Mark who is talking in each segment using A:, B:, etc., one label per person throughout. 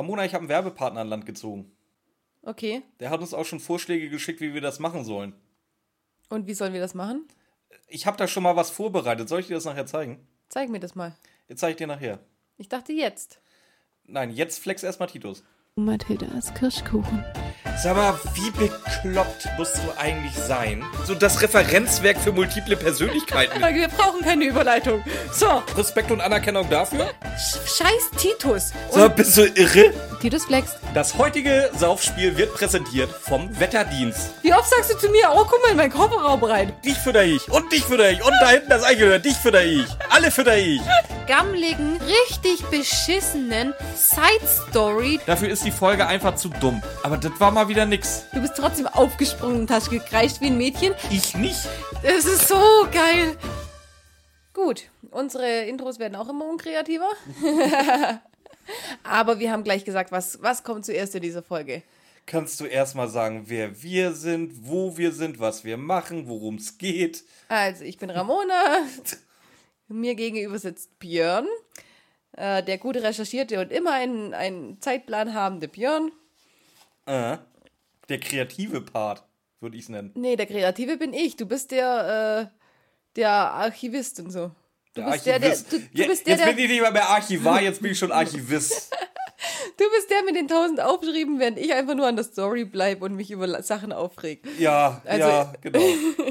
A: Ramona, ich habe einen Werbepartner an Land gezogen.
B: Okay.
A: Der hat uns auch schon Vorschläge geschickt, wie wir das machen sollen.
B: Und wie sollen wir das machen?
A: Ich habe da schon mal was vorbereitet. Soll ich dir das nachher zeigen?
B: Zeig mir das mal.
A: Jetzt zeige ich dir nachher.
B: Ich dachte jetzt.
A: Nein, jetzt flex erstmal Titus.
C: Mathildas Kirschkuchen.
A: Sag mal, wie bekloppt musst du eigentlich sein? So das Referenzwerk für multiple Persönlichkeiten.
B: Wir brauchen keine Überleitung. So,
A: Respekt und Anerkennung dafür.
B: scheiß Titus.
A: So, bist du irre?
B: Titus flext.
A: Das heutige Saufspiel wird präsentiert vom Wetterdienst.
B: Wie oft sagst du zu mir, oh, guck mal in meinen Kofferraum rein.
A: Dich fütter ich und dich fütter ich und da hinten das Eichhörnchen, dich fütter ich. Alle fütter ich.
B: Gammeligen, richtig beschissenen Side-Story.
A: Dafür ist die Folge einfach zu dumm. Aber das war mal wieder nix.
B: Du bist trotzdem aufgesprungen und hast gekreischt wie ein Mädchen.
A: Ich nicht.
B: Es ist so geil. Gut, unsere Intros werden auch immer unkreativer. Aber wir haben gleich gesagt, was, was kommt zuerst in dieser Folge.
A: Kannst du erstmal sagen, wer wir sind, wo wir sind, was wir machen, worum es geht?
B: Also, ich bin Ramona. Mir gegenüber sitzt Björn. Äh, der gute recherchierte und immer einen, einen Zeitplan habende Björn.
A: Äh, der kreative Part, würde ich es nennen.
B: Nee, der Kreative bin ich. Du bist der, äh, der Archivist und so. Du
A: Der
B: bist der, der,
A: Archivist.
B: du, du
A: Je-
B: bist der,
A: jetzt
B: der,
A: bin ich nicht mal mehr Archivar, jetzt bin ich schon Archivist.
B: du bist der mit den tausend Aufschrieben, während ich einfach nur an der Story bleibe und mich über Sachen aufreg.
A: Ja,
B: Also-
A: ja, genau.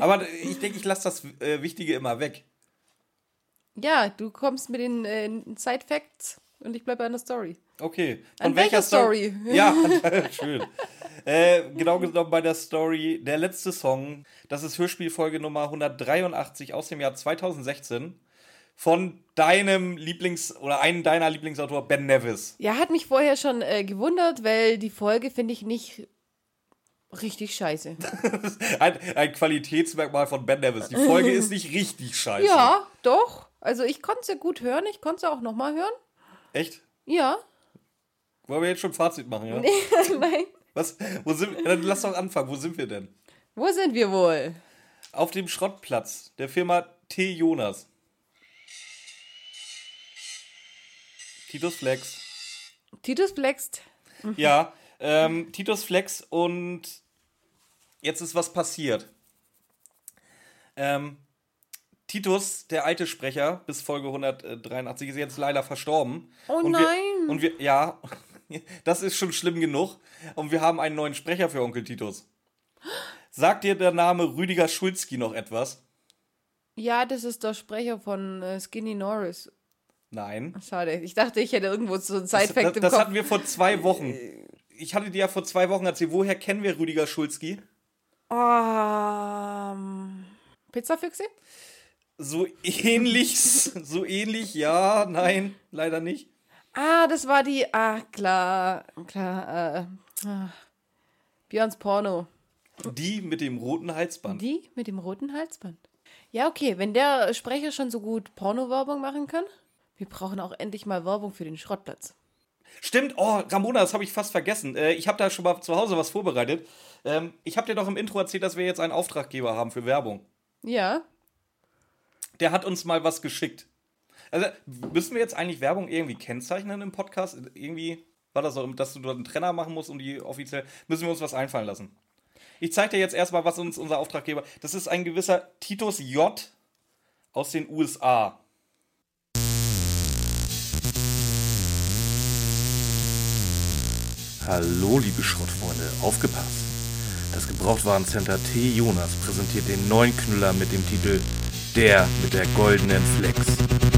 A: Aber ich denke, ich lasse das äh, Wichtige immer weg.
B: Ja, du kommst mit den äh, Side Facts und ich bleibe an der Story.
A: Okay.
B: An welcher Story?
A: Ja, schön. Äh, genau genommen bei der Story, der letzte Song, das ist Hörspielfolge Nummer 183 aus dem Jahr 2016 von deinem Lieblings- oder einem deiner Lieblingsautor, Ben Nevis.
B: Ja, hat mich vorher schon äh, gewundert, weil die Folge finde ich nicht richtig scheiße.
A: Ein, ein Qualitätsmerkmal von Ben Nevis. Die Folge ist nicht richtig scheiße.
B: Ja, doch. Also ich konnte ja gut hören. Ich konnte es auch nochmal hören.
A: Echt?
B: Ja.
A: Wollen wir jetzt schon ein Fazit machen, ja?
B: Nein.
A: Was? Wo sind wir? Dann lass doch anfangen. Wo sind wir denn?
B: Wo sind wir wohl?
A: Auf dem Schrottplatz der Firma T. Jonas. Titus Flex.
B: Titus flext.
A: Ja, ähm, Titus Flex und jetzt ist was passiert. Ähm, Titus, der alte Sprecher, bis Folge 183, ist jetzt leider verstorben.
B: Oh
A: und
B: nein.
A: Wir, und wir, ja, das ist schon schlimm genug. Und wir haben einen neuen Sprecher für Onkel Titus. Sagt dir der Name Rüdiger Schulzki noch etwas?
B: Ja, das ist der Sprecher von äh, Skinny Norris.
A: Nein.
B: Schade. Ich dachte, ich hätte irgendwo so ein
A: Das,
B: Side-Fact
A: das,
B: im
A: das
B: Kopf.
A: hatten wir vor zwei Wochen. Ich hatte dir ja vor zwei Wochen erzählt, woher kennen wir Rüdiger Schulzki?
B: Ähm, Pizzafüchse?
A: So ähnlich, so ähnlich, ja, nein, leider nicht.
B: Ah, das war die. Ah, klar. Klar. Äh, ah. Björns Porno.
A: Die mit dem roten Halsband.
B: Die mit dem roten Halsband. Ja, okay, wenn der Sprecher schon so gut Porno-Werbung machen kann, wir brauchen auch endlich mal Werbung für den Schrottplatz.
A: Stimmt, oh, Ramona, das habe ich fast vergessen. Äh, ich habe da schon mal zu Hause was vorbereitet. Ähm, ich habe dir doch im Intro erzählt, dass wir jetzt einen Auftraggeber haben für Werbung.
B: Ja,
A: Der hat uns mal was geschickt. Also, müssen wir jetzt eigentlich Werbung irgendwie kennzeichnen im Podcast? Irgendwie war das so, dass du dort einen Trenner machen musst, um die offiziell. Müssen wir uns was einfallen lassen. Ich zeige dir jetzt erstmal, was uns unser Auftraggeber. Das ist ein gewisser Titus J. aus den USA.
D: Hallo, liebe Schrottfreunde, aufgepasst! Das Gebrauchtwarencenter T. Jonas präsentiert den neuen Knüller mit dem Titel Der mit der goldenen Flex.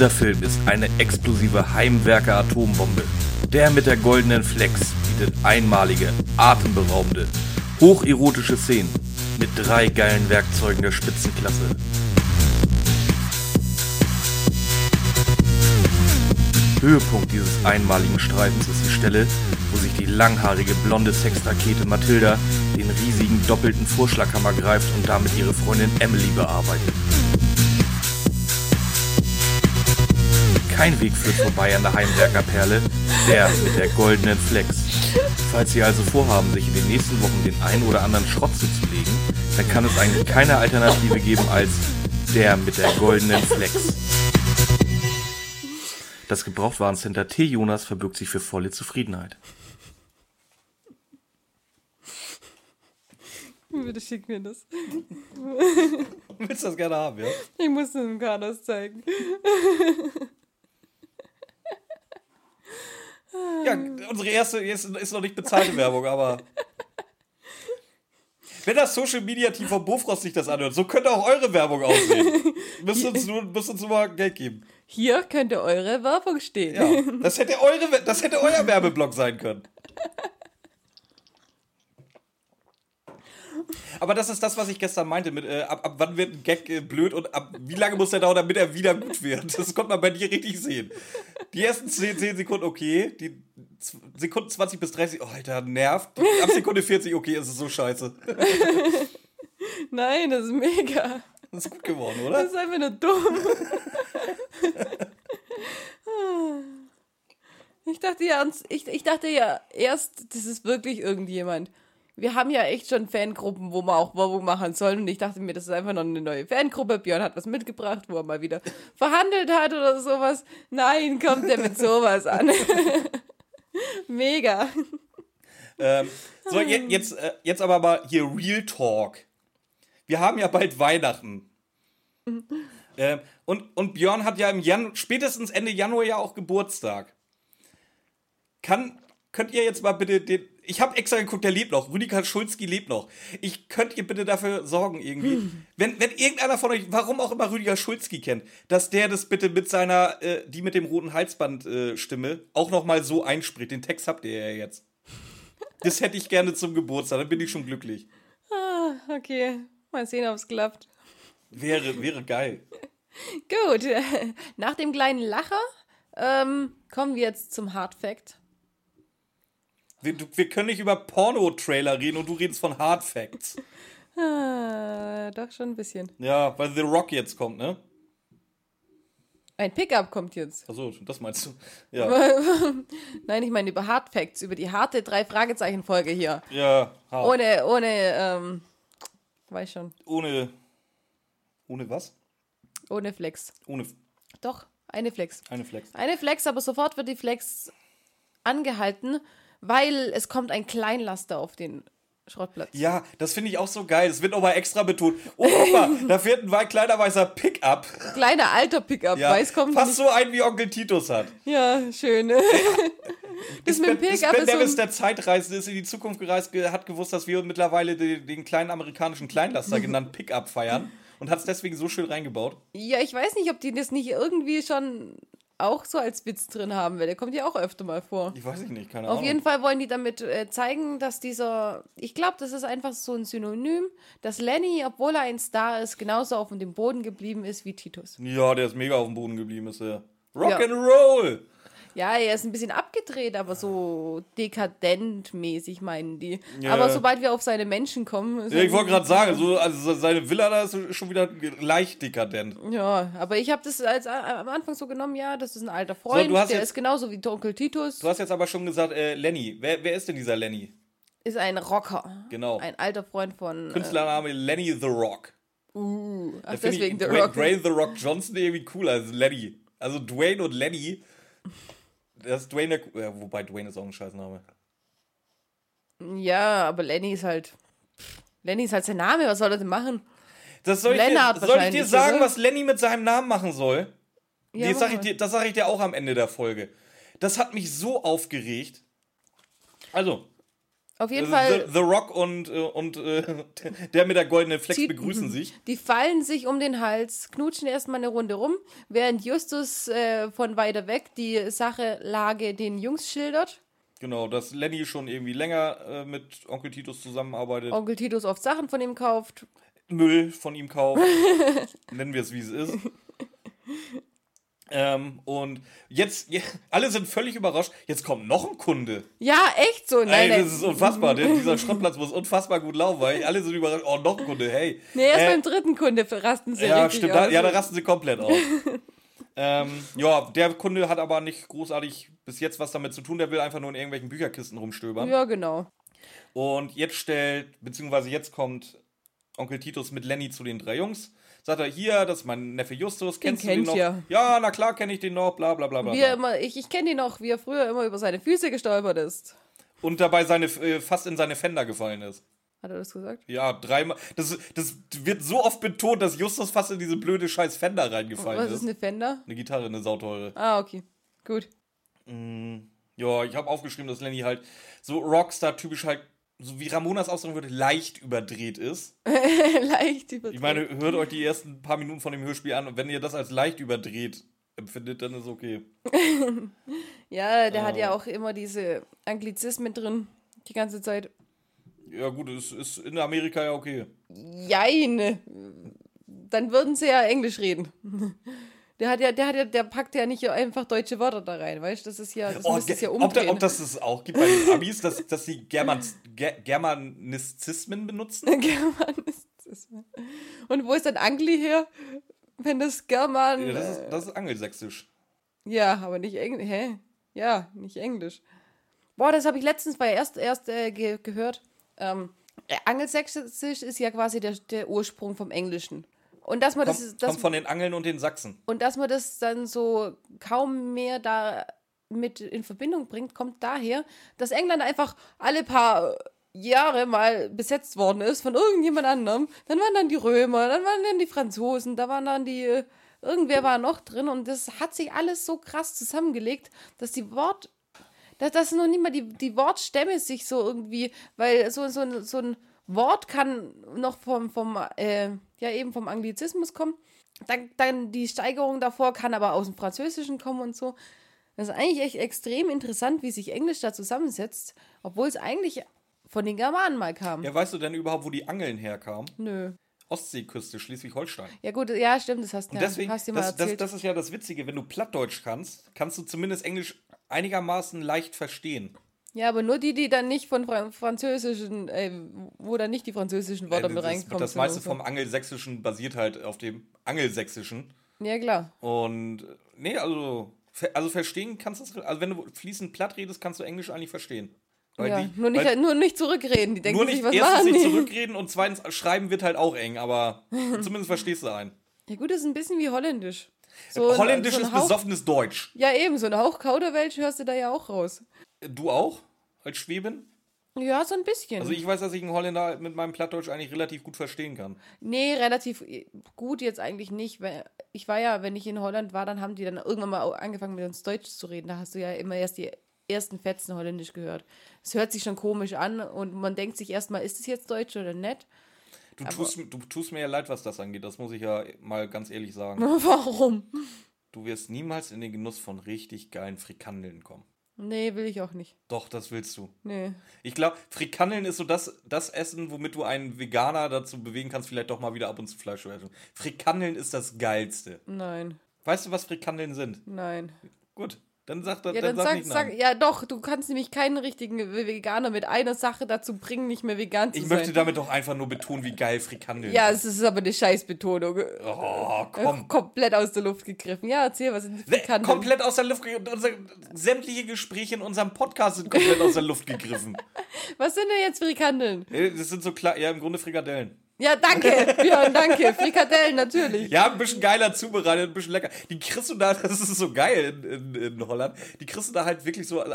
D: Dieser Film ist eine explosive Heimwerker-Atombombe. Der mit der goldenen Flex bietet einmalige, atemberaubende, hocherotische Szenen mit drei geilen Werkzeugen der Spitzenklasse. Höhepunkt dieses einmaligen Streifens ist die Stelle, wo sich die langhaarige blonde Sexrakete Mathilda den riesigen doppelten Vorschlaghammer greift und damit ihre Freundin Emily bearbeitet. Kein Weg führt vorbei an der Heimwerkerperle, der mit der goldenen Flex. Falls Sie also vorhaben, sich in den nächsten Wochen den ein oder anderen Schrott zuzulegen, dann kann es eigentlich keine Alternative geben als der mit der goldenen Flex. Das Gebrauchtwarencenter T. Jonas verbirgt sich für volle Zufriedenheit.
B: Bitte schick mir das.
A: Willst du das gerne haben, ja?
B: Ich muss es dem Carlos zeigen.
A: Ja, unsere erste ist, ist noch nicht bezahlte Werbung, aber. Wenn das Social Media Team von Bofrost sich das anhört, so könnte auch eure Werbung aussehen. müsst uns nur, müsst uns nur mal Geld geben.
B: Hier könnte eure Werbung stehen.
A: Ja, das hätte, eure, das hätte euer Werbeblock sein können. Aber das ist das, was ich gestern meinte. Mit, äh, ab, ab wann wird ein Gag äh, blöd und ab wie lange muss der dauern, damit er wieder gut wird? Das konnte man bei dir richtig sehen. Die ersten 10, 10 Sekunden okay, die Sekunden 20 bis 30, oh, Alter, nervt. Ab Sekunde 40, okay, ist es so scheiße.
B: Nein, das ist mega.
A: Das ist gut geworden,
B: Das
A: oder?
B: ist einfach nur dumm. Ich dachte ja, ich, ich dachte ja erst, das ist wirklich irgendjemand. Wir haben ja echt schon Fangruppen, wo man auch Werbung machen soll. Und ich dachte mir, das ist einfach noch eine neue Fangruppe. Björn hat was mitgebracht, wo er mal wieder verhandelt hat oder sowas. Nein, kommt der mit sowas an. Mega.
A: Ähm, so, je, jetzt, äh, jetzt aber mal hier Real Talk. Wir haben ja bald Weihnachten. Ähm, und, und Björn hat ja im Jan spätestens Ende Januar ja auch Geburtstag. Kann, könnt ihr jetzt mal bitte den. Ich habe extra geguckt, der lebt noch. Rüdiger Schulzki lebt noch. Ich könnt ihr bitte dafür sorgen, irgendwie. Wenn, wenn irgendeiner von euch, warum auch immer Rüdiger Schulzki kennt, dass der das bitte mit seiner, äh, die mit dem roten Halsband äh, Stimme, auch noch mal so einspricht. Den Text habt ihr ja jetzt. Das hätte ich gerne zum Geburtstag, dann bin ich schon glücklich.
B: Ah, okay. Mal sehen, ob es klappt.
A: Wäre, wäre geil.
B: Gut, nach dem kleinen Lacher ähm, kommen wir jetzt zum Hard Fact.
A: Wir, wir können nicht über Porno-Trailer reden und du redest von Hard Facts.
B: Ah, doch schon ein bisschen.
A: Ja, weil The Rock jetzt kommt, ne?
B: Ein Pickup kommt jetzt.
A: Achso, das meinst du. Ja,
B: Nein, ich meine über Hard Facts, über die harte drei Fragezeichen Folge hier.
A: ja, hart.
B: Ohne, ohne, ähm, weiß schon,
A: Ohne. Ohne was?
B: ohne Flex.
A: Ohne
B: Doch, eine Flex.
A: eine Flex.
B: Eine Flex, aber sofort wird die Flex angehalten, weil es kommt ein Kleinlaster auf den Schrottplatz.
A: Ja, das finde ich auch so geil. Das wird nochmal extra betont. Oh, guck mal, da fährt ein kleiner weißer Pickup.
B: Kleiner alter Pickup,
A: Ja,
B: weiß kommt
A: fast
B: nicht.
A: so ein wie Onkel Titus hat.
B: Ja, schön. das
A: Ist
B: mit dem
A: Ben, ist
B: Pickup
A: ben
B: ist so
A: der Zeitreisende, ist in die Zukunft gereist, ge- hat gewusst, dass wir mittlerweile den, den kleinen amerikanischen Kleinlaster genannt Pickup feiern und hat es deswegen so schön reingebaut.
B: Ja, ich weiß nicht, ob die das nicht irgendwie schon auch so als Witz drin haben, weil der kommt ja auch öfter mal vor.
A: Ich weiß ich nicht, keine
B: Auf
A: Ahnung.
B: jeden Fall wollen die damit äh, zeigen, dass dieser, ich glaube, das ist einfach so ein Synonym, dass Lenny, obwohl er ein Star ist, genauso auf dem Boden geblieben ist wie Titus.
A: Ja, der ist mega auf dem Boden geblieben, ist er. Rock
B: Ja.
A: and Roll!
B: Ja, er ist ein bisschen abgedreht, aber so dekadent-mäßig meinen die.
A: Ja.
B: Aber sobald wir auf seine Menschen kommen. Ist
A: Ja, ich wollte gerade sagen, so, also seine Villa da ist schon wieder leicht dekadent.
B: Ja, aber ich habe das als, äh, am Anfang so genommen, ja, das ist ein alter Freund,
A: hast
B: der
A: jetzt-
B: ist genauso wie Onkel Titus,
A: Du hast jetzt aber schon gesagt, äh, Lenny. Wer, wer ist denn dieser Lenny?
B: ist ein Rocker.
A: Genau.
B: Ein alter Freund von.
A: Künstlername Lenny The Rock.
B: Äh, uh, ach, deswegen
A: ich
B: The Rock.
A: Dwayne The Rock Johnson irgendwie cooler als Lenny. Also Dwayne und Lenny. Das ist Dwayne, ja, wobei Dwayne ist auch ein Scheißname.
B: Ja, aber Lenny ist halt. Lenny ist halt sein Name, was soll er denn machen?
A: Das soll,
B: Lennart
A: ich dir, soll ich dir sagen,
B: oder?
A: was Lenny mit seinem Namen machen soll?
B: Ja,
A: Nee,
B: mach
A: sag ich dir, das sage ich dir auch am Ende der Folge. Das hat mich so aufgeregt. Also,
B: Auf jeden
A: äh,
B: Fall.
A: The, The Rock und, äh, und äh, der mit der goldenen Flex begrüßen sich.
B: Die fallen sich um den Hals, knutschen erstmal eine Runde rum, während Justus äh, von weiter weg die Sache Lage den Jungs schildert.
A: Genau, dass Lenny schon irgendwie länger äh, mit Onkel Titus zusammenarbeitet.
B: Onkel Titus oft Sachen von ihm kauft.
A: Müll von ihm kauft. Nennen wir es, wie es ist. Ähm, und jetzt, je- alle sind völlig überrascht. Jetzt kommt noch ein Kunde.
B: Ja, echt so.
A: Ey,
B: Nein,
A: das
B: nein.
A: ist unfassbar. Der, dieser Schrottplatz muss unfassbar gut laufen, weil alle sind überrascht. Oh, noch ein Kunde, hey.
B: Nee, erst
A: Äh,
B: beim dritten Kunde rasten sie
A: Ja,
B: richtig
A: stimmt.
B: aus.
A: Ja, da rasten sie komplett aus. ähm, ja, der Kunde hat aber nicht großartig bis jetzt was damit zu tun. Der will einfach nur in irgendwelchen Bücherkisten rumstöbern.
B: ja, genau.
A: Und jetzt stellt, beziehungsweise jetzt kommt Onkel Titus mit Lenny zu den drei Jungs. Sagt er, hier, das ist mein Neffe Justus, kennst du den noch?
B: ja.
A: ja, na klar, kenne ich den noch, bla bla bla bla.
B: Wie er immer, ich, ich kenne ihn noch, wie er früher immer über seine Füße gestolpert ist.
A: Und dabei seine, äh, fast in seine Fender gefallen ist.
B: Hat er das gesagt?
A: Ja, dreimal. Das, das wird so oft betont, dass Justus fast in diese blöde scheiß Fender reingefallen
B: Was
A: ist.
B: ist eine Fender?
A: Eine Gitarre, eine sauteure.
B: Ah, okay. Gut.
A: Ja, ich habe aufgeschrieben, dass Lenny halt so Rockstar-typisch halt, so wie Ramonas ausdrücken würde, leicht überdreht ist.
B: Leicht übertrieben.
A: Ich meine, hört euch die ersten paar Minuten von dem Hörspiel an und wenn ihr das als leicht überdreht empfindet, dann ist okay.
B: Ja, der hat
A: Oh.
B: ja auch immer diese Anglizismen drin. Die ganze Zeit.
A: Ja, gut, es ist in Amerika ja okay.
B: Jein. Dann würden sie ja Englisch reden. Der hat ja, der hat ja, der packt ja nicht einfach deutsche Wörter da rein, weißt du? Das ist ja, das
A: Oh,
B: ja
A: ob, da, ob das es auch gibt bei den Amis, dass, dass sie German, Ger Germanizismen benutzen?
B: Germanistismen. Und wo ist dann Angli her? Wenn das German.
A: Ja, das, ist, das ist angelsächsisch.
B: Ja, aber nicht Englisch. Hä? Ja, nicht Englisch. Boah, das habe ich letztens bei erst, erst äh, ge gehört. Ähm, äh, Angelsächsisch ist ja quasi der, der Ursprung vom Englischen. Und dass man das,
A: Kommt,
B: das
A: kommt von den Angeln und den Sachsen.
B: und dass man das dann so kaum mehr da mit in Verbindung bringt, kommt daher, dass England einfach alle paar Jahre mal besetzt worden ist von irgendjemand anderem. Dann waren dann die Römer, dann waren dann die Franzosen, da waren dann die, irgendwer war noch drin und das hat sich alles so krass zusammengelegt, dass die Wort, dass, dass noch nicht mal die, die Wortstämme sich so irgendwie, weil so, so, ein- so ein Wort kann noch vom, vom äh, ja eben vom Anglizismus kommen. Dann, dann die Steigerung davor kann aber aus dem Französischen kommen und so. Das ist eigentlich echt extrem interessant, wie sich Englisch da zusammensetzt, obwohl es eigentlich von den Germanen mal kam.
A: Ja, weißt du denn überhaupt, wo die Angeln herkamen?
B: Nö.
A: Ostseeküste, Schleswig-Holstein.
B: Ja gut, ja stimmt, das hast,
A: Und
B: ja,
A: deswegen,
B: hast du mal
A: das, das,
B: erzählt.
A: das ist ja das Witzige, wenn du Plattdeutsch kannst, kannst du zumindest Englisch einigermaßen leicht verstehen.
B: Ja, aber nur die, die dann nicht von Fran französischen, äh, wo dann nicht die französischen Wörter
A: Äh,
B: mit
A: das,
B: reinkommen.
A: das
B: sind
A: meiste vom Angelsächsischen basiert halt auf dem Angelsächsischen.
B: Ja, klar.
A: Und äh, nee, also, also verstehen kannst du es, also wenn du fließend platt redest, kannst du Englisch eigentlich verstehen. Weil
B: Ja,
A: die,
B: nur, nicht,
A: weil,
B: nur nicht zurückreden. Die denken
A: nur
B: sich,
A: nicht
B: was
A: erstens
B: machen
A: nicht zurückreden und zweitens schreiben wird halt auch eng, aber zumindest verstehst du einen.
B: Ja gut, das ist ein bisschen wie Holländisch. So ein-
A: Holländisch
B: so
A: besoffenes Deutsch.
B: Ja, eben, so ein Hauch Kauderwelsch hörst du da ja auch raus.
A: Du auch? Als Schwäbin?
B: Ja, so ein bisschen.
A: Also ich weiß, dass ich einen Holländer mit meinem Plattdeutsch eigentlich relativ gut verstehen kann.
B: nee, relativ gut jetzt eigentlich nicht. Weil ich war ja, wenn ich in Holland war, dann haben die dann irgendwann mal angefangen mit uns Deutsch zu reden. Da hast du ja immer erst die ersten Fetzen Holländisch gehört. Es hört sich schon komisch an und man denkt sich erstmal, ist es jetzt Deutsch oder nicht?
A: Du tust, du tust mir ja leid, was das angeht. Das muss ich ja mal ganz ehrlich sagen.
B: Warum?
A: Du wirst niemals in den Genuss von richtig geilen Frikandeln kommen.
B: Nee, will ich auch nicht.
A: Doch, das willst du.
B: Nee.
A: Ich glaube, Frikandeln ist so das, das Essen, womit du einen Veganer dazu bewegen kannst, vielleicht doch mal wieder ab und zu Fleisch zu essen. Frikandeln ist das Geilste.
B: Nein.
A: Weißt du, was Frikandeln sind?
B: Nein.
A: Gut, dann sag, dann,
B: Ja, dann,
A: sag,
B: sag,
A: nicht
B: sag, ja doch, du kannst nämlich keinen richtigen Veganer mit einer Sache dazu bringen, nicht mehr vegan zu
A: Ich
B: sein.
A: möchte damit doch einfach nur betonen, wie geil Frikandeln
B: ja, es ist aber eine Scheißbetonung.
A: Oh, komm.
B: Komplett aus der Luft gegriffen. Ja, erzähl, was sind
A: Ne,
B: Frikandeln?
A: Komplett aus der Luft gegriffen. Sämtliche Gespräche in unserem Podcast sind komplett aus der Luft gegriffen.
B: Was sind denn jetzt Frikandeln?
A: Äh, Das sind so klar, ja, im Grunde Frikadellen.
B: Ja, danke, Björn, danke. Frikadellen, natürlich.
A: Ja, ein bisschen geiler zubereitet, ein bisschen lecker. Die kriegst du da, das ist so geil in, in, in Holland, die kriegst du da halt wirklich so an,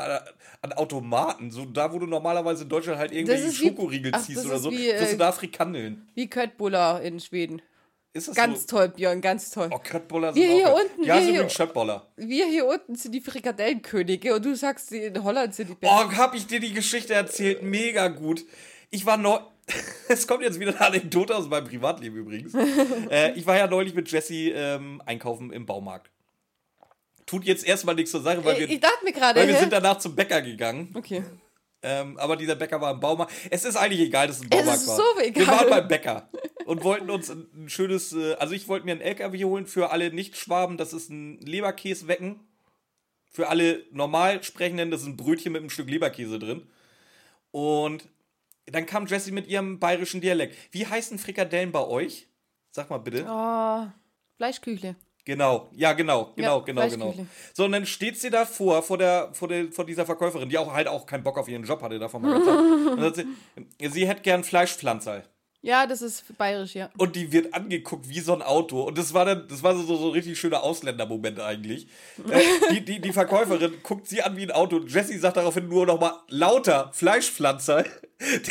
A: an Automaten. So da, wo du normalerweise in Deutschland halt irgendwelche
B: ist wie-
A: Schokoriegel
B: ach,
A: ziehst oder so,
B: wie,
A: kriegst du
B: äh,
A: da Frikandeln.
B: Wie Köttbullar in Schweden.
A: Ist das
B: Ganz
A: so?
B: toll, Björn, ganz toll.
A: Oh, Köttboller sind
B: Wir hier
A: geil.
B: unten,
A: Ja,
B: wir
A: sind
B: hier-. Wir hier unten sind die Frikadellenkönige und du sagst, in Holland sind die besten.
A: Oh, hab ich dir die Geschichte erzählt? Mega gut. Ich war neu. Es kommt jetzt wieder eine Anekdote aus meinem Privatleben übrigens. äh, ich war ja neulich mit Jesse ähm, einkaufen im Baumarkt. Tut jetzt erstmal nichts zur Sache, weil wir,
B: ich dachte mir gerade,
A: weil wir sind danach zum Bäcker gegangen.
B: Okay.
A: Ähm, aber dieser Bäcker war im Baumarkt. Es ist eigentlich egal, dass es ein
B: Es
A: Baumarkt
B: ist
A: war.
B: so egal.
A: Wir waren beim Bäcker und wollten uns ein, ein schönes, äh, also ich wollte mir einen LKW holen für alle Nicht-Schwaben. Das ist ein Leberkäswecken. Für alle normal Sprechenden, das ist ein Brötchen mit einem Stück Leberkäse drin. Und dann kam Jessie mit ihrem bayerischen Dialekt. Wie heißen Frikadellen bei euch? Sag mal bitte.
B: Oh, Fleischküchle.
A: Genau, ja, genau, genau,
B: Ja,
A: genau, genau.
B: Fleischküchle.
A: So, und dann steht sie da vor, vor, der, vor, der, vor dieser Verkäuferin, die auch halt auch keinen Bock auf ihren Job hatte, davon mal ganz ab. Und dann sagt sie, sie hätte gern Fleischpflanzerl.
B: Ja, das ist bayerisch, ja.
A: und die wird angeguckt wie so ein Auto. Und das war dann, das war so, so ein richtig schöner Ausländermoment eigentlich. Äh, die, die, die Verkäuferin guckt sie an wie ein Auto. Und Jessie sagt daraufhin nur noch mal lauter Fleischpflanzer.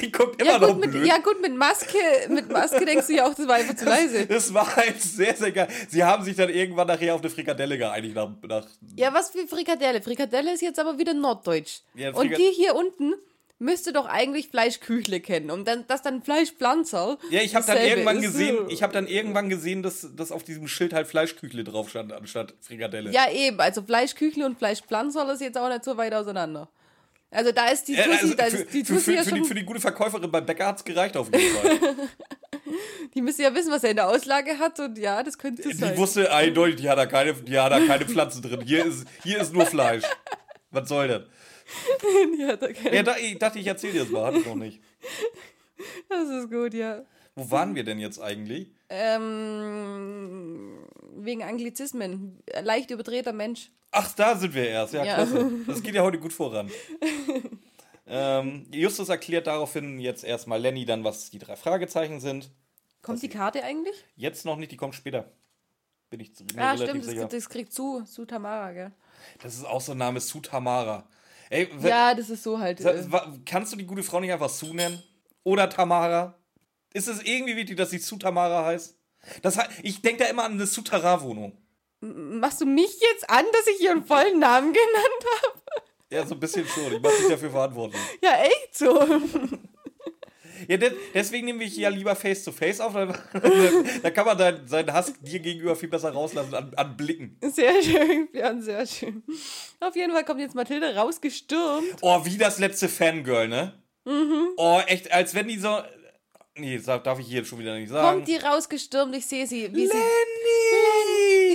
A: Die guckt immer
B: Ja
A: noch
B: gut, mit,
A: blöd.
B: ja, gut, mit Maske, mit Maske denkst du ja auch, das war einfach zu leise.
A: Das war halt sehr, sehr geil. Sie haben sich dann irgendwann nachher auf eine Frikadelle geeinigt. Nach, nach,
B: Ja, was für Frikadelle? Frikadelle ist jetzt aber wieder norddeutsch.
A: Ja,
B: Und die hier unten müsste doch eigentlich Fleischküchle kennen. Und dann, dass dann Fleischpflanzer.
A: ja, ich habe dann irgendwann
B: ist.
A: gesehen, ich habe dann irgendwann gesehen, dass, dass auf diesem Schild halt Fleischküchle drauf stand, anstatt Frikadelle.
B: Ja, eben. Also Fleischküchle und Fleischpflanzer ist jetzt auch nicht so weit auseinander. Also da ist die
A: Ja,
B: Tussi,
A: also
B: da
A: für,
B: ist die Tussi
A: für,
B: ja
A: für,
B: schon,
A: die, für die gute Verkäuferin beim Bäcker hat's gereicht auf jeden Fall.
B: die müsste ja wissen, was er in der Auslage hat und ja, das könnte es
A: Die
B: sein.
A: wusste eindeutig, die hat da keine, die hat da keine Pflanzen drin. Hier ist, hier ist nur Fleisch. Was soll das?
B: Hat da
A: Ja, da, ich dachte, ich erzähle dir das mal. Hatte ich noch nicht.
B: Das ist gut, ja.
A: Wo waren wir denn jetzt eigentlich?
B: Ähm, wegen Anglizismen. Leicht überdrehter Mensch.
A: Ach, da sind wir erst. Ja,
B: Ja.
A: klasse. Das geht ja heute gut voran. ähm, Justus erklärt daraufhin jetzt erstmal Lenny dann, was die drei Fragezeichen sind.
B: Kommt die Karte eigentlich?
A: Jetzt noch nicht, die kommt später. Bin ich mir
B: Ah,
A: relativ
B: stimmt,
A: sicher.
B: das, das kriegt zu, zu Tamara, gell?
A: Das ist auch so ein Name, Su Tamara. Ey,
B: Ja, das ist so halt. Äh,
A: Kannst du die gute Frau nicht einfach Su nennen? Oder Tamara? Ist es irgendwie wichtig, dass sie Su Tamara heißt? Das, ich denke da immer an eine Sutara-Wohnung.
B: machst du mich jetzt an, dass ich ihren vollen Namen genannt habe?
A: Ja, so ein bisschen schon. Ich mache dich dafür verantwortlich.
B: Ja, echt so.
A: Ja, de deswegen nehme ich ja lieber Face-to-Face auf. Da, da kann man dein, seinen Hass dir gegenüber viel besser rauslassen an, an Blicken.
B: Sehr schön, Björn, sehr schön. Auf jeden Fall kommt jetzt Mathilde rausgestürmt.
A: Oh, wie das letzte Fangirl, ne?
B: Mhm.
A: Oh, echt, als wenn die so... Nee, darf ich hier schon wieder nicht sagen.
B: Kommt die rausgestürmt, ich sehe sie, wie sie,
A: Lenny!
B: wie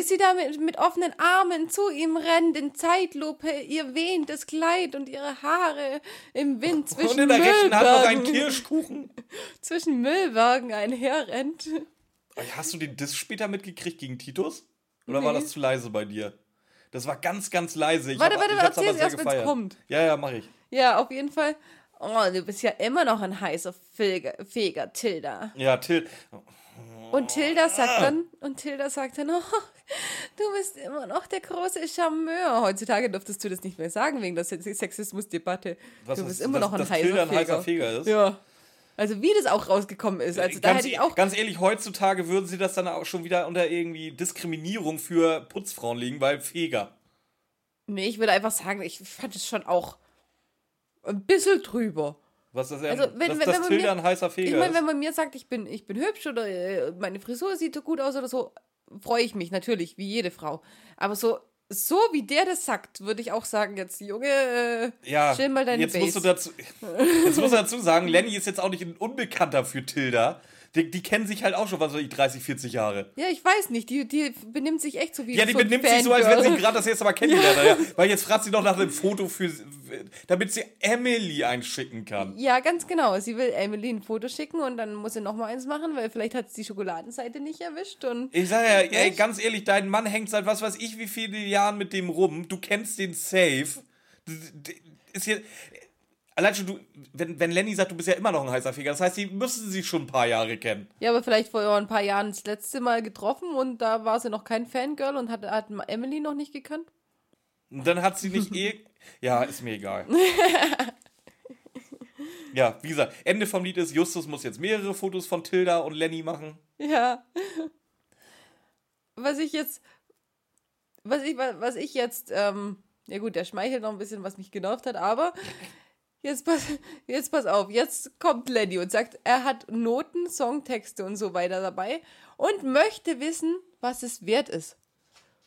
B: sie da mit, mit offenen Armen zu ihm rennt, in Zeitlupe, ihr wehendes Kleid und ihre Haare im Wind zwischen
A: Und in der rechten Hand noch ein
B: Müllbergen,
A: Kirschkuchen.
B: zwischen Müllwagen einherrennt.
A: Hast du den Diss später mitgekriegt gegen Titus? Oder war
B: Nee.
A: das zu leise bei dir? Das war ganz, ganz leise. Ich
B: Warte,
A: hab,
B: warte,
A: ich aber sehr
B: erst, wenn's
A: gefeiert.
B: kommt.
A: Ja, ja, mach ich.
B: Ja, auf jeden Fall. Oh, du bist ja immer noch ein heißer Feger, Feger Tilda.
A: Ja, Till.
B: Und Tilda sagt dann, und Tilda sagt dann, oh, du bist immer noch der große Charmeur. Heutzutage dürftest du das nicht mehr sagen wegen der Se- Sexismusdebatte. Du bist
A: ist-
B: immer noch ein
A: dass
B: heißer
A: Tilda ein
B: Feger.
A: heißer Feger ist?
B: Ja. Also wie das auch rausgekommen ist. Also da
A: ganz,
B: hätte ich auch.
A: ganz ehrlich, heutzutage würden sie das dann auch schon wieder unter irgendwie Diskriminierung für Putzfrauen legen, weil Feger.
B: Nee, ich würde einfach sagen, ich fand es schon auch ein bisschen drüber.
A: Was das,
B: Also, wenn-
A: dass,
B: wenn-
A: dass
B: wenn man
A: Tilda
B: mir-
A: ein heißer Feger
B: Ich meine,
A: ist.
B: wenn man mir sagt, ich bin, ich bin hübsch oder äh, meine Frisur sieht so gut aus oder so, freue ich mich natürlich, wie jede Frau. Aber so, so wie der das sagt, würde ich auch sagen, jetzt, Junge, äh,
A: Ja,
B: chill mal deine
A: jetzt musst, du
B: Base.
A: dazu, jetzt musst du dazu sagen, Lenny ist jetzt auch nicht ein Unbekannter für Tilda. Die, die kennen sich halt auch schon, was ich, 30, 40 Jahre.
B: Ja, ich weiß nicht, die, die benimmt sich echt so wie
A: Ja, die
B: so
A: benimmt sich so, als wenn sie gerade das erste Mal kennengelernt hat. Ja. Weil jetzt fragt sie noch nach einem Foto für, damit sie Emily einschicken kann.
B: Ja, ganz genau. Sie will Emily ein Foto schicken und dann muss sie noch mal eins machen, weil vielleicht hat sie die Schokoladenseite nicht erwischt und
A: Ich sag ja, ey, ganz ehrlich, dein Mann hängt seit was weiß ich wie viele Jahren mit dem rum. Du kennst den safe. Ist hier. Allein schon, du, wenn, wenn Lenny sagt, du bist ja immer noch ein heißer Feger, das heißt, sie müssen sich schon ein paar Jahre kennen.
B: Ja, aber vielleicht vor ein paar Jahren das letzte Mal getroffen und da war sie noch kein Fangirl und hat, hat Emily noch nicht gekannt.
A: Und dann hat sie nicht eh. Ja, ist mir egal. ja, wie gesagt, Ende vom Lied ist, Justus muss jetzt mehrere Fotos von Tilda und Lenny machen.
B: Ja. Was ich jetzt, was ich, was ich jetzt, ähm, ja gut, der schmeichelt noch ein bisschen, was mich genervt hat, aber jetzt pass, jetzt pass auf, jetzt kommt Lenny und sagt, er hat Noten, Songtexte und so weiter dabei und möchte wissen, was es wert ist.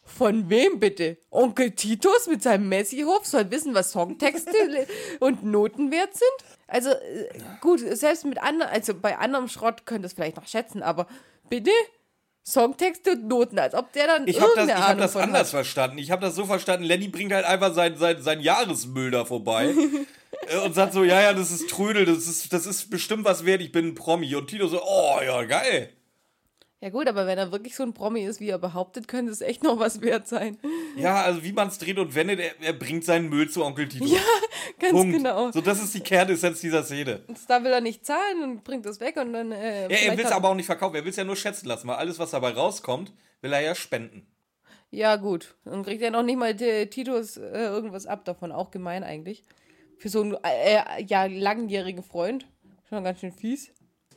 B: Von wem bitte? Onkel Titus mit seinem Messi-Hof soll wissen, was Songtexte und Noten wert sind? Also, äh, gut, selbst mit anderen, also bei anderem Schrott könnt ihr es vielleicht noch schätzen, aber bitte? Songtexte und Noten, als ob der dann
A: Ich habe das, ich hab
B: Ahnung
A: das anders
B: hat.
A: verstanden. Ich habe das so verstanden, Lenny bringt halt einfach sein, sein, sein Jahresmüll da vorbei äh, und sagt so, ja, ja, das ist Trödel, das ist, das ist bestimmt was wert, ich bin ein Promi. Und Tito so, oh, ja, geil.
B: Ja gut, aber wenn er wirklich so ein Promi ist, wie er behauptet, könnte es echt noch was wert sein.
A: Ja, also wie man es dreht und wendet, er, er bringt seinen Müll zu Onkel Tito.
B: Ja, ganz
A: Punkt.
B: genau.
A: So, das ist die Kernessenz dieser Szene.
B: Und da will er nicht zahlen und bringt es weg und dann. Äh,
A: Ja, er will es aber auch nicht verkaufen, er will es ja nur schätzen lassen, weil alles, was dabei rauskommt, will er ja spenden.
B: Ja, gut. Dann kriegt er noch nicht mal die, Titus äh, irgendwas ab davon. Auch gemein eigentlich. Für so einen äh, ja, langjährigen Freund. Schon ganz schön fies.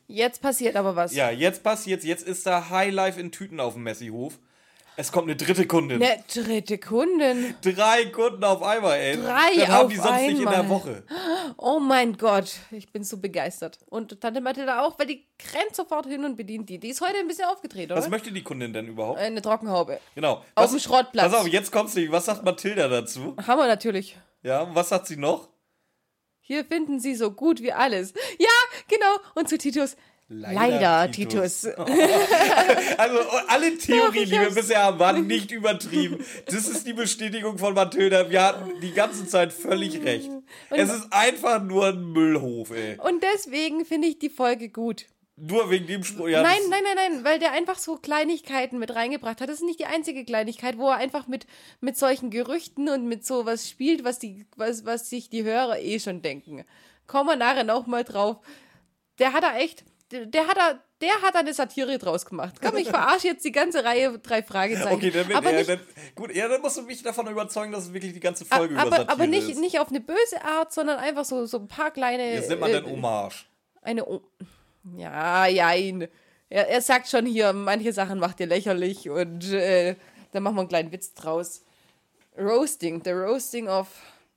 B: Jetzt passiert aber was.
A: Ja, jetzt passiert's, jetzt ist da Highlife in Tüten auf dem Messihof. Es kommt eine dritte Kundin.
B: Eine dritte Kundin.
A: Drei Kunden auf einmal, ey.
B: Drei
A: das haben die sonst nicht in der
B: einmal.
A: Woche.
B: Oh mein Gott. Ich bin so begeistert. Und Tante Mathilda auch, weil die rennt sofort hin und bedient die. Die ist heute ein bisschen aufgedreht, oder?
A: Was möchte die Kundin denn überhaupt?
B: Eine Trockenhaube.
A: Genau.
B: Auf
A: Was-
B: dem Schrottplatz.
A: Pass auf, jetzt kommst du. Was sagt Mathilda dazu?
B: Haben wir natürlich.
A: Ja, was sagt sie noch?
B: Hier finden sie so gut wie alles. Ja, genau. Und zu Titus. Leider, Titus.
A: Also alle Theorien, die wir bisher haben, waren nicht übertrieben. Das ist die Bestätigung von Mathilda. Wir hatten die ganze Zeit völlig recht. es ist einfach nur ein Müllhof, ey.
B: Und deswegen finde ich die Folge gut.
A: Nur wegen dem Spruch. Ja,
B: nein, nein, nein, nein, weil der einfach so Kleinigkeiten mit reingebracht hat. Das ist nicht die einzige Kleinigkeit, wo er einfach mit, mit solchen Gerüchten und mit sowas spielt, was, die, was, was sich die Hörer eh schon denken. Kommen wir nachher noch mal drauf. Der hat da echt, der, hat da, der hat da eine Satire draus gemacht. Komm, ich verarsche jetzt die ganze Reihe drei Fragezeichen.
A: Okay, dann,
B: aber
A: ja,
B: nicht,
A: dann, gut, ja, dann musst du mich davon überzeugen, dass es wirklich die ganze Folge über
B: aber,
A: Satire
B: aber nicht,
A: ist.
B: nicht auf eine böse Art, sondern einfach so, so ein paar kleine.
A: Jetzt nennt man
B: äh,
A: dann Hommage.
B: Eine. O ja, jein. Er, er sagt schon hier, manche Sachen macht ihr lächerlich und äh, dann machen wir einen kleinen Witz draus. Roasting, the roasting of.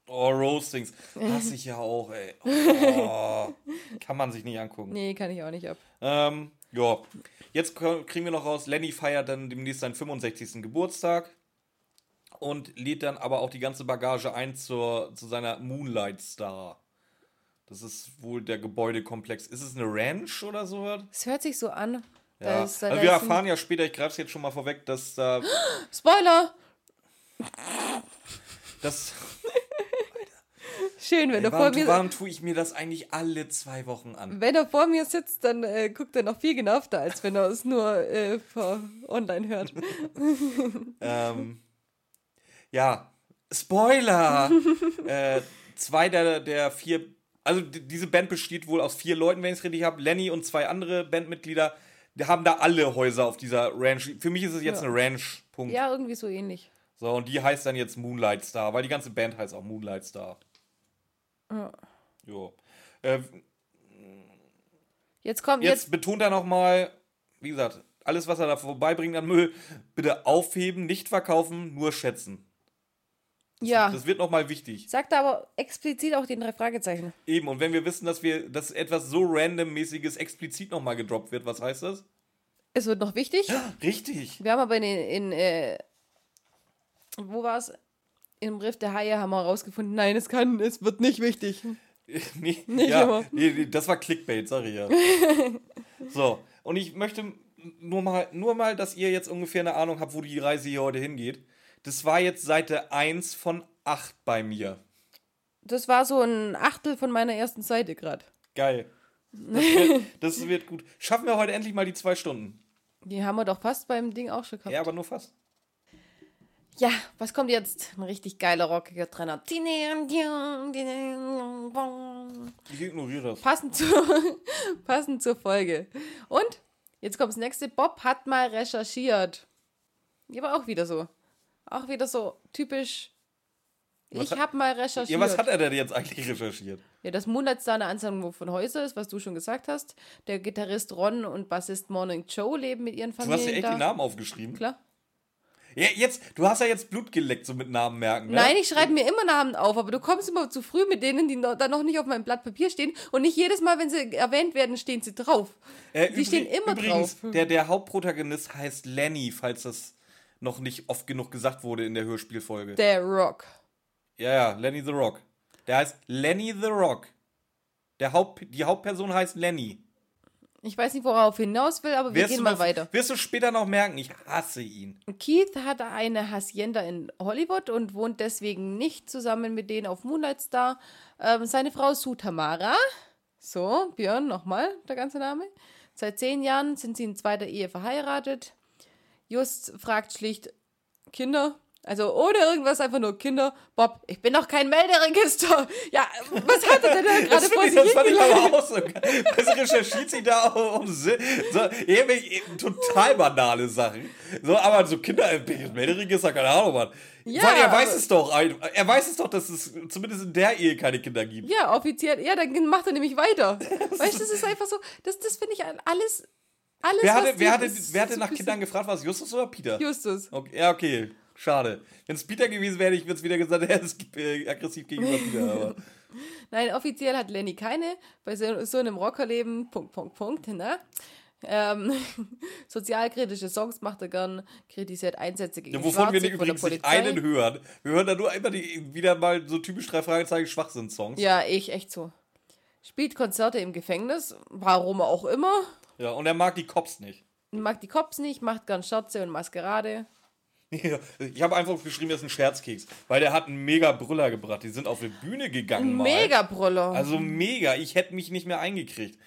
A: Oh, Roastings. Hasse ich ja auch, ey. Oh, kann man sich nicht angucken.
B: Nee, kann ich auch nicht ab.
A: Ähm, ja. Jetzt kriegen wir noch raus, Lenny feiert dann demnächst seinen 65. Geburtstag und lädt dann aber auch die ganze Bagage ein zur, zu seiner Moonlight Star. Das ist wohl der Gebäudekomplex. Ist es eine Ranch oder so?
B: Es hört sich so an.
A: Ja.
B: da-
A: Also wir
B: ist
A: erfahren ja später, ich greife es jetzt schon mal vorweg, dass da.
B: Spoiler!
A: das,
B: Schön, wenn, er vor
A: warum,
B: mir,
A: warum tue ich mir das eigentlich alle zwei Wochen an?
B: wenn er vor mir sitzt, dann äh, guckt er noch viel genervter, als wenn er es nur äh, online hört.
A: Ähm, ja, Spoiler! äh, zwei der, der vier, also diese Band besteht wohl aus vier Leuten, wenn ich es richtig habe. Lenny und zwei andere Bandmitglieder, die haben da alle Häuser auf dieser Ranch. Für mich ist es jetzt
B: Ja.
A: eine Ranch, Punkt.
B: Ja, irgendwie so ähnlich.
A: So, und die heißt dann jetzt Moonlight Star, weil die ganze Band heißt auch Moonlight Star.
B: Ja.
A: Jo. Äh,
B: Jetzt kommt
A: jetzt,
B: jetzt.
A: betont er nochmal, wie gesagt, alles, was er da vorbeibringt an Müll, bitte aufheben, nicht verkaufen, nur schätzen.
B: Ja.
A: Das wird nochmal wichtig.
B: Sagt er aber explizit auch den drei Fragezeichen.
A: Eben, und wenn wir wissen, dass wir, dass etwas so randommäßiges explizit nochmal gedroppt wird, was heißt das?
B: Es wird noch wichtig.
A: Richtig.
B: Wir haben aber in, in äh, wo war es? Im Riff der Haie haben wir herausgefunden, nein, es kann, es wird nicht wichtig.
A: nee,
B: Nicht
A: ja,
B: immer.
A: nee, nee, das war Clickbait, sag ich ja. so, und ich möchte nur mal, nur mal, dass ihr jetzt ungefähr eine Ahnung habt, wo die Reise hier heute hingeht. Das war jetzt Seite 1 von 8 bei mir.
B: Das war so ein Achtel von meiner ersten Seite gerade.
A: Geil. Das wird, das wird gut. Schaffen wir heute endlich mal die zwei Stunden.
B: Die haben wir doch fast beim Ding auch schon gehabt.
A: Ja, aber nur fast.
B: Ja, was kommt jetzt? Ein richtig geiler, rockiger Trainer.
A: Ich ignoriere das.
B: Passend, zu, passend zur Folge. Und jetzt kommt das nächste. Bob hat mal recherchiert. Aber auch wieder so. Auch wieder so typisch.
A: Was
B: ich habe mal recherchiert.
A: Ja, was hat er denn jetzt eigentlich recherchiert?
B: Ja, das Moonlight Star eine Ansammlung von Häusern ist, was du schon gesagt hast. Der Gitarrist Ron und Bassist Morning Joe leben mit ihren
A: Du
B: Familien
A: hast ja echt
B: da.
A: die Namen aufgeschrieben.
B: Klar.
A: Ja, jetzt, du hast ja jetzt Blut geleckt, so mit Namen merken. Ne?
B: Nein, ich schreibe mir immer Namen auf, aber du kommst immer zu früh mit denen, die dann noch nicht auf meinem Blatt Papier stehen. Und nicht jedes Mal, wenn sie erwähnt werden, stehen sie drauf.
A: Äh,
B: die stehen immer
A: übrigens,
B: drauf.
A: Der, der Hauptprotagonist heißt Lenny, falls das noch nicht oft genug gesagt wurde in der Hörspielfolge.
B: Der Rock.
A: ja, ja, Lenny the Rock. Der heißt Lenny the Rock. Der Haupt, die Hauptperson heißt Lenny.
B: Ich weiß nicht, worauf hinaus will, aber wir
A: Wirst
B: gehen mal
A: noch,
B: weiter.
A: Wirst du später noch merken, ich hasse ihn.
B: Keith hat eine Hacienda in Hollywood und wohnt deswegen nicht zusammen mit denen auf Moonlight Star. Ähm, seine Frau Sue Tamara, so, Björn, nochmal der ganze Name, Seit zehn Jahren sind sie in zweiter Ehe verheiratet. Just fragt schlicht Kinder. Also ohne irgendwas, einfach nur Kinder. Bob, ich bin doch kein Melderegister. Ja, was hat er denn da gerade vor sich
A: das fand ich aber auch so geil. Das recherchiert sie da um, so, irgendwie total banale Sachen. So, aber so Kinder, äh, Melderegister, keine Ahnung, Mann.
B: Ja,
A: Weil er weiß es doch. Er weiß es doch, dass es zumindest in der Ehe keine Kinder gibt.
B: Ja, offiziell. Ja, dann macht er nämlich weiter. weißt du, das ist einfach so, das, das finde ich alles, alles,
A: Wer hatte, wer hatte, wer hatte nach Kindern gefragt, war es Justus oder Peter?
B: Justus.
A: Okay, ja, okay. Schade. Wenn es Peter gewesen wäre, ich würde es wieder gesagt, er ist äh, aggressiv gegenüber Peter. Aber.
B: Nein, offiziell hat Lenny keine. Bei so, so einem Rockerleben, Punkt, Punkt, Punkt, ne? Ähm, sozialkritische Songs macht er gern, kritisiert Einsätze gegen
A: Ja, wovon wir
B: Schwarze der
A: übrigens nicht einen hören. Wir hören da nur immer die, wieder mal so typisch drei Fragezeichen Schwachsinn-Songs.
B: Ja, ich, echt so. Spielt Konzerte im Gefängnis, warum auch immer.
A: Ja, und er mag die Cops nicht.
B: Mag die Cops nicht, macht gern Scherze und Maskerade.
A: Ich habe einfach geschrieben, das ist ein Scherzkeks. Weil der hat einen mega Brüller gebracht. Die sind auf die Bühne gegangen. mal.
B: Mega Brüller.
A: Also mega. Ich hätte mich nicht mehr eingekriegt.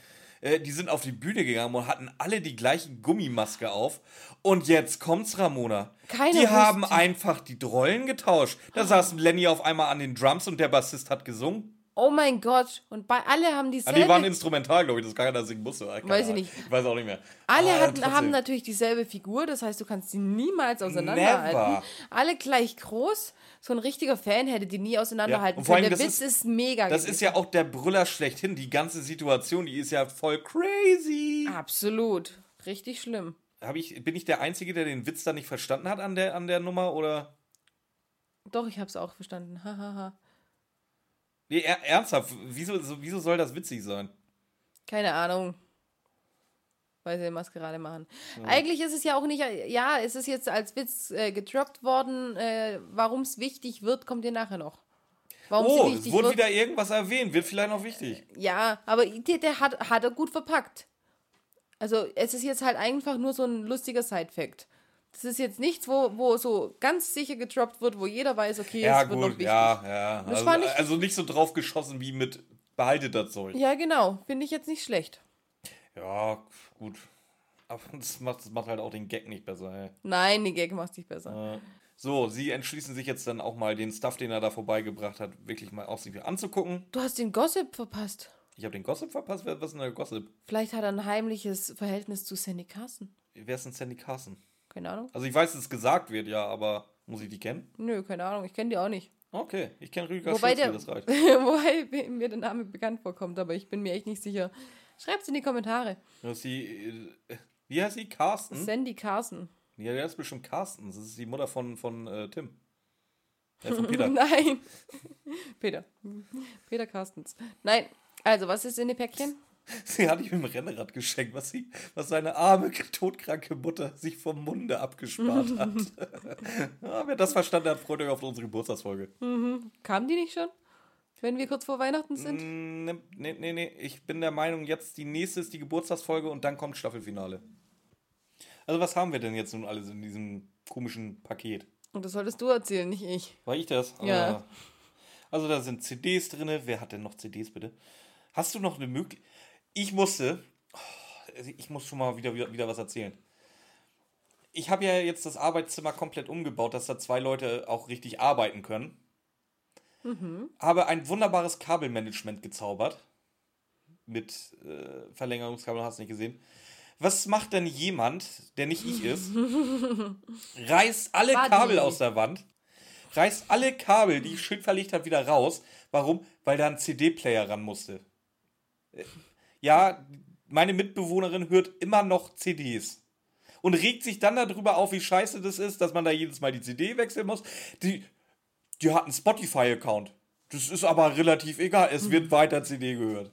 A: Äh, die sind auf die Bühne gegangen und hatten alle die gleiche Gummimaske auf. Und jetzt kommt's, Ramona.
B: Keiner
A: die haben einfach die Rollen getauscht. Da saß Lenny auf einmal an den Drums und der Bassist hat gesungen.
B: Oh mein Gott. Und bei alle haben
A: Ah,
B: dieselbe...
A: die waren instrumental, glaube ich, dass keiner singen musste. Keine
B: Weiß ich nicht.
A: Ich weiß auch nicht mehr.
B: Alle
A: Aber
B: hatten, haben natürlich dieselbe Figur, das heißt, du kannst sie niemals auseinanderhalten.
A: Never.
B: Alle gleich groß. So ein richtiger Fan hätte die nie auseinanderhalten
A: Ja,
B: können.
A: allem,
B: Der Witz
A: ist-
B: ist, mega.
A: Das
B: gewesen.
A: ist ja auch der Brüller schlechthin. Die ganze Situation, die ist ja voll crazy.
B: Absolut. Richtig schlimm.
A: Hab ich, bin ich der Einzige, der den Witz da nicht verstanden hat an der, an der Nummer? Oder?
B: Doch, ich hab's auch verstanden. Hahaha.
A: Nee, er, ernsthaft, wieso, so, wieso soll das witzig sein?
B: Keine Ahnung. Weil sie Maskerade machen. Eigentlich ist es ja auch nicht, ja, es ist jetzt als Witz äh, gedroppt worden. Äh, Warum es wichtig wird, kommt ihr nachher noch. Warum
A: Oh, es wurde
B: wird.
A: wieder irgendwas erwähnt, wird vielleicht noch wichtig.
B: Ja, aber der, der hat, hat er gut verpackt. Also es ist jetzt halt einfach nur so ein lustiger Side-Fact. Das ist jetzt nichts, wo, wo so ganz sicher gedroppt wird, wo jeder weiß, okay,
A: Ja,
B: es wird noch
A: gut,
B: wichtig.
A: ja, ja.
B: Das
A: Also,
B: war nicht-
A: also nicht so drauf geschossen wie mit behaltet das Zeug.
B: Ja, genau. Finde ich jetzt nicht schlecht.
A: Ja, gut. Aber das macht, das macht halt auch den Gag nicht besser, ey.
B: Nein, die Gag macht sich besser.
A: So, sie entschließen sich jetzt dann auch mal den Stuff, den er da vorbeigebracht hat, wirklich mal auch sich anzugucken.
B: Du hast den Gossip verpasst.
A: Ich habe den Gossip verpasst. Was ist denn der Gossip?
B: Vielleicht hat er ein heimliches Verhältnis zu Sandy Carson.
A: Wer ist denn Sandy Carson?
B: Keine Ahnung.
A: Also ich weiß, dass es gesagt wird, ja, aber muss ich die kennen?
B: Nö, keine Ahnung. Ich kenne die auch nicht.
A: Okay, ich kenne Rüdiger
B: Wobei,
A: Schulze,
B: der,
A: das reicht.
B: wobei mir der Name bekannt vorkommt, aber ich bin mir echt nicht sicher. Schreibt's in die Kommentare.
A: Die, äh, wie heißt sie? Carsten?
B: Sandy Carson.
A: Ja, der ist bestimmt Carsten. Das ist die Mutter von, von äh, Tim. Äh, von Peter.
B: Nein. Peter. Peter Carstens. Nein. Also, was ist in dem Päckchen?
A: Sie hat ihm ein Rennrad geschenkt, was, sie, was seine arme, todkranke Mutter sich vom Munde abgespart hat. ja, wer das verstanden hat, freut euch auf unsere Geburtstagsfolge.
B: Kam die nicht schon? Wenn wir kurz vor Weihnachten sind?
A: Nee, nee, nee, nee. Ich bin der Meinung, jetzt die nächste ist die Geburtstagsfolge und dann kommt Staffelfinale. Also, was haben wir denn jetzt nun alles in diesem komischen Paket?
B: Und das solltest du erzählen, nicht ich.
A: War ich das?
B: Ja.
A: Ah. Also da sind CDs drin. Wer hat denn noch CDs bitte? Hast du noch eine Möglichkeit? Ich musste. oh, Ich muss schon mal wieder, wieder, wieder was erzählen. Ich habe ja jetzt das Arbeitszimmer komplett umgebaut, dass da zwei Leute auch richtig arbeiten können. Habe ein wunderbares Kabelmanagement gezaubert. Mit äh, Verlängerungskabel, hast du nicht gesehen. Was macht denn jemand, der nicht ich ist? reißt alle
B: Buddy.
A: Kabel aus der Wand, reißt alle Kabel, die ich schön verlegt habe, wieder raus. Warum? Weil da ein CD-Player ran musste. Ja, meine Mitbewohnerin hört immer noch CDs. Und regt sich dann darüber auf, wie scheiße das ist, dass man da jedes Mal die CD wechseln muss. Die, die hat einen Spotify-Account. Das ist aber relativ egal. Es wird weiter CD gehört.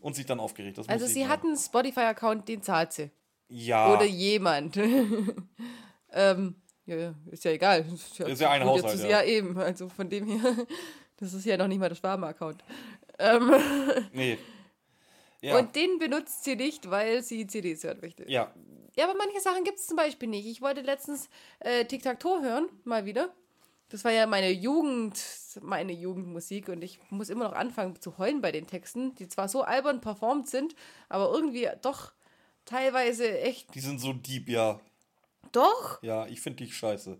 A: Und sich dann aufgeregt.
B: Also, sie hat einen Spotify-Account, den zahlt sie.
A: Ja.
B: Oder jemand. ähm, ja, ist ja egal. Ist ja,
A: Ist ja ein Haushalt,
B: ist-
A: ja.
B: ja. eben. Also von dem her, das ist ja noch nicht mal der Schwaben-Account. Ähm,
A: Nee. Ja.
B: Und den benutzt sie nicht, weil sie CDs hört möchte.
A: ja.
B: Ja, aber manche Sachen gibt es zum Beispiel nicht. Ich wollte letztens äh, Tic-Tac-Toe hören, mal wieder. Das war ja meine Jugend, meine Jugendmusik und ich muss immer noch anfangen zu heulen bei den Texten, die zwar so albern performt sind, aber irgendwie doch teilweise echt.
A: Die sind so deep, ja.
B: Doch?
A: Ja, ich finde die scheiße.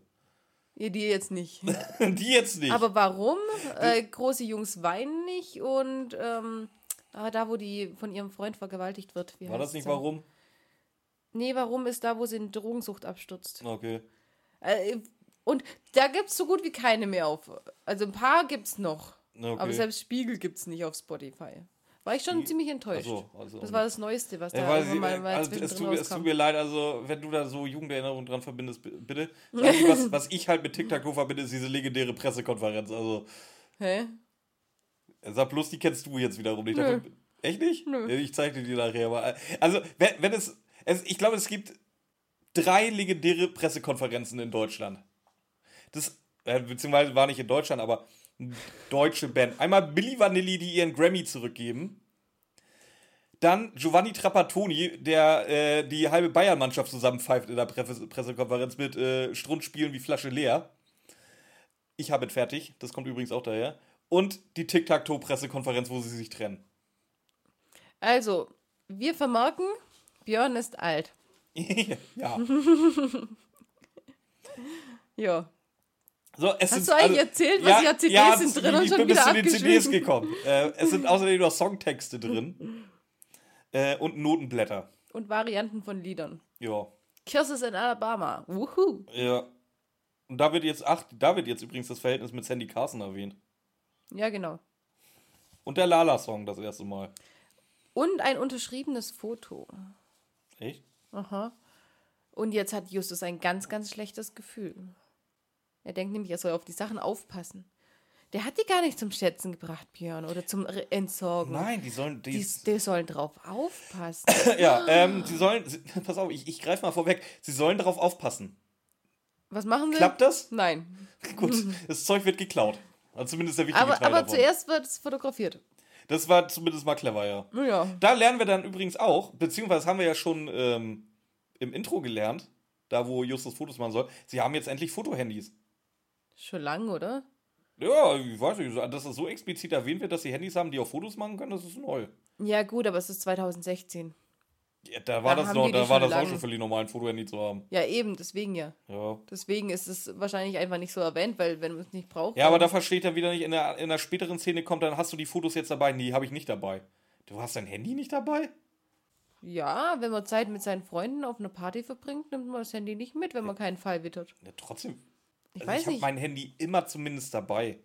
B: Ihr die jetzt nicht.
A: die jetzt nicht.
B: Aber warum? Äh, große Jungs weinen nicht und ähm, aber da, wo die von ihrem Freund vergewaltigt wird. Wie
A: War das nicht warum?
B: Nee, warum ist da, wo sie in Drogensucht abstürzt.
A: Okay.
B: Äh, und da gibt es so gut wie keine mehr auf. Also ein paar gibt's noch.
A: Okay.
B: Aber selbst Spiegel gibt's nicht auf Spotify. War ich schon ziemlich enttäuscht.
A: So, also
B: das war das Neueste, was da
A: Ja, sie,
B: mal, mal
A: also es, tut, mir- es tut mir leid, also wenn du da so Jugenderinnerungen dran verbindest, bitte. Einzige, was, was ich halt mit TikTok verbinde, ist diese legendäre Pressekonferenz. Also,
B: Hä?
A: Sag bloß, die kennst du jetzt wiederum nicht.
B: Nö.
A: Davon- Echt nicht?
B: Nö.
A: Ich zeig dir die nachher mal. Also, wenn, wenn es, es. Ich glaube, es gibt drei legendäre Pressekonferenzen in Deutschland. Das, äh, beziehungsweise war nicht in Deutschland, aber deutsche Band. Einmal Billy Vanilli, die ihren Grammy zurückgeben. Dann Giovanni Trapattoni, der äh, die halbe Bayern-Mannschaft zusammenpfeift in der Presse Pressekonferenz mit äh, Strunzspielen wie Flasche leer. Ich habe es fertig, das kommt übrigens auch daher. Und die Tic-Tac-Toe-Pressekonferenz, wo sie sich trennen.
B: Also, wir vermerken, Björn ist alt.
A: ja.
B: Ja.
A: So, es
B: Hast
A: sind,
B: du eigentlich erzählt, was hier CDs sind
A: das-
B: drin und
A: ich
B: schon
A: bin bis
B: wieder
A: zu den CDs gekommen. Äh, es sind außerdem noch Songtexte drin. Äh, und Notenblätter.
B: Und Varianten von Liedern.
A: Ja.
B: Curses in Alabama. Wuhu.
A: Ja. Und da wird jetzt, ach, da wird jetzt übrigens das Verhältnis mit Sandy Carson erwähnt.
B: Ja, genau.
A: Und der Lala-Song das erste Mal.
B: Und ein unterschriebenes Foto.
A: Echt?
B: Aha. Und jetzt hat Justus ein ganz, ganz schlechtes Gefühl. Er denkt nämlich, er soll auf die Sachen aufpassen. Der hat die gar nicht zum Schätzen gebracht, Björn, oder zum Entsorgen.
A: Nein, die sollen. Die,
B: Die, die sollen drauf aufpassen.
A: ja, ähm, sie sollen. Pass auf, ich, ich greife mal vorweg. Sie sollen darauf aufpassen.
B: Was machen sie?
A: Klappt das?
B: Nein.
A: Gut, das Zeug wird geklaut. Also zumindest der wichtige
B: Aber,
A: Teil
B: aber
A: davon.
B: zuerst wird es fotografiert.
A: Das war zumindest mal clever, ja.
B: Ja.
A: Da lernen wir dann übrigens auch, beziehungsweise haben wir ja schon ähm, im Intro gelernt, da wo Justus Fotos machen soll. Sie haben jetzt endlich Fotohandys.
B: Schon lang, oder?
A: Ja, ich weiß nicht, dass das so explizit erwähnt wird, dass sie Handys haben, die auch Fotos machen können, das ist neu.
B: Ja, gut, aber es ist 2016.
A: Ja, da war
B: Da
A: das noch,
B: die die
A: da war das auch schon völlig normal, ein Fotohandy zu haben.
B: Ja, eben, deswegen ja.
A: Ja.
B: Deswegen ist es wahrscheinlich einfach nicht so erwähnt, weil wenn man es nicht braucht.
A: Ja, aber da
B: dann-
A: ich dann wieder nicht, in der, in der späteren Szene kommt, dann hast du die Fotos jetzt dabei. Nee, habe ich nicht dabei. Du hast dein Handy nicht dabei?
B: Ja, wenn man Zeit mit seinen Freunden auf einer Party verbringt, nimmt man das Handy nicht mit, wenn man keinen Fall wittert.
A: Ja, trotzdem.
B: Ich
A: Also
B: weiß
A: ich habe mein Handy immer zumindest dabei.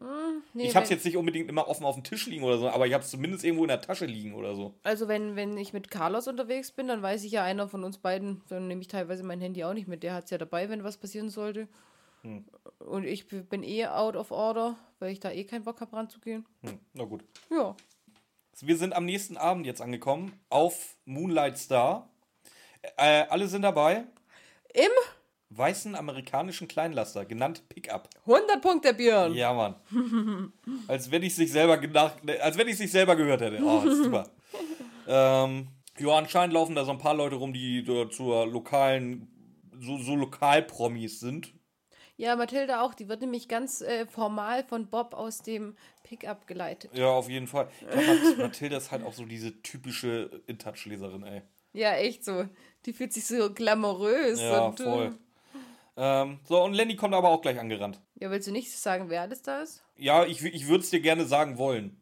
B: Nee,
A: ich habe es jetzt nicht unbedingt immer offen auf dem Tisch liegen oder so, aber ich habe es zumindest irgendwo in der Tasche liegen oder so.
B: Also wenn, wenn ich mit Carlos unterwegs bin, dann weiß ich ja, einer von uns beiden, dann nehme ich teilweise mein Handy auch nicht mit. Der hat es ja dabei, wenn was passieren sollte.
A: Hm.
B: Und ich bin eh out of order, weil ich da eh keinen Bock habe ranzugehen.
A: Hm, na gut.
B: Ja.
A: Wir sind am nächsten Abend jetzt angekommen auf Moonlight Star. Äh, alle sind dabei.
B: Im
A: Weißen amerikanischen Kleinlaster, genannt Pickup.
B: 100 Punkte, Björn.
A: Ja, Mann. als wenn ich sich selber genach, als wenn ich sich selber gehört hätte. Oh, das ist super. ähm, ja, anscheinend laufen da so ein paar Leute rum, die zur lokalen, so, so Lokalpromis sind.
B: Ja, Mathilda auch. Die wird nämlich ganz äh, formal von Bob aus dem Pickup geleitet.
A: Ja, auf jeden Fall. Ich glaub, Mat- Mathilda ist halt auch so diese typische In-Touch-Leserin, ey.
B: Ja, echt so. Die fühlt sich so glamourös.
A: Ja,
B: und, äh,
A: voll. Ähm, so, und Lenny kommt aber auch gleich angerannt.
B: Ja, willst du nicht sagen, wer alles da ist?
A: Ja, ich, ich würde es dir gerne sagen wollen.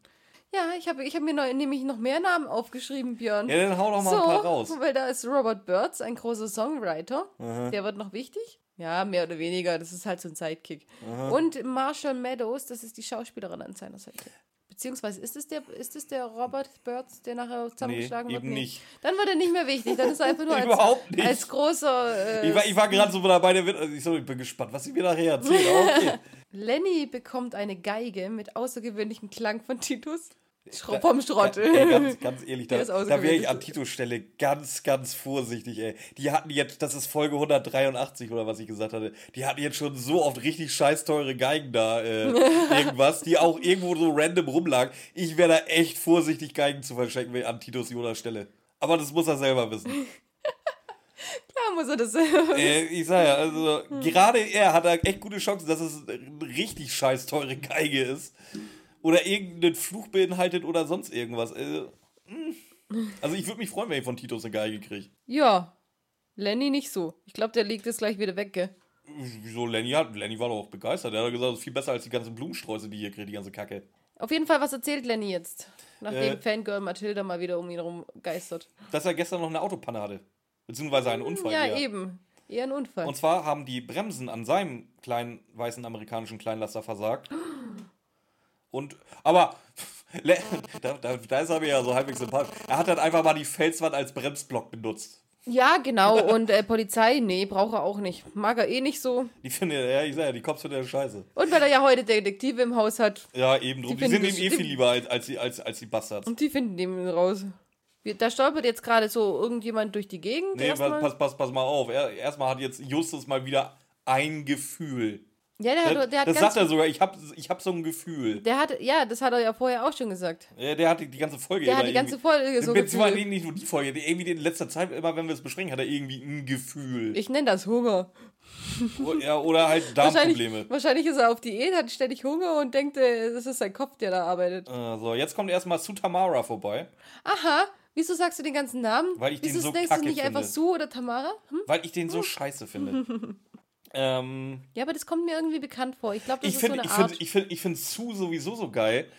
B: Ja, ich habe ich hab mir noch, nämlich noch mehr Namen aufgeschrieben, Björn.
A: Ja, dann hau doch mal ein paar raus.
B: Weil da ist Robert Burns, ein großer Songwriter. Der wird noch wichtig. Ja, mehr oder weniger. Das ist halt so ein Sidekick. Und Marshall Meadows, das ist die Schauspielerin an seiner Seite. Beziehungsweise ist es der, ist es der Robert Burns, der nachher zusammengeschlagen
A: Nee,
B: wird?
A: eben nicht.
B: Dann wird er nicht mehr wichtig. Dann ist er einfach nur als,
A: Überhaupt nicht.
B: als großer. Äh,
A: Ich war, ich war gerade so dabei, der wird, also ich, so, ich bin gespannt, was sie mir nachher erzählt. Aber okay.
B: Lenny bekommt eine Geige mit außergewöhnlichem Klang von Titus. Schro vom Schrott.
A: Ey, ganz, ganz ehrlich, da, da wäre ich an Titos Stelle ganz, ganz vorsichtig, ey. Die hatten jetzt, das ist Folge 183 oder was ich gesagt hatte, die hatten jetzt schon so oft richtig scheiß teure Geigen da, äh, irgendwas, die auch irgendwo so random rumlagen. Ich wäre da echt vorsichtig, Geigen zu verschenken an Titos Jonas Stelle. Aber das muss er selber wissen.
B: Klar muss er das.
A: äh, ich sag ja, also gerade er hat da echt gute Chancen, dass es eine richtig scheiß teure Geige ist. Oder irgendeinen Fluch beinhaltet oder sonst irgendwas. Also, Also ich würde mich freuen, wenn ich von Titus eine Geige kriege.
B: Ja. Lenny nicht so. Ich glaube, der legt es gleich wieder weg, gell?
A: Wieso Lenny hat? Lenny war doch auch begeistert. Er hat gesagt, das ist viel besser als die ganzen Blumensträuße, die hier kriegt, die ganze Kacke.
B: Auf jeden Fall, was erzählt Lenny jetzt? Nachdem
A: Äh.
B: Fangirl Mathilda mal wieder um ihn herum geistert.
A: Dass er gestern noch eine Autopanne hatte. Beziehungsweise einen Unfall.
B: ja,
A: eher.
B: eben. Eher ein Unfall.
A: Und zwar haben die Bremsen an seinem kleinen weißen amerikanischen Kleinlaster versagt. Und, aber, da, da, da ist er mir ja so halbwegs sympathisch. Er hat dann einfach mal die Felswand als Bremsblock benutzt.
B: ja, genau. Und äh, Polizei, nee, braucht er auch nicht. Mag er eh nicht so.
A: Die finde, ja, ich sag ja, die Cops finden ja scheiße.
B: Und weil er ja heute Detektive im Haus hat.
A: Ja, eben drum.
B: Die
A: Die, sind
B: finden
A: ihm eh viel lieber als, als, die, als, als die Bastards.
B: Und die finden ihn raus. Da stolpert jetzt gerade so irgendjemand durch die Gegend.
A: Nee, pass, pass, pass mal auf. Er, erstmal hat jetzt Justus mal wieder ein Gefühl.
B: Ja, der hat, der hat
A: das sagt er sogar, ich hab, ich hab so ein Gefühl.
B: Der hat, ja, das hat er ja vorher auch schon gesagt.
A: Ja, der hat die, die ganze Folge
B: Der hat die ganze Folge so
A: Beziehungsweise
B: Gefühl.
A: nicht nur die Folge, irgendwie in letzter Zeit, immer wenn wir es besprechen, hat er irgendwie ein Gefühl.
B: Ich nenne das Hunger.
A: Ja, oder halt
B: Wahrscheinlich,
A: Darmprobleme.
B: wahrscheinlich ist er auf Diät, hat ständig Hunger und denkt, äh, es ist sein Kopf, der da arbeitet.
A: Äh, so, jetzt kommt erstmal Sutamara vorbei,
B: Aha, wieso sagst du den ganzen Namen?
A: Weil ich den
B: wieso
A: so
B: nennst du nicht einfach
A: finde.
B: Sue oder Tamara? Hm?
A: weil ich den so scheiße finde. ähm,
B: Ja, aber das kommt mir irgendwie bekannt vor. Ich glaube, das
A: ich
B: ist
A: finde
B: so eine
A: ich
B: Art.
A: find, ich find, ich find Sue sowieso so geil.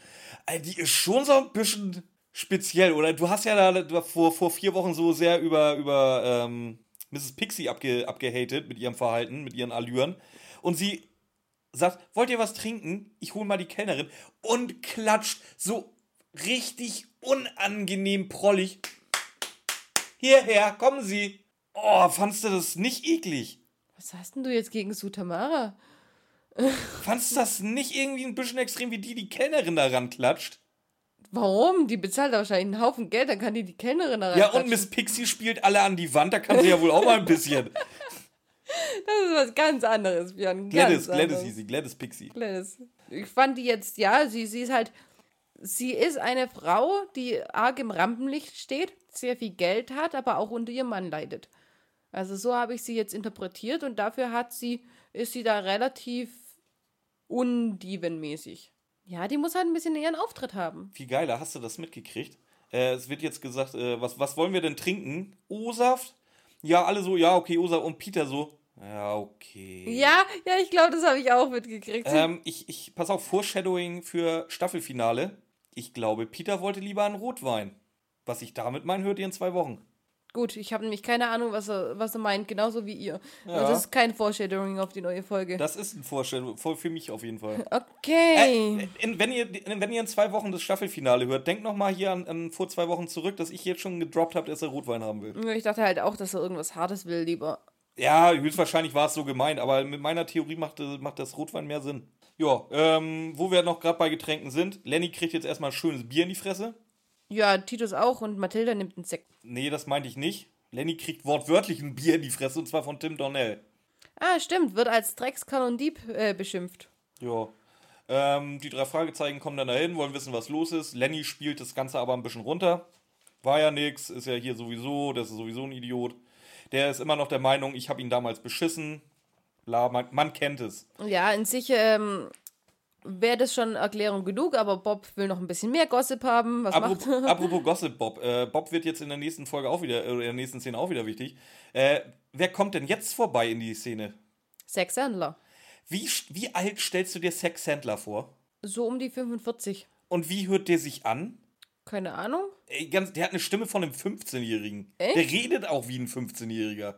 A: Die ist schon so ein bisschen speziell, oder? Du hast ja da vor, vor vier Wochen so sehr über, über ähm, Mrs. Pixie abge, abgehatet mit ihrem Verhalten, mit ihren Allüren. Und sie sagt, wollt ihr was trinken? Ich hole mal die Kellnerin. Und klatscht so richtig unangenehm prollig. Hierher, kommen Sie. Oh, fandst du das nicht eklig?
B: Was hast denn du jetzt gegen Sue Tamara?
A: Fandst du das nicht irgendwie ein bisschen extrem, wie die die Kellnerin da ranklatscht?
B: Warum? Die bezahlt wahrscheinlich einen Haufen Geld, dann kann die die Kellnerin da
A: Ja, und. Miss Pixie spielt alle an die Wand, da kann sie ja wohl auch mal ein bisschen.
B: Das ist was ganz anderes, Björn.
A: Gladys, Gladys hieß sie, Gladys Pixie.
B: Gladys. Ich fand die jetzt, ja, sie, sie ist halt, sie ist eine Frau, die arg im Rampenlicht steht, sehr viel Geld hat, aber auch unter ihrem Mann leidet. Also so habe ich sie jetzt interpretiert und dafür hat sie, ist sie da relativ undievenmäßig. Ja, die muss halt ein bisschen ihren Auftritt haben.
A: Viel geiler, hast du das mitgekriegt? Äh, es wird jetzt gesagt, äh, was, was wollen wir denn trinken? O-Saft? Ja, alle so, ja, okay, O-Saft. Und Peter so, ja, okay.
B: Ja, ja, ich glaube, das habe ich auch mitgekriegt.
A: Ähm, ich, ich, pass auf, Foreshadowing für Staffelfinale. Ich glaube, Peter wollte lieber einen Rotwein. Was ich damit meine, hört ihr in zwei Wochen.
B: Gut, ich habe nämlich keine Ahnung, was er, was er meint, genauso wie ihr.
A: Ja.
B: Also das ist kein Foreshadowing auf die neue Folge.
A: Das ist ein Vorstellung, voll für mich auf jeden Fall.
B: okay.
A: Äh, in, wenn, ihr, wenn ihr in zwei Wochen das Staffelfinale hört, denkt noch mal hier an, an vor zwei Wochen zurück, dass ich jetzt schon gedroppt habe, dass er Rotwein haben will.
B: Ich dachte halt auch, dass er irgendwas Hartes will, lieber.
A: Ja, höchstwahrscheinlich war es so gemeint, aber mit meiner Theorie macht, macht das Rotwein mehr Sinn. Ja, ähm, wo wir noch gerade bei Getränken sind, Lenny kriegt jetzt erstmal ein schönes Bier in die Fresse.
B: Ja, Titus auch und Mathilda nimmt einen Sekt.
A: Nee, das meinte ich nicht. Lenny kriegt wortwörtlich ein Bier in die Fresse und zwar von Tim Donnell.
B: Ah, stimmt, wird als Dreckskerl und Dieb äh, beschimpft.
A: Ja. Ähm, die drei Fragezeichen kommen dann dahin, wollen wissen, was los ist. Lenny spielt das Ganze aber ein bisschen runter. War ja nix, ist ja hier sowieso, das ist sowieso ein Idiot. Der ist immer noch der Meinung, ich habe ihn damals beschissen. Bla, man, man kennt es.
B: Ja, in sich ähm, wäre das schon Erklärung genug, aber Bob will noch ein bisschen mehr Gossip haben. Was
A: Apropos,
B: macht
A: apropos Gossip Bob. Äh, Bob wird jetzt in der nächsten Folge auch wieder, äh, in der nächsten Szene auch wieder wichtig. Äh, wer kommt denn jetzt vorbei in die Szene?
B: Sex Sandler.
A: Wie, wie alt stellst du dir Sex Sandler vor?
B: So um die 45.
A: Und wie hört der sich an?
B: Keine Ahnung.
A: Ey, ganz, der hat eine Stimme von einem 15-Jährigen.
B: Echt?
A: Der redet auch wie ein 15-Jähriger.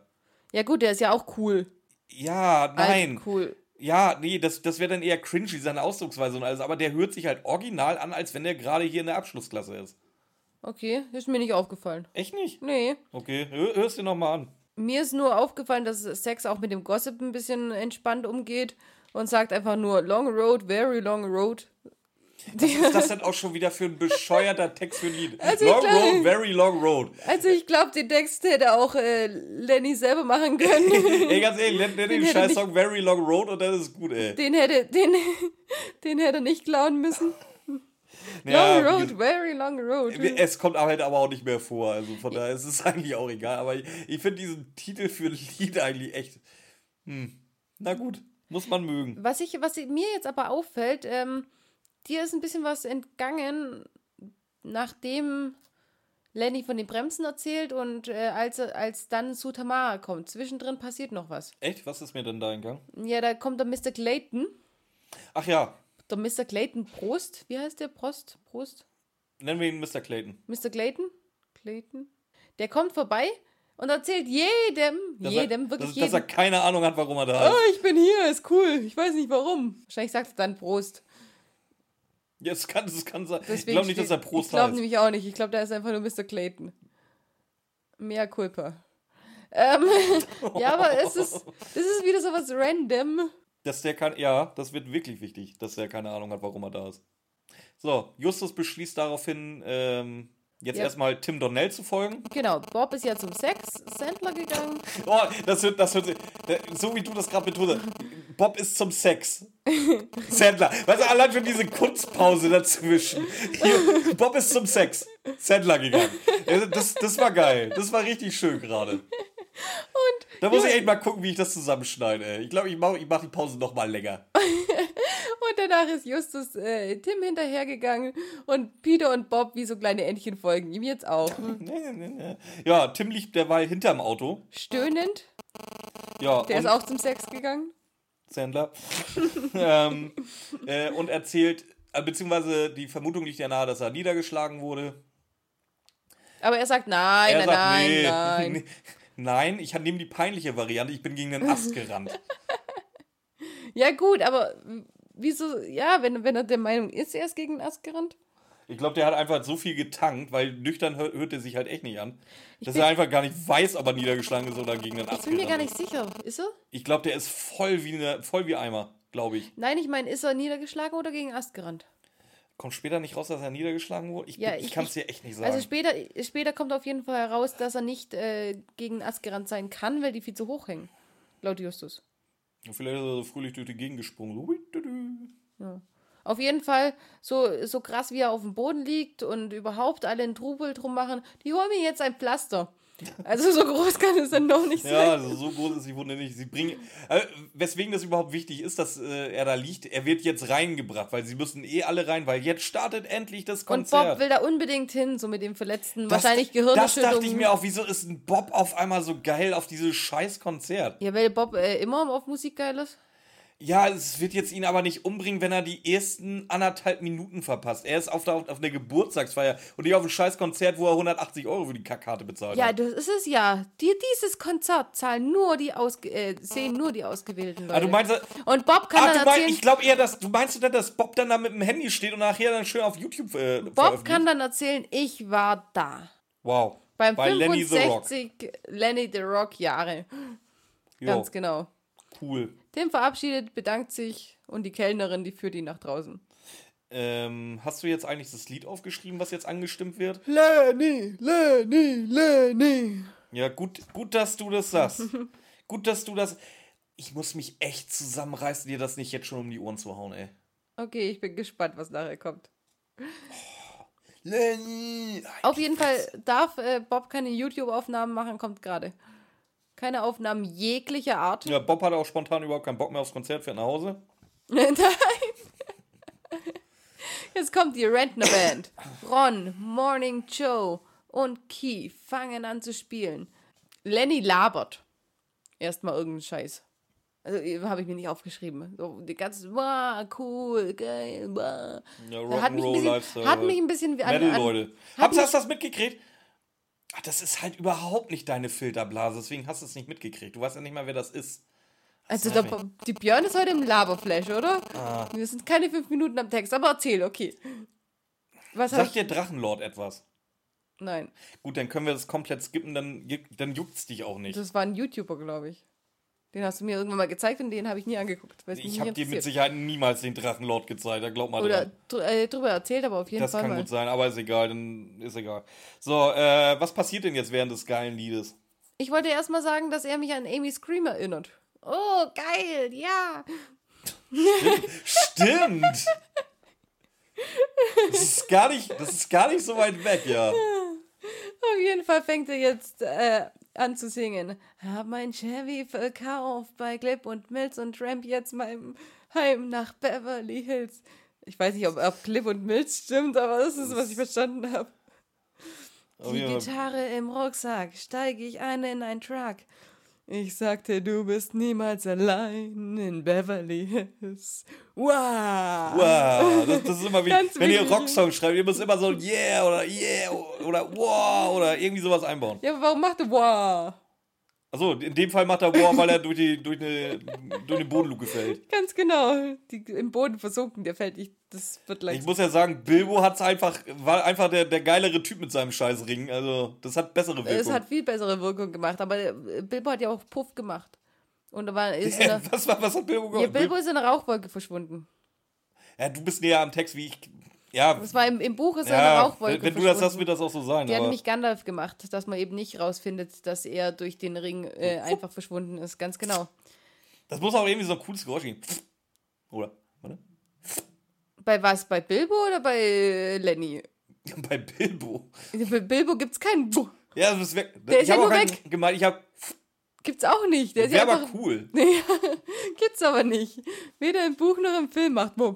B: Ja gut, der ist ja auch cool.
A: Ja, nein.
B: Alt, cool.
A: Ja, nee, das, das wäre dann eher cringy, seine Ausdrucksweise und alles. Aber der hört sich halt original an, als wenn der gerade hier in der Abschlussklasse ist.
B: Okay, ist mir nicht aufgefallen.
A: Echt nicht?
B: Nee.
A: Okay, hör, hörst dir nochmal an.
B: Mir ist nur aufgefallen, dass Sex auch mit dem Gossip ein bisschen entspannt umgeht und sagt einfach nur Long Road, very long road.
A: Was ist das denn auch schon wieder für ein bescheuerter Text für ein Lied?
B: Also
A: long
B: glaub-
A: Road, very long road.
B: Also ich glaube, den Text hätte auch äh, Lenny selber machen können.
A: Ey, ganz ehrlich, nenn den
B: hätte
A: scheiß Song Very Long Road und dann ist gut, ey.
B: Den hätte, den, den hätte er nicht klauen müssen.
A: Ja,
B: long road, very long road.
A: Es kommt aber halt aber auch nicht mehr vor. Also von daher ist es eigentlich auch egal. Aber ich, ich finde diesen Titel für ein Lied eigentlich echt. Hm. Na gut, muss man mögen.
B: Was, ich, was mir jetzt aber auffällt, ähm, dir ist ein bisschen was entgangen, nachdem Lenny von den Bremsen erzählt und äh, als, als dann zu Tamara kommt, zwischendrin passiert noch was.
A: Echt? Was ist mir denn da entgangen?
B: Ja, da kommt der Mr. Clayton.
A: Ach ja,
B: Der Mr. Clayton Prost. Wie heißt der? Prost? Prost?
A: nennen wir ihn Mr. Clayton.
B: Mr. Clayton? Clayton? Der kommt vorbei und erzählt jedem,
A: Dass
B: jedem,
A: er,
B: wirklich
A: dass,
B: jedem.
A: dass er keine Ahnung hat, warum er da ist.
B: oh, ich bin hier, ist cool. Ich weiß nicht warum. Wahrscheinlich sagt er dann Prost.
A: Ja, es kann, es kann sein. ich
B: Deswegen
A: glaube nicht, dass er Prost
B: Ich glaube
A: heißt.
B: nämlich auch nicht. Ich glaube, der ist einfach nur Mr. Clayton. Mehr Culpa. Ähm, ja, aber es ist, es ist wieder so was random.
A: Dass der kann, ja, das wird wirklich wichtig, dass der keine Ahnung hat, warum er da ist. So, Justus beschließt daraufhin, ähm, jetzt
B: Ja.
A: erstmal Tim Donnell zu folgen.
B: Genau, Bob ist ja zum Sex-Sandler gegangen.
A: Oh, das wird, das wird, so wie du das gerade betont hast. Bob ist zum Sex. Sandler. Weißt du, allein schon diese Kunstpause dazwischen. Hier, Bob ist zum Sex. Sandler gegangen. Ja, Das, das war geil. Das war richtig schön gerade. Und da muss ich echt mal gucken, wie ich das zusammenschneide. Ich glaube, ich mache ich mach die Pause noch mal länger.
B: Und danach ist Justus äh, Tim hinterhergegangen und Peter und Bob wie so kleine Entchen folgen ihm jetzt auch.
A: Ja, Tim liegt derweil hinterm Auto.
B: Stöhnend.
A: Ja,
B: Der ist auch zum Sex gegangen.
A: Sandler. ähm, äh, und erzählt, äh, beziehungsweise die Vermutung liegt ja nahe, dass er niedergeschlagen wurde.
B: Aber er sagt nein,
A: Er
B: nein,
A: sagt,
B: nein,
A: nee,
B: nein.
A: nee, nein, ich nehme die peinliche Variante, ich bin gegen den Ast gerannt.
B: Ja gut, aber wieso, ja, wenn, wenn er der Meinung ist, er ist gegen den Ast gerannt?
A: Ich glaube, der hat einfach so viel getankt, weil nüchtern hört, hört er sich halt echt nicht an, dass er einfach gar nicht weiß, ob er niedergeschlagen ist oder gegen den Ast
B: Ich bin mir gar nicht sicher. Ist er?
A: Ich glaube, der ist voll wie, eine, voll wie Eimer, glaube ich.
B: Nein, ich meine, ist er niedergeschlagen oder gegen gerannt?
A: Kommt später nicht raus, dass er niedergeschlagen wurde? Ich,
B: Ja,
A: ich
B: ich-
A: kann es dir echt nicht sagen.
B: Also später, später kommt auf jeden Fall heraus, dass er nicht äh, gegen gerannt sein kann, weil die viel zu hoch hängen. Laut Justus.
A: Vielleicht ist er so fröhlich durch die Gegend gesprungen. So, du.
B: Auf jeden Fall, so, so krass wie er auf dem Boden liegt und überhaupt alle einen Trubel drum machen, die holen mir jetzt ein Pflaster. Also so groß kann es dann noch nicht
A: Ja,
B: sein.
A: also so groß ist die Wunde nicht. Sie bringen, äh, weswegen das überhaupt wichtig ist, dass äh, er da liegt. Er wird jetzt reingebracht, weil sie müssen eh alle rein, weil jetzt startet endlich das
B: Und
A: Konzert.
B: Bob will da unbedingt hin, so mit dem Verletzten.
A: das,
B: wahrscheinlich
A: Das
B: Gehirnerschütterung.
A: dachte ich mir auch, wieso ist ein Bob auf einmal so geil auf dieses scheiß Konzert?
B: Ja, weil Bob äh, immer auf Musik geil ist.
A: Ja, es wird jetzt ihn aber nicht umbringen, wenn er die ersten anderthalb Minuten verpasst. Er ist auf, der, auf eine Geburtstagsfeier und nicht auf ein scheiß Konzert, wo er 180 Euro für die Kackkarte bezahlt
B: Ja,
A: hat.
B: das ist es ja. Die, dieses Konzert zahlen nur die ausge äh, sehen nur die ausgewählten Leute.
A: Ah, du meinst,
B: und Bob kann
A: ah,
B: dann erzählen,
A: ich glaube eher, dass du meinst du denn, dass Bob dann da mit dem Handy steht und nachher dann schön auf YouTube äh,
B: Bob kann dann erzählen, ich war da.
A: Wow.
B: Beim
A: Bei Lenny the Rock.
B: 65 Lenny the Rock Jahre.
A: Jo,
B: Ganz genau.
A: cool.
B: Tim verabschiedet, bedankt sich und die Kellnerin, die führt ihn nach draußen.
A: Ähm, hast du jetzt eigentlich das Lied aufgeschrieben, was jetzt angestimmt wird?
B: Lenny, Lenny, Lenny.
A: Ja, gut, gut, dass du das sagst. gut, dass du das. Ich muss mich echt zusammenreißen, dir das nicht jetzt schon um die Ohren zu hauen, ey.
B: Okay, ich bin gespannt, was nachher kommt.
A: Lenny!
B: Auf jeden Fall darf äh, Bob keine YouTube-Aufnahmen machen, kommt gerade. Keine Aufnahmen jeglicher Art.
A: Ja, Bob hat auch spontan überhaupt keinen Bock mehr aufs Konzert, fährt nach Hause.
B: Nein. Jetzt kommt die Rentner Band. Ron, Morning Joe und Keith fangen an zu spielen. Lenny labert. Erstmal irgendeinen Scheiß. Also habe ich mir nicht aufgeschrieben. So die ganze, wow, cool, geil, wow.
A: Ja,
B: Hat mich, ein
A: Rock'n'Roll,
B: bisschen,
A: Lifestyle.
B: hat mich ein bisschen wie an,
A: Metal,
B: an,
A: Leute.
B: hat
A: Habt ihr das mitgekriegt? Ach, das ist halt überhaupt nicht deine Filterblase, deswegen hast du es nicht mitgekriegt. Du weißt ja nicht mal, wer das ist.
B: Also der, die Björn ist heute im Laberflash, oder?
A: Ah.
B: Wir sind keine fünf Minuten am Text, aber erzähl, okay. Was
A: Sagt dir Drachenlord etwas?
B: Nein,
A: Gut, dann können wir das komplett skippen, dann, dann juckt's dich auch nicht.
B: das war ein YouTuber, glaube ich. Den hast du mir irgendwann mal gezeigt und den habe ich nie angeguckt.
A: Ich habe dir mit. Sicherheit niemals den Drachenlord gezeigt, da glaub mal
B: Oder
A: dran.
B: dr äh, drüber erzählt, aber auf jeden
A: Das
B: Fall
A: kann
B: mal.
A: gut sein, aber ist egal, dann ist egal. So, äh, was passiert denn jetzt während des geilen Liedes?
B: Ich wollte erst mal sagen, dass er mich an Amy Scream erinnert. Oh, geil, ja.
A: Stimmt! Das ist gar nicht, das ist gar nicht so weit weg, ja.
B: Auf jeden Fall fängt er jetzt äh, an zu singen. Hab mein Chevy verkauft bei Clip und Mills und Tramp jetzt meinem Heim nach Beverly Hills. Ich weiß nicht, ob, ob Clip und Mills stimmt, aber das ist, was ich verstanden habe. Die. Gitarre im Rucksack, steige ich ein in einen Truck. Ich sagte, du bist niemals allein in Beverly Hills. Wow!
A: Wow, das, das ist immer wie, wenn ihr. Rocksongs schreibt, ihr müsst immer so yeah oder yeah oder wow oder irgendwie sowas einbauen.
B: Ja, aber warum macht er wow?
A: Achso, in dem Fall macht er wow, weil er durch, die, durch, eine, durch eine Bodenluke fällt.
B: Ganz genau. Die, Im Boden versunken, der fällt nicht. Das wird
A: Ich
B: leicht.
A: muss ja sagen, Bilbo hat's einfach, war einfach der, der geilere Typ mit seinem scheiß Ring. Also, das hat bessere Wirkung.
B: Es hat viel bessere Wirkung gemacht, aber äh, Bilbo hat ja auch Puff gemacht. Und war, ist der,
A: was, war, was hat Bilbo
B: ja,
A: gemacht?
B: Bilbo ist in einer Rauchwolke verschwunden.
A: ja, du bist näher am Text wie ich. Ja,
B: Das war im, im Buch ist er
A: ja
B: Rauchwolke
A: wenn, wenn du das hast, wird das auch so sein.
B: Die hat
A: Aber
B: nämlich Gandalf gemacht, dass man eben nicht rausfindet, dass er durch den Ring äh, einfach verschwunden ist. Ganz genau.
A: das muss auch irgendwie so ein cooles Geräusch geben. Oder?
B: Bei was? Bei Bilbo oder bei äh, Lenny?
A: Bei Bilbo.
B: Bei Bilbo gibt's keinen.
A: Ja, das ist weg.
B: Der ist
A: ich
B: ja
A: habe auch
B: nur weg.
A: gemeint, ich habe.
B: Gibt's auch nicht. Der ist ja
A: aber
B: einfach,
A: cool.
B: Gibt's aber nicht. Weder im Buch noch im Film macht Bo.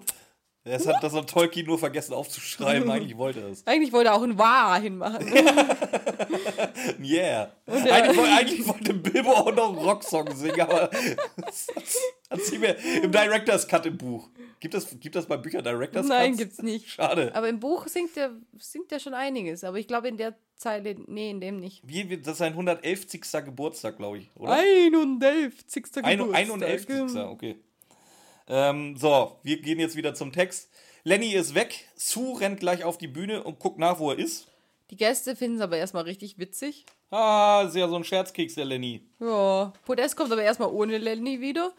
A: Das hat, das hat Tolkien nur vergessen aufzuschreiben. Eigentlich wollte er es.
B: Eigentlich wollte er auch ein Wah hinmachen.
A: Yeah. Eigentlich, woll- eigentlich wollte Bilbo auch noch einen Rocksong singen, aber das hat sie mir im Director's Cut im Buch. Gibt das, gibt das bei Büchern Director's
B: Nein,
A: Cuts?
B: gibt's nicht.
A: Schade.
B: Aber im Buch singt er, singt er schon einiges. Aber ich glaube in der Zeile, nee, in dem nicht.
A: Wie, das ist sein 111. Geburtstag, glaube ich, oder?
B: 51.
A: Ein,
B: Geburtstag.
A: 51. Okay. Ähm, so, wir gehen jetzt wieder zum Text. Lenny ist weg. Sue rennt gleich auf die Bühne und guckt nach, wo er ist.
B: Die Gäste finden es aber erstmal richtig witzig.
A: Ah, ist ja so ein Scherzkeks, der Lenny.
B: Ja, Podest kommt aber erstmal ohne Lenny wieder.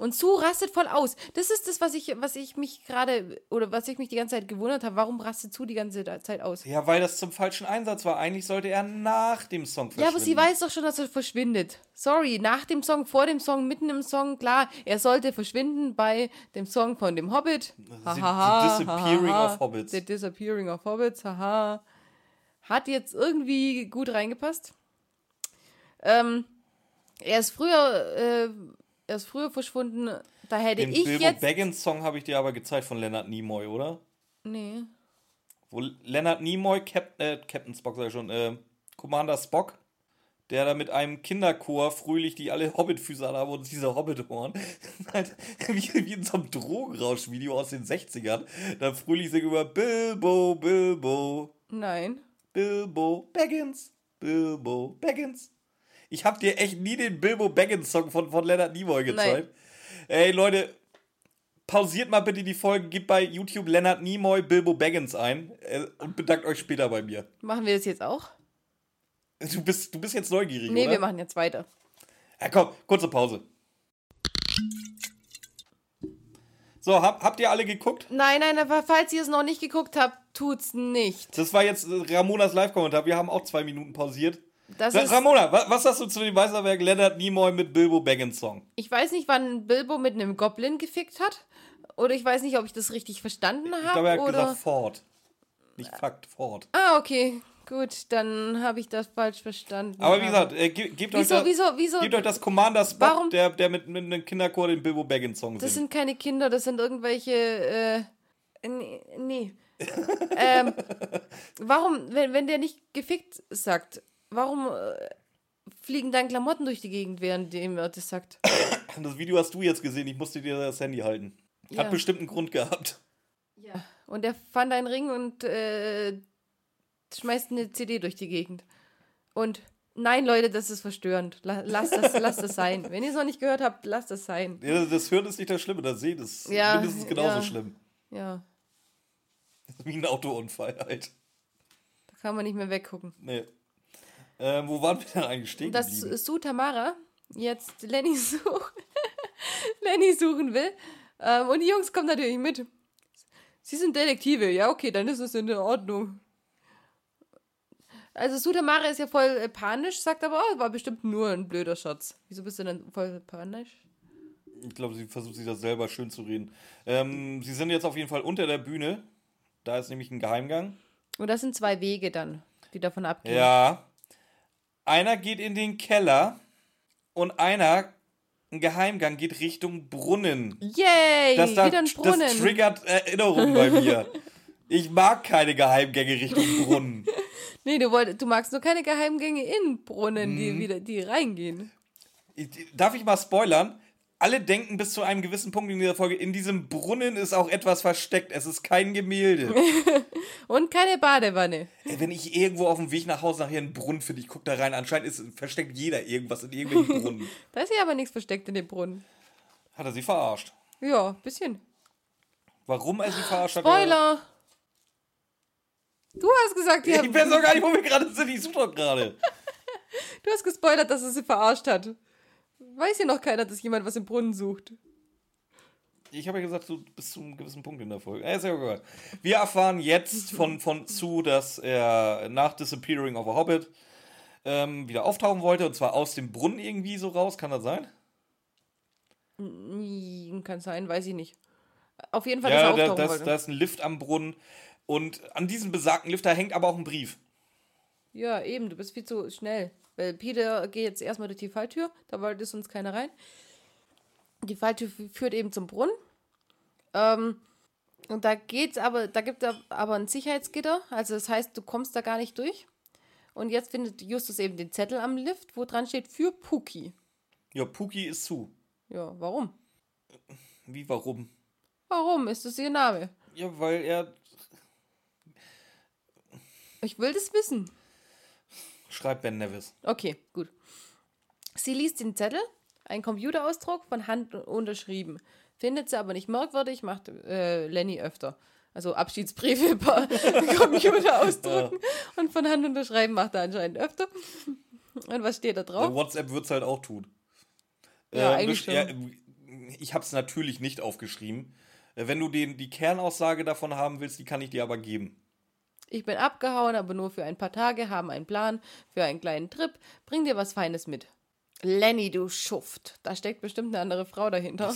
B: Und Sue rastet voll aus. Das ist das, was ich, was ich mich gerade, oder was ich mich die ganze Zeit gewundert habe. Warum rastet Sue die ganze Zeit aus?
A: Ja, weil das zum falschen Einsatz war. Eigentlich sollte er nach dem Song verschwinden.
B: Ja, aber sie weiß doch schon, dass er verschwindet. Sorry, nach dem Song, vor dem Song, mitten im Song, klar, er sollte verschwinden bei dem Song von dem Hobbit. Ha,
A: The-
B: ha,
A: The Disappearing
B: ha.
A: of Hobbits.
B: The Disappearing of Hobbits, haha. Hat jetzt irgendwie gut reingepasst. Ähm, er ist früher, äh, er ist früher verschwunden. Da hätte
A: Den
B: ich
A: Bilbo
B: jetzt.
A: Baggins Song habe ich dir aber gezeigt von Leonard Nimoy, oder?
B: Nee.
A: Wo Leonard Nimoy, Cap äh, Captain Spock, sag ich schon, äh, Commander Spock, der da mit einem Kinderchor fröhlich, die alle Hobbit-Füße haben und diese Hobbit-Ohren, halt wie, wie in so einem Drogenrausch-Video aus den 60ern, da fröhlich singen über Bilbo, Bilbo,
B: Nein.
A: Bilbo Baggins, Bilbo Baggins. Ich hab dir echt nie den Bilbo Baggins Song von, von Leonard Nimoy gezeigt. Ey, Leute, pausiert mal bitte die Folge, gebt bei YouTube Leonard Nimoy Bilbo Baggins ein äh, und bedankt euch später bei mir.
B: Machen wir das jetzt auch?
A: Du bist, du bist jetzt neugierig,
B: Nee,
A: oder?
B: wir machen jetzt weiter.
A: Ja, komm, kurze Pause. So, hab, habt ihr alle geguckt?
B: Nein, nein, aber falls ihr es noch nicht geguckt habt, tut's nicht.
A: Das war jetzt Ramonas Live-Kommentar. Wir haben auch zwei Minuten pausiert.
B: Das
A: Ra- Ramona, wa was hast du zu dem Meisterwerk Leonard Nimoy mit Bilbo Baggins Song?
B: ich weiß nicht, wann Bilbo mit einem Goblin gefickt hat. Oder ich weiß nicht, ob ich das richtig verstanden habe.
A: Ich glaube, er hat
B: oder...
A: gesagt Ford. Nicht Fakt, Ford.
B: Ah, okay. Gut, dann habe ich das falsch verstanden.
A: Aber wie gesagt, äh, ge gebt, euch
B: Wieso,
A: das,
B: wieso, wieso?
A: gebt euch das Commander Spock,
B: Warum-
A: der, der mit, mit einem Kinderchor den Bilbo Baggins Song
B: Das
A: singt.
B: sind keine Kinder, das sind irgendwelche. Äh, nee. nee. ähm, warum, wenn, wenn der nicht gefickt sagt, warum äh, fliegen dann Klamotten durch die Gegend, während dem er das sagt?
A: Das Video hast du jetzt gesehen, ich musste dir das Handy halten. Hat
B: Ja.
A: bestimmt einen Grund gehabt.
B: Ja. Und er fand einen Ring und äh, schmeißt eine CD durch die Gegend. Und nein, Leute, das ist verstörend. La lasst, das, lasst das sein. Wenn ihr es noch nicht gehört habt, lasst das sein.
A: Ja, das Hören ist nicht das Schlimme, das Sehen ist
B: Ja,
A: mindestens genauso
B: ja.
A: schlimm.
B: Ja,
A: Das ist wie ein Autounfall halt.
B: da kann man nicht mehr weggucken.
A: Nee. Ähm, wo waren wir denn eigentlich stehen
B: dass? Sue Tamara jetzt Lenny, such Lenny suchen will. Ähm, und die Jungs kommen natürlich mit. Sie sind Detektive. Ja, okay, dann ist es in Ordnung. Also Sue Tamara ist ja voll panisch, sagt aber, oh, war bestimmt nur ein blöder Schatz. Wieso bist du denn voll panisch?
A: Ich glaube, sie versucht sich das selber schön zu reden. Ähm, sie sind jetzt auf jeden Fall unter der Bühne. Da ist nämlich ein Geheimgang.
B: Und das sind zwei Wege dann, die davon abgehen.
A: Ja. Einer geht in den Keller und einer, ein Geheimgang, geht Richtung Brunnen.
B: Yay!
A: Das, da,
B: wieder ein Brunnen.
A: das triggert Erinnerungen bei mir. Ich mag keine Geheimgänge Richtung Brunnen.
B: Nee, du, wollt, du magst nur keine Geheimgänge in Brunnen,
A: Mhm.
B: die wieder die reingehen.
A: Darf ich mal spoilern? Alle denken bis zu einem gewissen Punkt in dieser Folge, in diesem Brunnen ist auch etwas versteckt. Es ist kein Gemälde.
B: Und keine Badewanne.
A: Ey, Wenn ich irgendwo auf dem Weg nach Hause nachher einen Brunnen finde, ich gucke da rein, anscheinend ist, versteckt jeder irgendwas in irgendwelchen Brunnen.
B: Da ist ja aber nichts versteckt in dem Brunnen.
A: Hat er sie verarscht?
B: Ja, bisschen.
A: Warum er sie verarscht hat?
B: Spoiler! Du hast gesagt, die
A: Ich weiß doch gar nicht, wo wir gerade sind. Ich suche doch gerade.
B: du hast gespoilert, dass er sie verarscht hat. Weiß ja noch keiner, dass jemand was im Brunnen sucht.
A: Ich habe ja gesagt, so bis zu einem gewissen Punkt in der Folge. Äh, ist ja egal. Wir erfahren jetzt von, von Sue, dass er nach Disappearing of a Hobbit ähm, wieder auftauchen wollte. Und zwar aus dem Brunnen irgendwie so raus. Kann das sein?
B: Hm, Kann sein, weiß ich nicht. Auf jeden Fall,
A: Ja,
B: dass er
A: da,
B: auftauchen
A: das,
B: wollte.
A: da ist ein Lift am Brunnen. Und an diesem besagten Lift, da hängt aber auch ein Brief.
B: Ja, eben, du bist viel zu schnell. Weil Peter geht jetzt erstmal durch die Falltür, da wollte sonst keiner rein. Die Falltür fü- führt eben zum Brunnen. Ähm, und da geht's aber, da gibt es aber ein Sicherheitsgitter, also das heißt, du kommst da gar nicht durch. Und jetzt findet Justus eben den Zettel am Lift, wo dran steht für Puki.
A: Ja, Puki ist Sue.
B: Ja, warum?
A: Wie, warum?
B: Warum ist das ihr Name?
A: Ja, weil er
B: Ich will das wissen.
A: Schreibt Ben Nevis.
B: Okay, gut. Sie liest den Zettel, ein Computerausdruck von Hand unterschrieben. Findet sie aber nicht merkwürdig, macht äh, Lenny öfter. Also Abschiedsbriefe per Computer ausdrucken und von Hand unterschreiben macht er anscheinend öfter. Und was steht da drauf?
A: WhatsApp wird es halt auch tun.
B: Ja,
A: Äh,
B: eigentlich
A: ja, ich habe es natürlich nicht aufgeschrieben. Äh, Wenn du den, die Kernaussage davon haben willst, die kann ich dir aber geben.
B: Ich bin abgehauen, aber nur für ein paar Tage, haben einen Plan für einen kleinen Trip. Bring dir was Feines mit. Lenny, du Schuft. Da steckt bestimmt eine andere Frau dahinter.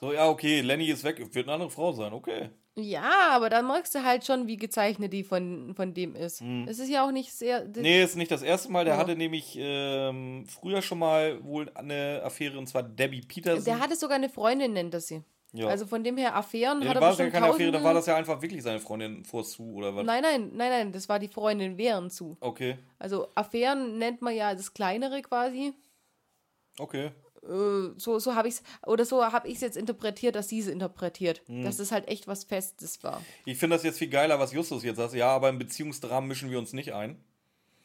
A: So, ja, okay, Lenny ist weg, wird eine andere Frau sein, okay.
B: Ja, aber dann merkst du halt schon, wie gezeichnet die von, von dem ist. Es ist ja auch nicht sehr.
A: Hm. Nee, ist nicht das erste Mal. Der
B: Ja.
A: hatte nämlich ähm, früher schon mal wohl eine Affäre, und zwar Debbie Peterson.
B: Der hatte sogar eine Freundin, nennt er sie.
A: Ja.
B: Also von dem her Affären
A: ja,
B: hat er
A: war das ja
B: bestimmt
A: keine Affäre, dann war das ja einfach wirklich seine Freundin vor Sue oder was?
B: Nein, nein, nein, nein, das war die Freundin während zu.
A: Okay,
B: Also Affären nennt man ja das Kleinere quasi.
A: okay.
B: Äh, so so habe ich es, oder so habe ich es jetzt interpretiert, dass sie es interpretiert.
A: Hm.
B: Dass es halt echt was Festes war.
A: Ich finde das jetzt viel geiler, was Justus jetzt sagt. Ja, aber im Beziehungsdramen mischen wir uns nicht ein.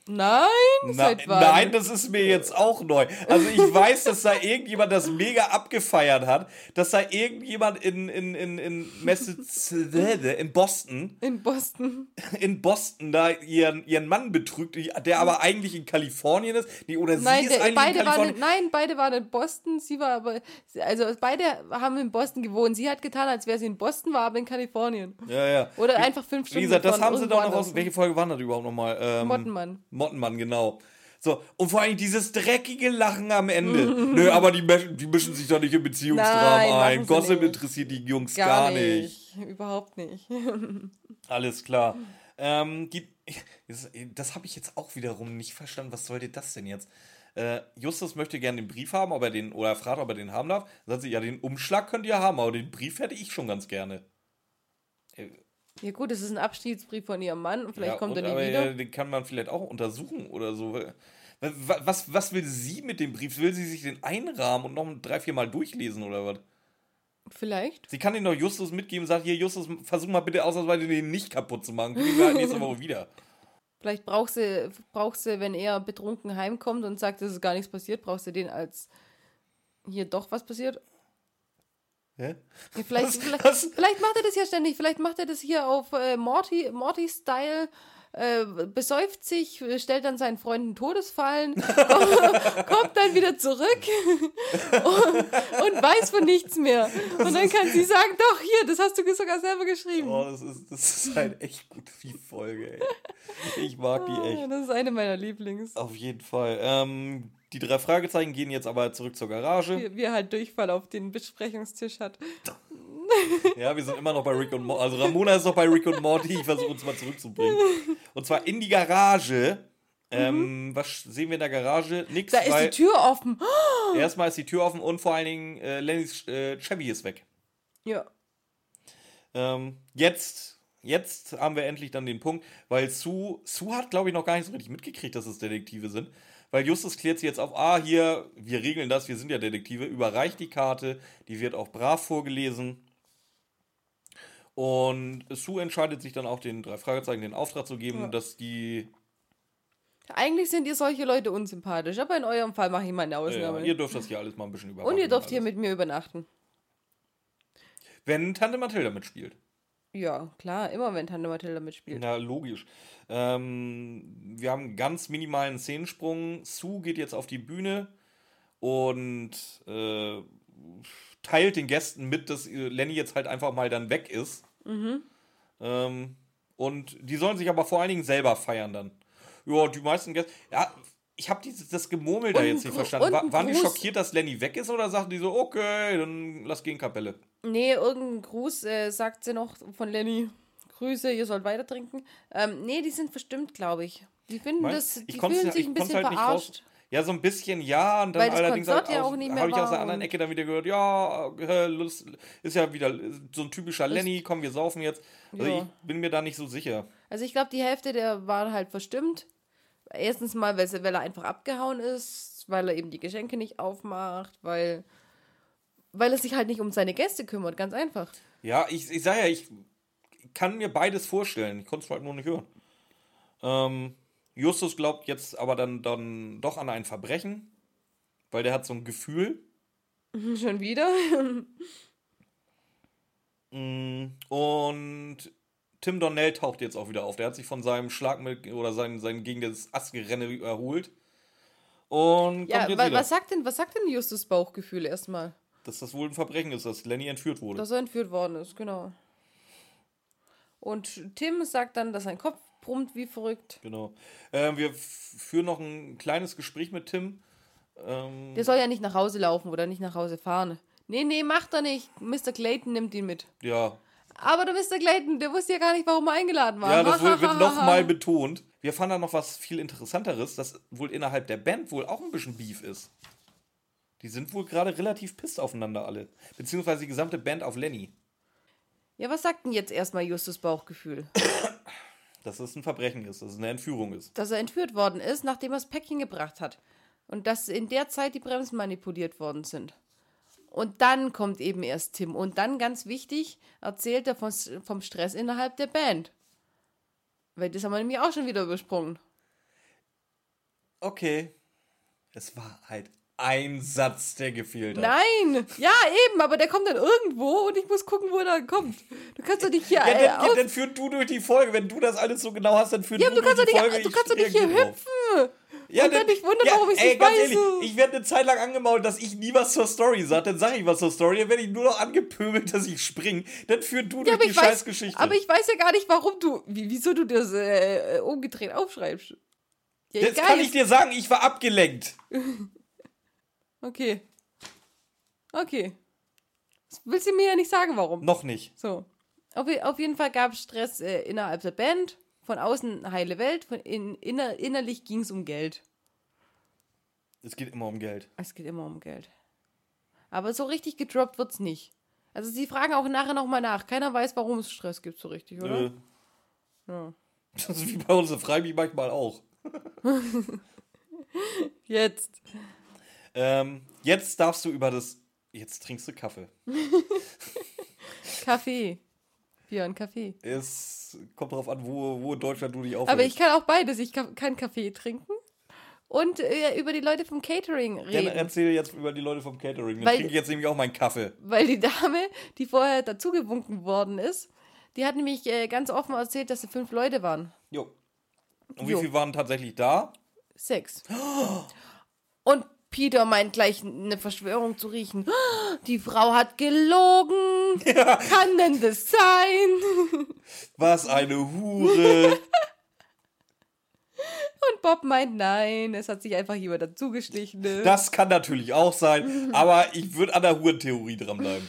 B: Nein,
A: Na, nein, das ist mir jetzt auch neu. Also ich weiß, dass da irgendjemand das mega abgefeiert hat, dass da irgendjemand in, in, in, in Massachusetts, in Boston,
B: In Boston.
A: in Boston da ihren, ihren Mann betrügt, der aber eigentlich in Kalifornien ist. Nee, oder
B: Nein,
A: sie ist
B: der,
A: eigentlich
B: beide
A: in
B: waren
A: Kalifornien.
B: in, nein, beide waren in Boston. Sie war aber, also beide haben in Boston gewohnt. Sie hat getan, als wäre sie in Boston, war aber in Kalifornien.
A: ja, ja.
B: Oder einfach fünf
A: Wie
B: Stunden.
A: gesagt, das haben sie doch noch aus. Welche Folge waren das überhaupt nochmal? Ähm,
B: Mottenmann.
A: Mottenmann, genau. So, und vor allem dieses dreckige Lachen am Ende. Nö, aber die, mischen- die mischen sich doch nicht im Beziehungsdrama
B: Nein,
A: ein. Gossip
B: nicht.
A: interessiert die Jungs gar, nicht.
B: Überhaupt nicht.
A: Alles klar. Ähm, die, das das habe ich jetzt auch wiederum nicht verstanden. Was sollte das denn jetzt? Äh, Justus möchte gerne den Brief haben, ob er den, oder er fragt, ob er den haben darf. Dann sagt sie, ja, den Umschlag könnt ihr haben, aber den Brief hätte ich schon ganz gerne. Äh,
B: Ja gut, es ist ein Abschiedsbrief von ihrem Mann. Vielleicht
A: Ja,
B: kommt
A: und,
B: er nie
A: aber,
B: wieder.
A: äh, Den kann man vielleicht auch untersuchen oder so. Was, was, was will sie mit dem Brief? Will sie sich den einrahmen und noch drei, vier Mal durchlesen oder was?
B: Vielleicht.
A: Sie kann den doch Justus mitgeben, sagt hier, Justus, versuch mal bitte ausnahmsweise den nicht kaputt zu machen. Kriegen wir halt nächste Woche wieder.
B: Vielleicht brauchst du, brauchst du, wenn er betrunken heimkommt und sagt, es ist gar nichts passiert, brauchst du den als hier doch was passiert.
A: Hä?
B: Ja, vielleicht,
A: Was-
B: vielleicht,
A: was?
B: vielleicht macht er das ja ständig. Vielleicht macht er das hier auf äh, Morty, Morty-Style. Äh, besäuft sich, stellt dann seinen Freunden Todesfallen, kommt dann wieder zurück und, und weiß von nichts mehr. Und dann kann sie sagen, doch, hier, das hast du sogar selber geschrieben.
A: Oh, das ist, das ist halt echt gut, die Folge, ey. Ich mag die
B: Ja,
A: echt.
B: das ist eine meiner Lieblings.
A: Auf jeden Fall. Ähm, die drei Fragezeichen gehen jetzt aber zurück zur Garage.
B: Wie, wie er halt Durchfall auf den Besprechungstisch hat.
A: Ja, wir sind immer noch bei Rick und Morty. Also Ramona ist noch bei Rick und Morty. Ich versuche uns mal zurückzubringen. Und zwar in die Garage. Ähm, was sehen wir in der Garage? Nix,
B: Da ist die Tür offen.
A: erstmal ist die Tür offen und vor allen Dingen äh, Lennys äh, Chevy ist weg.
B: Ja.
A: Ähm, jetzt, jetzt haben wir endlich dann den Punkt, weil Sue, Sue hat, glaube ich, noch gar nicht so richtig mitgekriegt, dass es Detektive sind. Weil Justus klärt sie jetzt auf, ah, hier, wir regeln das, wir sind ja Detektive, überreicht die Karte, die wird auch brav vorgelesen. Und Sue entscheidet sich dann auch den drei Fragezeichen den Auftrag zu geben,
B: Ja.
A: dass die,
B: Eigentlich sind ihr solche Leute unsympathisch, aber in eurem Fall mache ich mal eine
A: äh,
B: Ausnahme.
A: ihr dürft das hier alles mal ein bisschen überwachen.
B: Und ihr dürft hier
A: alles.
B: mit mir übernachten.
A: Wenn Tante Mathilda mitspielt.
B: Ja, klar, immer wenn Tante Mathilda mitspielt.
A: Na, logisch. Ähm, wir haben einen ganz minimalen Szenensprung. Sue geht jetzt auf die Bühne und äh, teilt den Gästen mit, dass Lenny jetzt halt einfach mal dann weg ist. Ähm, und die sollen sich aber vor allen Dingen selber feiern dann. Ja, die meisten Gäste. Ja, ich habe das Gemurmel da
B: Und
A: jetzt nicht verstanden.
B: und
A: Wa-
B: ein
A: waren die
B: Gruß.
A: schockiert, dass Lenny weg ist oder sagten die so, okay, dann lass gehen, Kapelle?
B: Nee, irgendein Gruß äh, sagt sie noch von Lenny. Grüße, ihr sollt weiter trinken. Ähm, nee, die sind verstimmt, glaube ich. Die finden
A: Meinst-
B: das, die fühlen sich
A: ich
B: ein bisschen
A: halt
B: verarscht.
A: Ja, so ein bisschen ja. Und dann allerdings halt
B: ja
A: habe ich aus der
B: war
A: anderen Ecke dann wieder gehört, ja, Lust, ist ja wieder so ein typischer Lenny, komm, wir saufen jetzt. Also
B: Ja.
A: ich bin mir da nicht so sicher.
B: Also ich glaube, die Hälfte der waren halt verstimmt. Erstens mal, weil, weil er einfach abgehauen ist, weil er eben die Geschenke nicht aufmacht, weil, weil er sich halt nicht um seine Gäste kümmert, ganz einfach.
A: Ja, ich, ich sage ja, ich kann mir beides vorstellen. Ich konnte es halt nur nicht hören. Ähm, Justus glaubt jetzt aber dann, dann doch an ein Verbrechen, weil der hat so ein Gefühl.
B: Schon wieder?
A: Mm, Und Tim Donnell taucht jetzt auch wieder auf. Der hat sich von seinem Schlag mit oder sein, sein gegen das Astgerenne erholt. Und
B: ja, wa
A: wieder.
B: was sagt denn, was sagt denn Justus Bauchgefühl erstmal?
A: Dass das wohl ein Verbrechen ist, dass Lenny entführt wurde.
B: Dass er entführt worden ist, genau. Und Tim sagt dann, dass sein Kopf brummt wie verrückt.
A: genau. Ähm, wir führen noch ein kleines Gespräch mit Tim. Ähm,
B: Der soll ja nicht nach Hause laufen oder nicht nach Hause fahren. Nee, nee, macht er nicht. Mr. Clayton nimmt ihn mit.
A: ja,
B: Aber der Mr. Clayton, der wusste ja gar nicht, warum er eingeladen war.
A: ja, das wird, wird nochmal betont. Wir fanden da noch was viel Interessanteres, dass wohl innerhalb der Band wohl auch ein bisschen Beef ist. Die sind wohl gerade relativ pisst aufeinander alle. Beziehungsweise die gesamte Band auf Lenny.
B: Ja, was sagt denn jetzt erstmal Justus Bauchgefühl?
A: Dass es ein Verbrechen ist, dass es eine Entführung ist.
B: Dass er entführt worden ist, nachdem er das Päckchen gebracht hat. Und dass in der Zeit die Bremsen manipuliert worden sind. Und dann kommt eben erst Tim. Und dann, ganz wichtig, erzählt er vom, vom Stress innerhalb der Band. Weil das haben wir nämlich auch schon wieder übersprungen.
A: Okay. Es war halt ein Satz, der gefehlt hat.
B: Nein! Ja, eben, aber der kommt dann irgendwo und ich muss gucken, wo er dann kommt. Du kannst doch nicht hier.
A: Ja,
B: äh,
A: dann, ja,
B: auf-
A: dann führ du durch die Folge. Wenn du das alles so genau hast, dann führ
B: ja,
A: du
B: du
A: durch die
B: nicht,
A: Folge.
B: du
A: ich
B: kannst doch nicht hier
A: drauf. Ja,
B: und dann nicht wundern, warum ich
A: ey,
B: nicht
A: ganz
B: weiß.
A: ehrlich, ich werde eine Zeit lang angemault, dass ich nie was zur Story sage. Dann sage ich was zur Story. Dann werde ich nur noch angepöbelt, dass ich springe. Dann führ du
B: Ja,
A: durch die
B: ich, weiß,
A: Scheißgeschichte.
B: aber ich weiß ja gar nicht, warum du, wie, wieso du das äh, äh, umgedreht aufschreibst. Ja,
A: das
B: egal,
A: kann ich
B: jetzt-
A: dir sagen, ich war abgelenkt.
B: Okay. Okay. Das willst du mir ja nicht sagen, warum.
A: Noch nicht.
B: So. Auf, auf jeden Fall gab es Stress äh, innerhalb der Band. Von außen heile Welt, von in, inner, innerlich ging es um Geld.
A: Es geht immer um Geld.
B: Es geht immer um Geld. Aber so richtig gedroppt wird's nicht. Also sie fragen auch nachher nochmal nach. Keiner weiß, warum es Stress gibt so richtig, oder?
A: Äh,
B: Ja.
A: das ist wie bei uns in Freiburg manchmal auch.
B: Jetzt.
A: Ähm, jetzt darfst du über das. Jetzt trinkst du Kaffee.
B: Kaffee. Bier und Kaffee.
A: Es kommt darauf an, wo, wo in Deutschland du dich aufhältst.
B: Aber ich kann auch beides. Ich kann, Kaffee trinken und äh, über die Leute vom Catering
A: Dann
B: reden.
A: erzähle jetzt über die Leute vom Catering. Dann
B: Weil-
A: trinke ich jetzt nämlich auch meinen Kaffee.
B: Weil die Dame, die vorher dazugewunken worden ist, die hat nämlich äh, ganz offen erzählt, dass sie fünf Leute waren.
A: Jo. Und wie
B: Jo.
A: viele waren tatsächlich da?
B: Sechs. Und Peter meint gleich eine Verschwörung zu riechen. Die Frau hat gelogen. Kann denn das sein?
A: Was eine Hure.
B: Und Bob meint, nein, es hat sich einfach jemand dazugeschlichen. Ne?
A: das kann natürlich auch sein, aber ich würde an der Hurentheorie dranbleiben.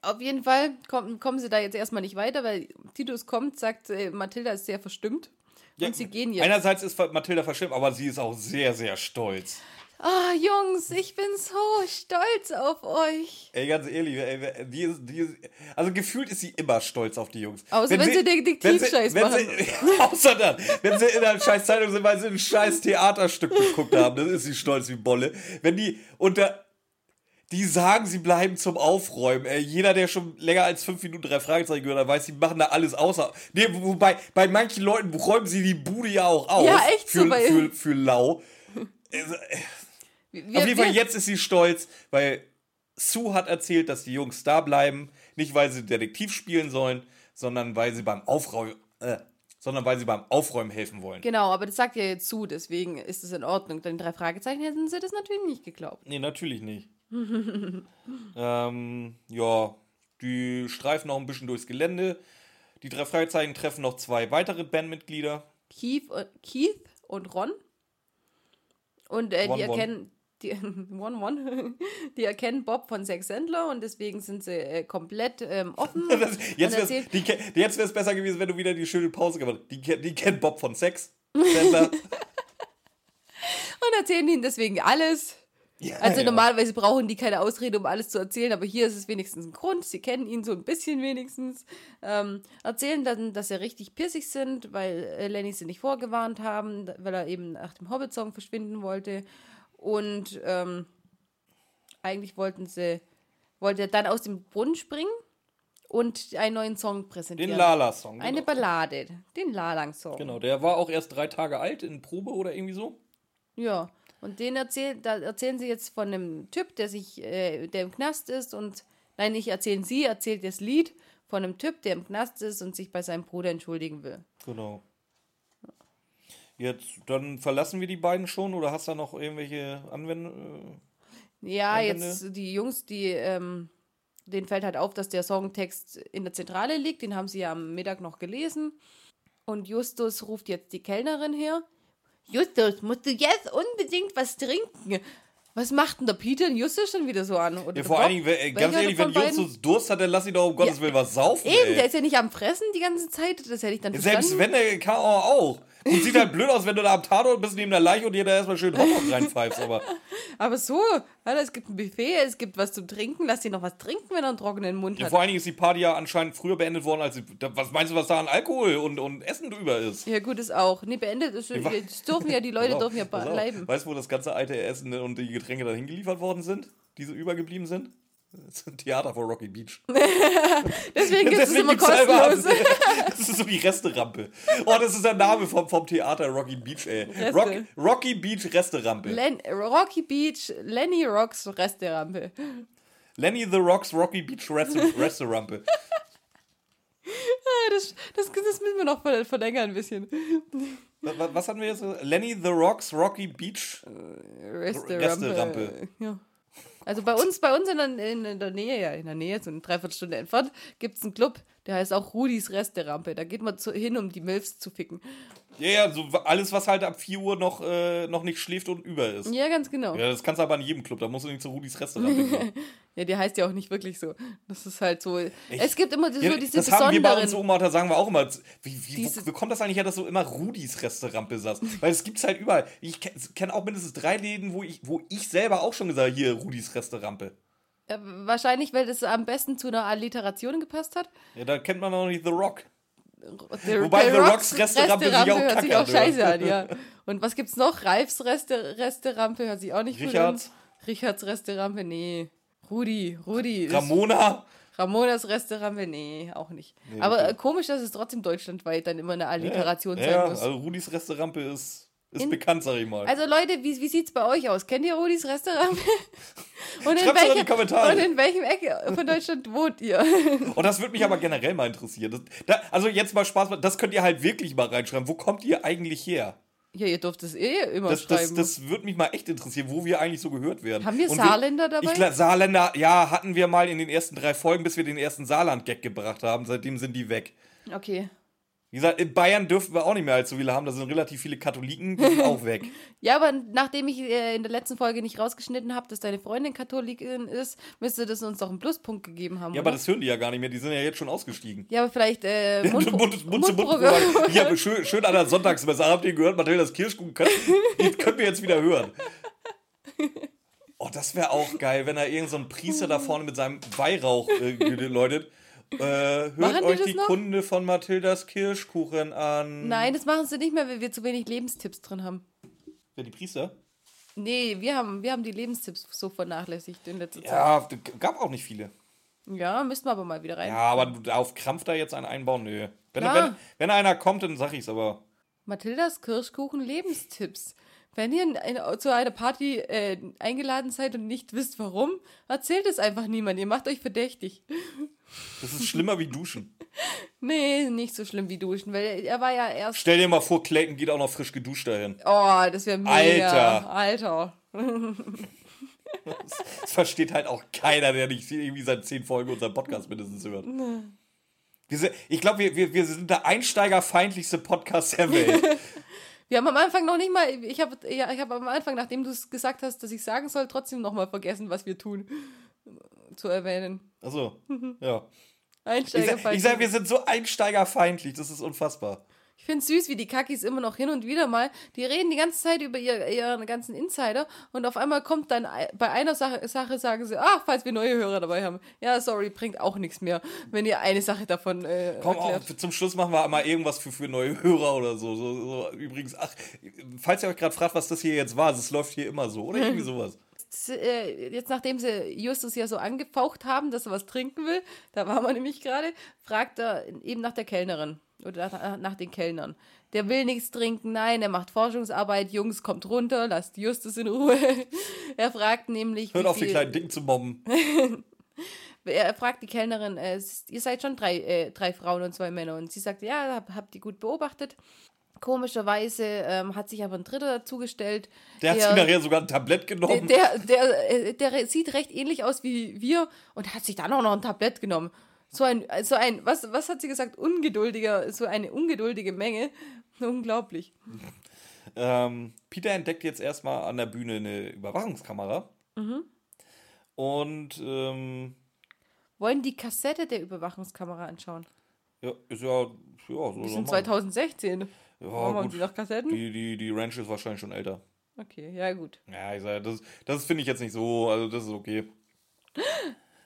B: Auf jeden Fall kommen, kommen sie da jetzt erstmal nicht weiter, weil Titus kommt, sagt, äh, Mathilda ist sehr verstimmt.
A: Ja,
B: und sie gehen jetzt.
A: Einerseits ist Mathilda verstimmt, aber sie ist auch sehr, sehr stolz.
B: Ah, Jungs, ich bin so stolz auf euch.
A: Ey, ganz ehrlich, ey, die, ist- die, ist- also gefühlt ist sie immer stolz auf die Jungs.
B: Außer wenn sie Detektivscheiß
A: wenn sie- Außer dann, wenn sie in einer scheiß Zeitung sind, weil sie ein scheiß Theaterstück geguckt haben, dann ist sie stolz wie Bolle. Wenn die unter, die sagen, sie bleiben zum Aufräumen. Ey, jeder, der schon länger als fünf Minuten drei Fragezeichen gehört hat, weiß, sie machen da alles außer. Nee, wobei, bei manchen Leuten räumen sie die Bude ja auch auf.
B: Ja, echt
A: für,
B: so, bei-
A: für, für lau. Also,
B: Wir,
A: auf jeden Fall, jetzt ist sie stolz, weil Sue hat erzählt, dass die Jungs da bleiben. Nicht, weil sie Detektiv spielen sollen, sondern weil sie beim Aufräumen, äh, sondern weil sie beim Aufräumen helfen wollen.
B: Genau, aber das sagt ja jetzt zu, deswegen ist es in Ordnung. Denn drei Fragezeichen hätten sie das natürlich nicht geglaubt.
A: Nee, natürlich nicht. ähm, ja, die streifen noch ein bisschen durchs Gelände. Die drei Fragezeichen treffen noch zwei weitere Bandmitglieder.
B: Keith, und- Keith und Ron. Und äh,
A: One,
B: die erkennen. Die, one, one. die erkennen Bob von Sex Sandler und deswegen sind sie äh, komplett ähm, offen.
A: Das, jetzt wäre es besser gewesen, wenn du wieder die schöne Pause gemacht hättest. Die, die kennt Bob von Sex. Sandler.
B: und erzählen ihnen deswegen alles.
A: Ja,
B: Also
A: ja.
B: normalerweise brauchen die keine Ausrede, um alles zu erzählen, aber hier ist es wenigstens ein Grund. Sie kennen ihn so ein bisschen wenigstens. Ähm, erzählen dann, dass sie richtig pissig sind, weil äh, Lenny sie nicht vorgewarnt haben, weil er eben nach dem Hobbit-Song verschwinden wollte. Und ähm, eigentlich wollten sie, wollte er dann aus dem Brunnen springen und einen neuen Song präsentieren.
A: Den Lala-Song.
B: Eine
A: Genau.
B: Ballade, den Lalang-Song.
A: genau, der war auch erst drei Tage alt in Probe oder irgendwie so.
B: Ja, und den erzählt, da erzählen sie jetzt von einem Typ, der sich, äh, der im Knast ist und nein, nicht erzählen sie, erzählt das Lied von einem Typ, der im Knast ist und sich bei seinem Bruder entschuldigen will.
A: Genau. Jetzt, dann verlassen wir die beiden schon oder hast du da noch irgendwelche Anwendungen?
B: Ja,
A: Am Ende-
B: jetzt die Jungs, die, ähm, denen fällt halt auf, dass der Songtext in der Zentrale liegt, den haben sie ja am Mittag noch gelesen. Und Justus ruft jetzt die Kellnerin her. Justus, musst du jetzt unbedingt was trinken? Was macht denn der Peter und Justus schon wieder so an? Oder
A: Ja, vor
B: Bob?
A: allen Dingen, ey, ganz ehrlich, wenn? Justus Durst hat, dann lass ihn doch um Gottes Willen was saufen.
B: Eben,
A: ey.
B: der ist ja nicht am Fressen die ganze Zeit. Das hätte ich dann
A: Selbst
B: verstanden.
A: wenn, der kann auch. Und sieht halt blöd aus, wenn du da am Tatort bist neben der Leiche und dir da erstmal schön Hotdog reinpfeifst. Aber
B: Aber so, Alter, es gibt ein Buffet, es gibt was zum Trinken. Lass ihn noch was trinken, wenn er einen trockenen Mund
A: ja,
B: hat.
A: vor allen Dingen ist die Party ja anscheinend früher beendet worden, als sie, was meinst du, was da an Alkohol und, und Essen drüber ist?
B: Ja, gut, ist auch. Nee, beendet ist Das dürfen ja, die Leute dürfen ja bleiben.
A: Weißt du, wo das ganze alte Essen und die Getränke dann hingeliefert worden sind? Die so übergeblieben sind? Das ist ein Theater vor Rocky Beach.
B: Deswegen gibt es immer kostenlos.
A: Das ist so die Resterampe. Oh, das ist der Name vom, vom Theater Rocky Beach, ey. Rock, Rocky Beach Resterampe.
B: Len Rocky Beach, Lenny Rocks Resterampe.
A: Lenny the Rocks Rocky Beach Reste Resterampe.
B: Ah, Das, das, das müssen wir noch ver- verlängern ein bisschen.
A: Was, was hatten wir jetzt? Lenny the Rocks Rocky Beach.
B: Resterampe.
A: Resterampe.
B: Ja. Also bei uns, bei uns in der, in, der Nähe, ja, in der Nähe, so eine Dreiviertelstunde entfernt, gibt es einen Club, der heißt auch Rudis Resterampe. Da geht man zu, hin, um die Milfs zu ficken.
A: Ja, ja, so alles, was halt ab 4 Uhr noch, äh, noch nicht schläft und über ist.
B: Ja, ganz genau.
A: Ja, das kannst du aber in jedem Club. Da musst du nicht zu Rudis Resterampe gehen.
B: Ja, die heißt ja auch nicht wirklich so. Das ist halt so. Es gibt immer so
A: Ja,
B: diese
A: das haben wir bei uns
B: besonderen.
A: Oma, da sagen wir auch immer, wie, wie,
B: Diese-
A: wo, kommt das eigentlich her, dass du immer Rudis Resterampe sagst? Weil es gibt's halt überall. Ich kenne kenn auch mindestens drei Läden, wo ich, wo ich selber auch schon gesagt habe, hier Rudis Resterampe.
B: Ja, wahrscheinlich, weil das am besten zu einer Alliteration gepasst hat.
A: Ja, da kennt man noch nicht The Rock.
B: The,
A: Wobei The Rocks Resterampe sich auch
B: hört sich auch scheiße an, ja. Und was gibt's noch? Ralfs Reste, Resterampe hört sich auch nicht
A: Richards?
B: gut an. Richards Resterampe, nee. Rudi, Rudi.
A: Ramona.
B: Ramonas Resterampe, nee, auch nicht. Aber
A: okay.
B: äh, komisch, dass es trotzdem deutschlandweit dann immer eine Alliteration
A: ja,
B: sein
A: ja,
B: muss.
A: also Rudis Resterampe ist, ist
B: In-
A: bekannt, sag ich mal.
B: Also Leute, wie, wie sieht's bei euch aus? Kennt ihr Rudis Restaurant? Und in,
A: Schreibt's doch in die Kommentare.
B: und in welchem Ecke von Deutschland wohnt ihr?
A: Und das würde mich aber generell mal interessieren. Das, da, also jetzt mal Spaß, das könnt ihr halt wirklich mal reinschreiben. Wo kommt ihr eigentlich her?
B: Ja, ihr dürft es eh immer
A: Das, das,
B: schreiben.
A: das würde mich mal echt interessieren, wo wir eigentlich so gehört werden.
B: Haben wir
A: Und
B: Saarländer dabei?
A: Ich, Saarländer, ja, hatten wir mal in den ersten drei Folgen, bis wir den ersten Saarland-Gag gebracht haben. Seitdem sind die weg.
B: okay.
A: Wie gesagt, in Bayern dürften wir auch nicht mehr allzu viele haben. Da sind relativ viele Katholiken, die sind auch weg.
B: Ja, aber nachdem ich äh, in der letzten Folge nicht rausgeschnitten habe, dass deine Freundin Katholikin ist, müsste das uns doch einen Pluspunkt gegeben haben.
A: Ja,
B: oder?
A: aber das hören die ja gar nicht mehr. Die sind ja jetzt schon ausgestiegen.
B: ja, aber vielleicht äh,
A: Mund,
B: Mund,
A: Mund, zu Mund. Hier, schön, schön an der Sonntagsmesse. Habt ihr gehört, Mathildas Kirschkuchen? Können, die können wir jetzt wieder hören. Oh, das wäre auch geil, wenn da irgend so ein Priester da vorne mit seinem Weihrauch äh, läutet. Äh, hört euch die
B: noch?
A: Kunde von Mathildas Kirschkuchen an.
B: Nein, das machen sie nicht mehr, weil wir zu wenig Lebenstipps drin haben.
A: Wer die Priester?
B: Nee, wir haben, wir haben die Lebenstipps so vernachlässigt in letzter Zeit.
A: Ja, gab auch nicht viele.
B: Ja, müssten wir aber mal wieder rein.
A: Ja, aber du- auf Krampf da jetzt einen einbauen, nö. Wenn,
B: Ja.
A: wenn, wenn einer kommt, dann sag ich's aber.
B: Mathildas Kirschkuchen Lebenstipps. Wenn ihr in eine, zu einer Party äh, eingeladen seid und nicht wisst warum, erzählt es einfach niemand. Ihr macht euch verdächtig.
A: Das ist schlimmer wie Duschen.
B: Nee, nicht so schlimm wie duschen, weil er war ja erst.
A: Stell dir mal vor, Clayton geht auch noch frisch geduscht dahin.
B: Oh, das wäre mega.
A: Alter.
B: Alter.
A: Das versteht halt auch keiner, der nicht irgendwie seit zehn Folgen unseren Podcast mindestens hört. Wir sind, ich glaube, wir, wir, wir sind der einsteigerfeindlichste Podcast der Welt.
B: Wir haben am Anfang noch nicht mal. Ich habe ja, ich hab am Anfang, nachdem du es gesagt hast, dass ich sagen soll, trotzdem noch mal vergessen, was wir tun. Zu erwähnen.
A: Achso, ja. Ich
B: Einsteiger
A: sag, ich sag, wir sind so einsteigerfeindlich, das ist unfassbar.
B: Ich finde süß, wie die Kakis immer noch hin und wieder mal, die reden die ganze Zeit über ihr, ihren ganzen Insider und auf einmal kommt dann ei- bei einer Sache, Sache sagen sie, ach, falls wir neue Hörer dabei haben. Ja, sorry, bringt auch nichts mehr, wenn ihr eine Sache davon äh,
A: Komm, auch, zum Schluss machen wir mal irgendwas für, für neue Hörer oder so. so, so. Übrigens, ach, falls ihr euch gerade fragt, was das hier jetzt war, das läuft hier immer so oder irgendwie sowas.
B: Jetzt, äh, Jetzt, nachdem sie Justus ja so angefaucht haben, dass er was trinken will, da war man nämlich gerade, fragt er eben nach der Kellnerin oder nach, nach den Kellnern. Der will nichts trinken, nein, er macht Forschungsarbeit, Jungs, kommt runter, lasst Justus in Ruhe. er fragt nämlich,
A: Hört auf, die kleinen Dicken zu mobben.
B: Er fragt die Kellnerin, äh, ihr seid schon drei, äh, drei Frauen und zwei Männer. Und sie sagt, ja, hab, habt ihr gut beobachtet. Komischerweise ähm, hat sich aber ein Dritter dazugestellt.
A: Der hat sich nachher sogar ein Tablett
B: der,
A: genommen.
B: der, der, äh, der sieht recht ähnlich aus wie wir und hat sich dann auch noch ein Tablett genommen. So ein, so ein was, was hat sie gesagt? Ungeduldiger, so eine ungeduldige Menge. Unglaublich.
A: Ähm, Peter entdeckt jetzt erstmal an der Bühne eine Überwachungskamera.
B: Mhm.
A: Und ähm,
B: Wollen die Kassette der Überwachungskamera anschauen?
A: ja, ist ja, ja so. Soll
B: sind
A: man.
B: 2016.
A: Ja,
B: Warum haben die noch Kassetten?
A: Die, die, die Ranch ist wahrscheinlich schon älter.
B: Okay, ja gut.
A: Ja, ich sag, das, das finde ich jetzt nicht so, also das ist okay.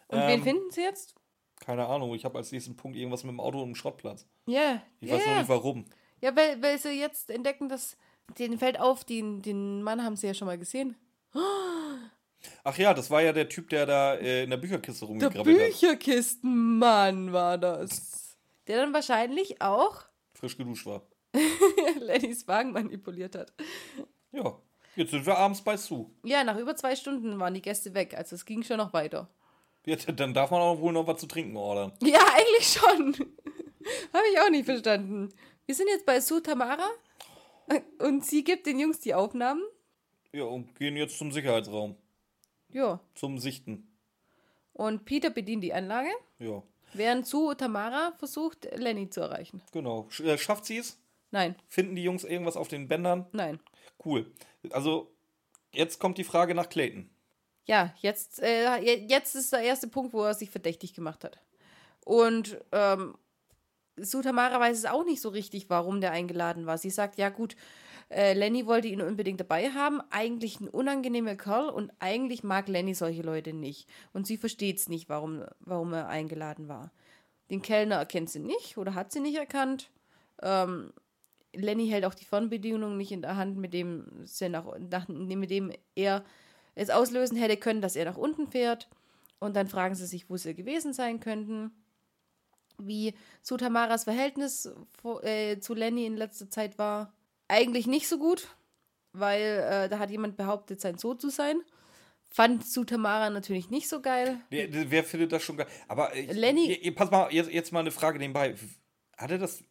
B: Und
A: Ähm,
B: wen finden sie jetzt?
A: Keine Ahnung, ich habe als nächsten Punkt irgendwas mit dem Auto und dem Schrottplatz.
B: Ja,
A: Ich
B: ja,
A: weiß noch nicht warum.
B: Ja, weil, weil sie jetzt entdecken, dass denen fällt auf, den, den Mann haben sie ja schon mal gesehen.
A: Ach ja, das war ja der Typ, der da äh, in der Bücherkiste
B: Der
A: rumgekrabbelt hat.
B: Bücherkistenmann war das. Der dann wahrscheinlich auch
A: Frisch geduscht war.
B: Lennys Wagen manipuliert hat.
A: Ja, jetzt sind wir abends bei Sue.
B: Ja, nach über zwei Stunden waren die Gäste weg, also es ging schon noch weiter.
A: Ja, dann darf man auch wohl noch was zu trinken ordern.
B: Ja, eigentlich schon. Habe ich auch nicht verstanden. Wir sind jetzt bei Sue Tamara und sie gibt den Jungs die Aufnahmen.
A: Ja, und gehen jetzt zum Sicherheitsraum.
B: Ja.
A: Zum Sichten.
B: Und Peter bedient die Anlage,
A: Ja,
B: während Sue Tamara versucht, Lenny zu erreichen.
A: genau. Äh, schafft sie es?
B: Nein,
A: Finden die Jungs irgendwas auf den Bändern?
B: nein.
A: Cool. Also, jetzt kommt die Frage nach Clayton.
B: Ja, jetzt, äh, je- jetzt ist der erste Punkt, wo er sich verdächtig gemacht hat. Und ähm, Sue Tamara weiß es auch nicht so richtig, warum der eingeladen war. Sie sagt, ja gut, äh, Lenny wollte ihn unbedingt dabei haben. Eigentlich ein unangenehmer Kerl und eigentlich mag Lenny solche Leute nicht. Und sie versteht es nicht, warum, warum er eingeladen war. Den Kellner erkennt sie nicht oder hat sie nicht erkannt. Ähm, Lenny hält auch die Fernbedienung nicht in der Hand, mit dem, nach, nach, mit dem er es auslösen hätte können, dass er nach unten fährt. Und dann fragen sie sich, wo sie gewesen sein könnten. Wie zu Tamaras Verhältnis äh, zu Lenny in letzter Zeit war. Eigentlich nicht so gut, weil äh, da hat jemand behauptet, sein Sohn zu sein. Fand zu Tamara natürlich nicht so geil.
A: Wer, wer findet das schon geil? Aber ich,
B: Lenny-
A: ihr- pass mal, jetzt, jetzt mal eine Frage nebenbei. Hatte das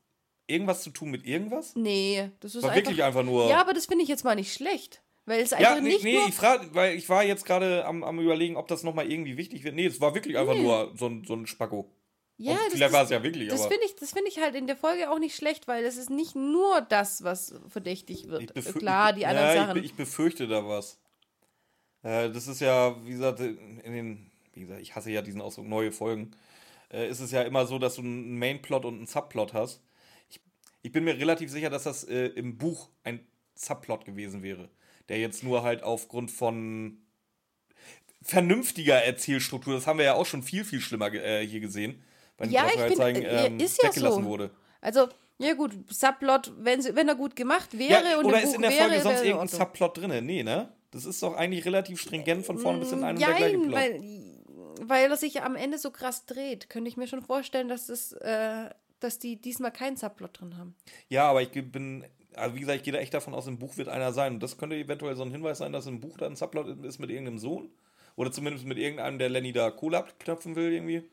A: irgendwas zu tun mit irgendwas?
B: Nee, das ist
A: War
B: einfach.
A: wirklich einfach nur.
B: Ja, aber das finde ich jetzt mal nicht schlecht. Weil es einfach
A: Ja, nee,
B: nicht
A: nee
B: nur.
A: ich frage, weil ich war jetzt gerade am, am überlegen, ob das nochmal irgendwie wichtig wird. Nee, es war wirklich einfach
B: Nee.
A: nur so ein, so ein Spacko.
B: ja,
A: Und vielleicht war es ja wirklich,
B: das finde ich, das finde ich halt in der Folge auch nicht schlecht, weil es ist nicht nur das, was verdächtig wird. Klar, die anderen
A: ja,
B: Sachen.
A: Ich, ich befürchte da was. Äh, das ist ja, wie gesagt, in den, wie gesagt, ich hasse ja diesen Ausdruck, neue Folgen. Äh, ist es ja immer so, dass du einen Mainplot und einen Subplot hast. Ich, ich bin mir relativ sicher, dass das äh, im Buch ein Subplot gewesen wäre. Der jetzt nur halt aufgrund von vernünftiger Erzählstruktur, das haben wir ja auch schon viel, viel schlimmer äh, hier gesehen, bei den
B: Ja, ich bin-
A: Fragezeichen,
B: äh,
A: ähm,
B: ist ja
A: weggelassen
B: so.
A: wurde.
B: Also, ja gut, Subplot, wenn, sie- wenn er gut gemacht wäre
A: Ja,
B: und
A: oder ist
B: Buch
A: in der Folge sonst
B: wäre in
A: irgendein
B: Ordnung.
A: Subplot drin? Nee, ne? Das ist doch eigentlich relativ stringent von vorne bis in einem und der gleiche Plot.
B: weil, weil er sich am Ende so krass dreht, könnte ich mir schon vorstellen, dass, das, äh, dass die diesmal keinen Subplot drin haben.
A: Ja, aber ich bin, also wie gesagt, ich gehe da echt davon aus, im Buch wird einer sein. Und das könnte eventuell so ein Hinweis sein, dass im Buch da ein Subplot ist mit irgendeinem Sohn. Oder zumindest mit irgendeinem, der Lenny da Kohle abknöpfen will, irgendwie.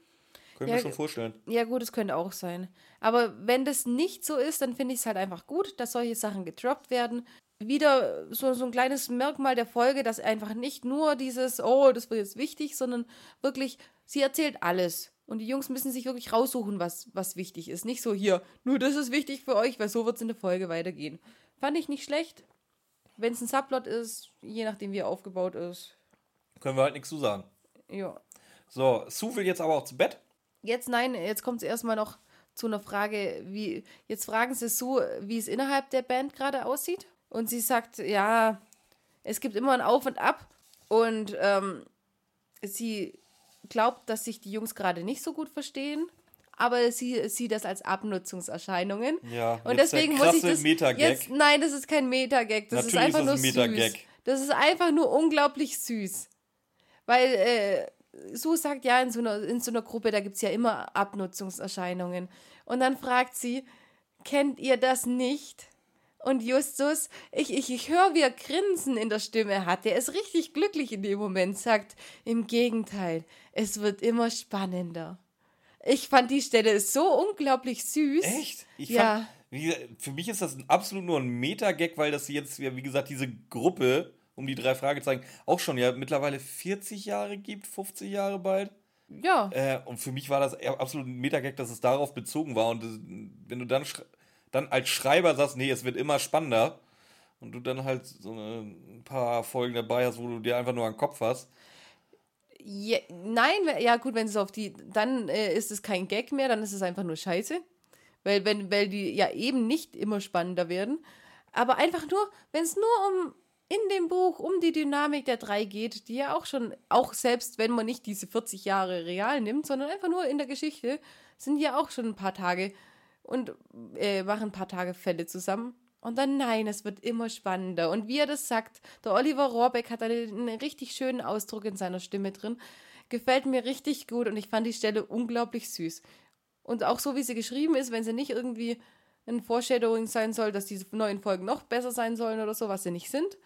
A: Können
B: Ja,
A: wir schon vorstellen.
B: Ja, gut, das könnte auch sein. Aber wenn das nicht so ist, dann finde ich es halt einfach gut, dass solche Sachen gedroppt werden. Wieder so, so ein kleines Merkmal der Folge, dass einfach nicht nur dieses, oh, das wird jetzt wichtig, sondern wirklich, sie erzählt alles. Und die Jungs müssen sich wirklich raussuchen, was, was wichtig ist. Nicht so hier, nur das ist wichtig für euch, weil so wird es in der Folge weitergehen. Fand ich nicht schlecht. Wenn es ein Subplot ist, je nachdem wie er aufgebaut ist.
A: Können wir halt nichts zu sagen.
B: Ja.
A: So, Sue will jetzt aber auch zu Bett.
B: Jetzt nein, jetzt kommt es erstmal noch zu einer Frage, wie, jetzt fragen sie Sue, wie es innerhalb der Band gerade aussieht. Und sie sagt, ja, es gibt immer ein Auf und Ab. Und ähm, sie glaubt, dass sich die Jungs gerade nicht so gut verstehen. Aber sie sieht das als Abnutzungserscheinungen.
A: Ja,
B: und deswegen muss ich das. Jetzt, nein, das ist kein Metagag. Das ist
A: Natürlich
B: einfach
A: ist
B: nur
A: das ein Metagag.
B: süß. Das ist einfach nur unglaublich süß. Weil äh, Sue sagt ja, in so einer, in so einer Gruppe, da gibt es ja immer Abnutzungserscheinungen. Und dann fragt sie, kennt ihr das nicht? Und Justus, ich, ich, ich höre, wie er Grinsen in der Stimme hat. Der ist richtig glücklich in dem Moment, sagt, im Gegenteil, es wird immer spannender. Ich fand die Stelle so unglaublich süß.
A: Echt? Ich
B: Ja.
A: fand, für mich ist das absolut nur ein Metagag, weil das jetzt, wie gesagt, diese Gruppe um die drei Fragezeichen auch schon ja mittlerweile 40 Jahre gibt, 50 Jahre bald.
B: Ja.
A: Äh, und für mich war das absolut ein Metagag, dass es darauf bezogen war. Und das, wenn du dann, sch- dann als Schreiber sagst, nee, es wird immer spannender, und du dann halt so ein paar Folgen dabei hast, wo du dir einfach nur den Kopf hast.
B: Ja, nein, ja gut, wenn es auf die, dann äh, ist es kein Gag mehr, dann ist es einfach nur Scheiße. Weil, wenn, weil die ja eben nicht immer spannender werden. Aber einfach nur, wenn es nur um in dem Buch um die Dynamik der drei geht, die ja auch schon, auch selbst wenn man nicht diese 40 Jahre real nimmt, sondern einfach nur in der Geschichte, sind ja auch schon ein paar Tage und äh, machen ein paar Tage Fälle zusammen. Und dann, nein, es wird immer spannender. Und wie er das sagt, der Oliver Rohrbeck hat da einen richtig schönen Ausdruck in seiner Stimme drin. Gefällt mir richtig gut und ich fand die Stelle unglaublich süß. Und auch so, wie sie geschrieben ist, wenn sie nicht irgendwie ein Foreshadowing sein soll, dass diese neuen Folgen noch besser sein sollen oder so, was sie nicht sind.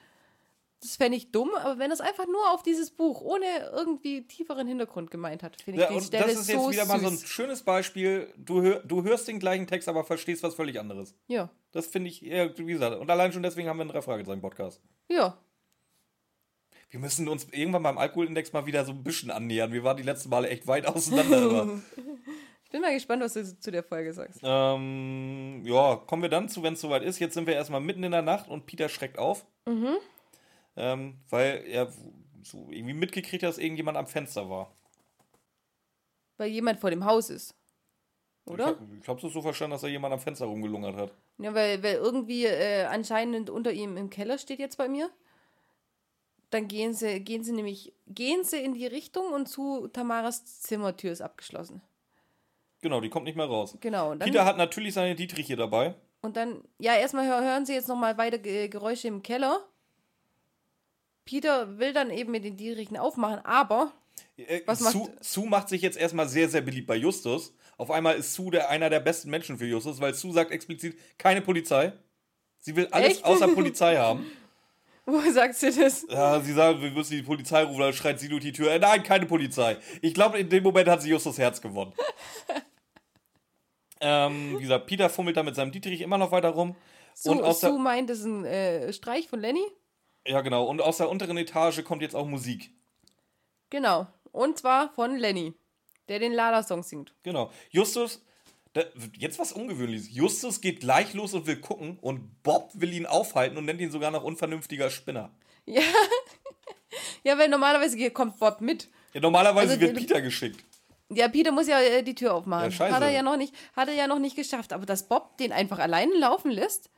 B: Das fände ich dumm, aber wenn es einfach nur auf dieses Buch ohne irgendwie tieferen Hintergrund gemeint hat, finde ich
A: Ja,
B: die Stelle
A: das ist jetzt
B: so
A: wieder mal so ein
B: süß.
A: schönes Beispiel. Du, hör, du hörst den gleichen Text, aber verstehst was völlig anderes.
B: Ja,
A: Das finde ich, ja, wie gesagt, und allein schon deswegen haben wir einen drei Fragezeichen Podcast.
B: ja.
A: Wir müssen uns irgendwann beim Alkoholindex mal wieder so ein bisschen annähern. Wir waren die letzten Male echt weit auseinander.
B: Ich bin mal gespannt, was du zu der Folge sagst.
A: ähm, ja, kommen wir dann zu, wenn es soweit ist. Jetzt sind wir erstmal mitten in der Nacht und Peter schreckt auf. Ähm, weil er so irgendwie mitgekriegt hat, dass irgendjemand am Fenster war.
B: Weil jemand vor dem Haus ist. Oder?
A: Ich, ich habe es so verstanden, dass da jemand am Fenster rumgelungert hat.
B: Ja, weil, weil irgendwie äh, anscheinend unter ihm im Keller steht jetzt bei mir. Dann gehen sie, gehen sie nämlich, gehen sie in die Richtung und zu Tamaras Zimmertür ist abgeschlossen.
A: Genau, die kommt nicht mehr raus.
B: Genau. Dann,
A: Peter hat natürlich seine Dietrich hier dabei.
B: und dann, ja, erstmal hör, hören sie jetzt nochmal weiter Ge- Geräusche im Keller. Peter will dann eben mit den Dietrichen aufmachen, aber
A: Äh,
B: Was macht-
A: Sue, Sue macht sich jetzt erstmal sehr, sehr beliebt bei Justus. Auf einmal ist Sue der, einer der besten Menschen für Justus, weil Sue sagt explizit, keine Polizei. Sie will alles
B: Echt?
A: außer Polizei haben.
B: wo sagt sie das?
A: Ja, sie sagt, wir müssen die Polizei rufen, dann schreit sie durch die Tür. Äh, nein, keine Polizei. Ich glaube, in dem Moment hat sie Justus Herz gewonnen. ähm, wie gesagt, Peter fummelt da mit seinem Dietrich immer noch weiter rum.
B: Sue,
A: und
B: Sue meint, das ist ein äh, Streich von Lenny.
A: Ja, genau. Und aus der unteren Etage kommt jetzt auch Musik.
B: Genau. Und zwar von Lenny, der den Lala-Song singt.
A: Genau. Justus, da, jetzt was Ungewöhnliches. Justus geht gleich los und will gucken und Bob will ihn aufhalten und nennt ihn sogar noch unvernünftiger Spinner.
B: Ja. ja, weil normalerweise kommt Bob mit.
A: Ja, normalerweise
B: Also,
A: wird Peter geschickt.
B: Ja, Peter muss ja äh, die Tür aufmachen.
A: Ja,
B: hat er ja noch nicht, hat er ja noch nicht geschafft. Aber dass Bob den einfach alleine laufen lässt,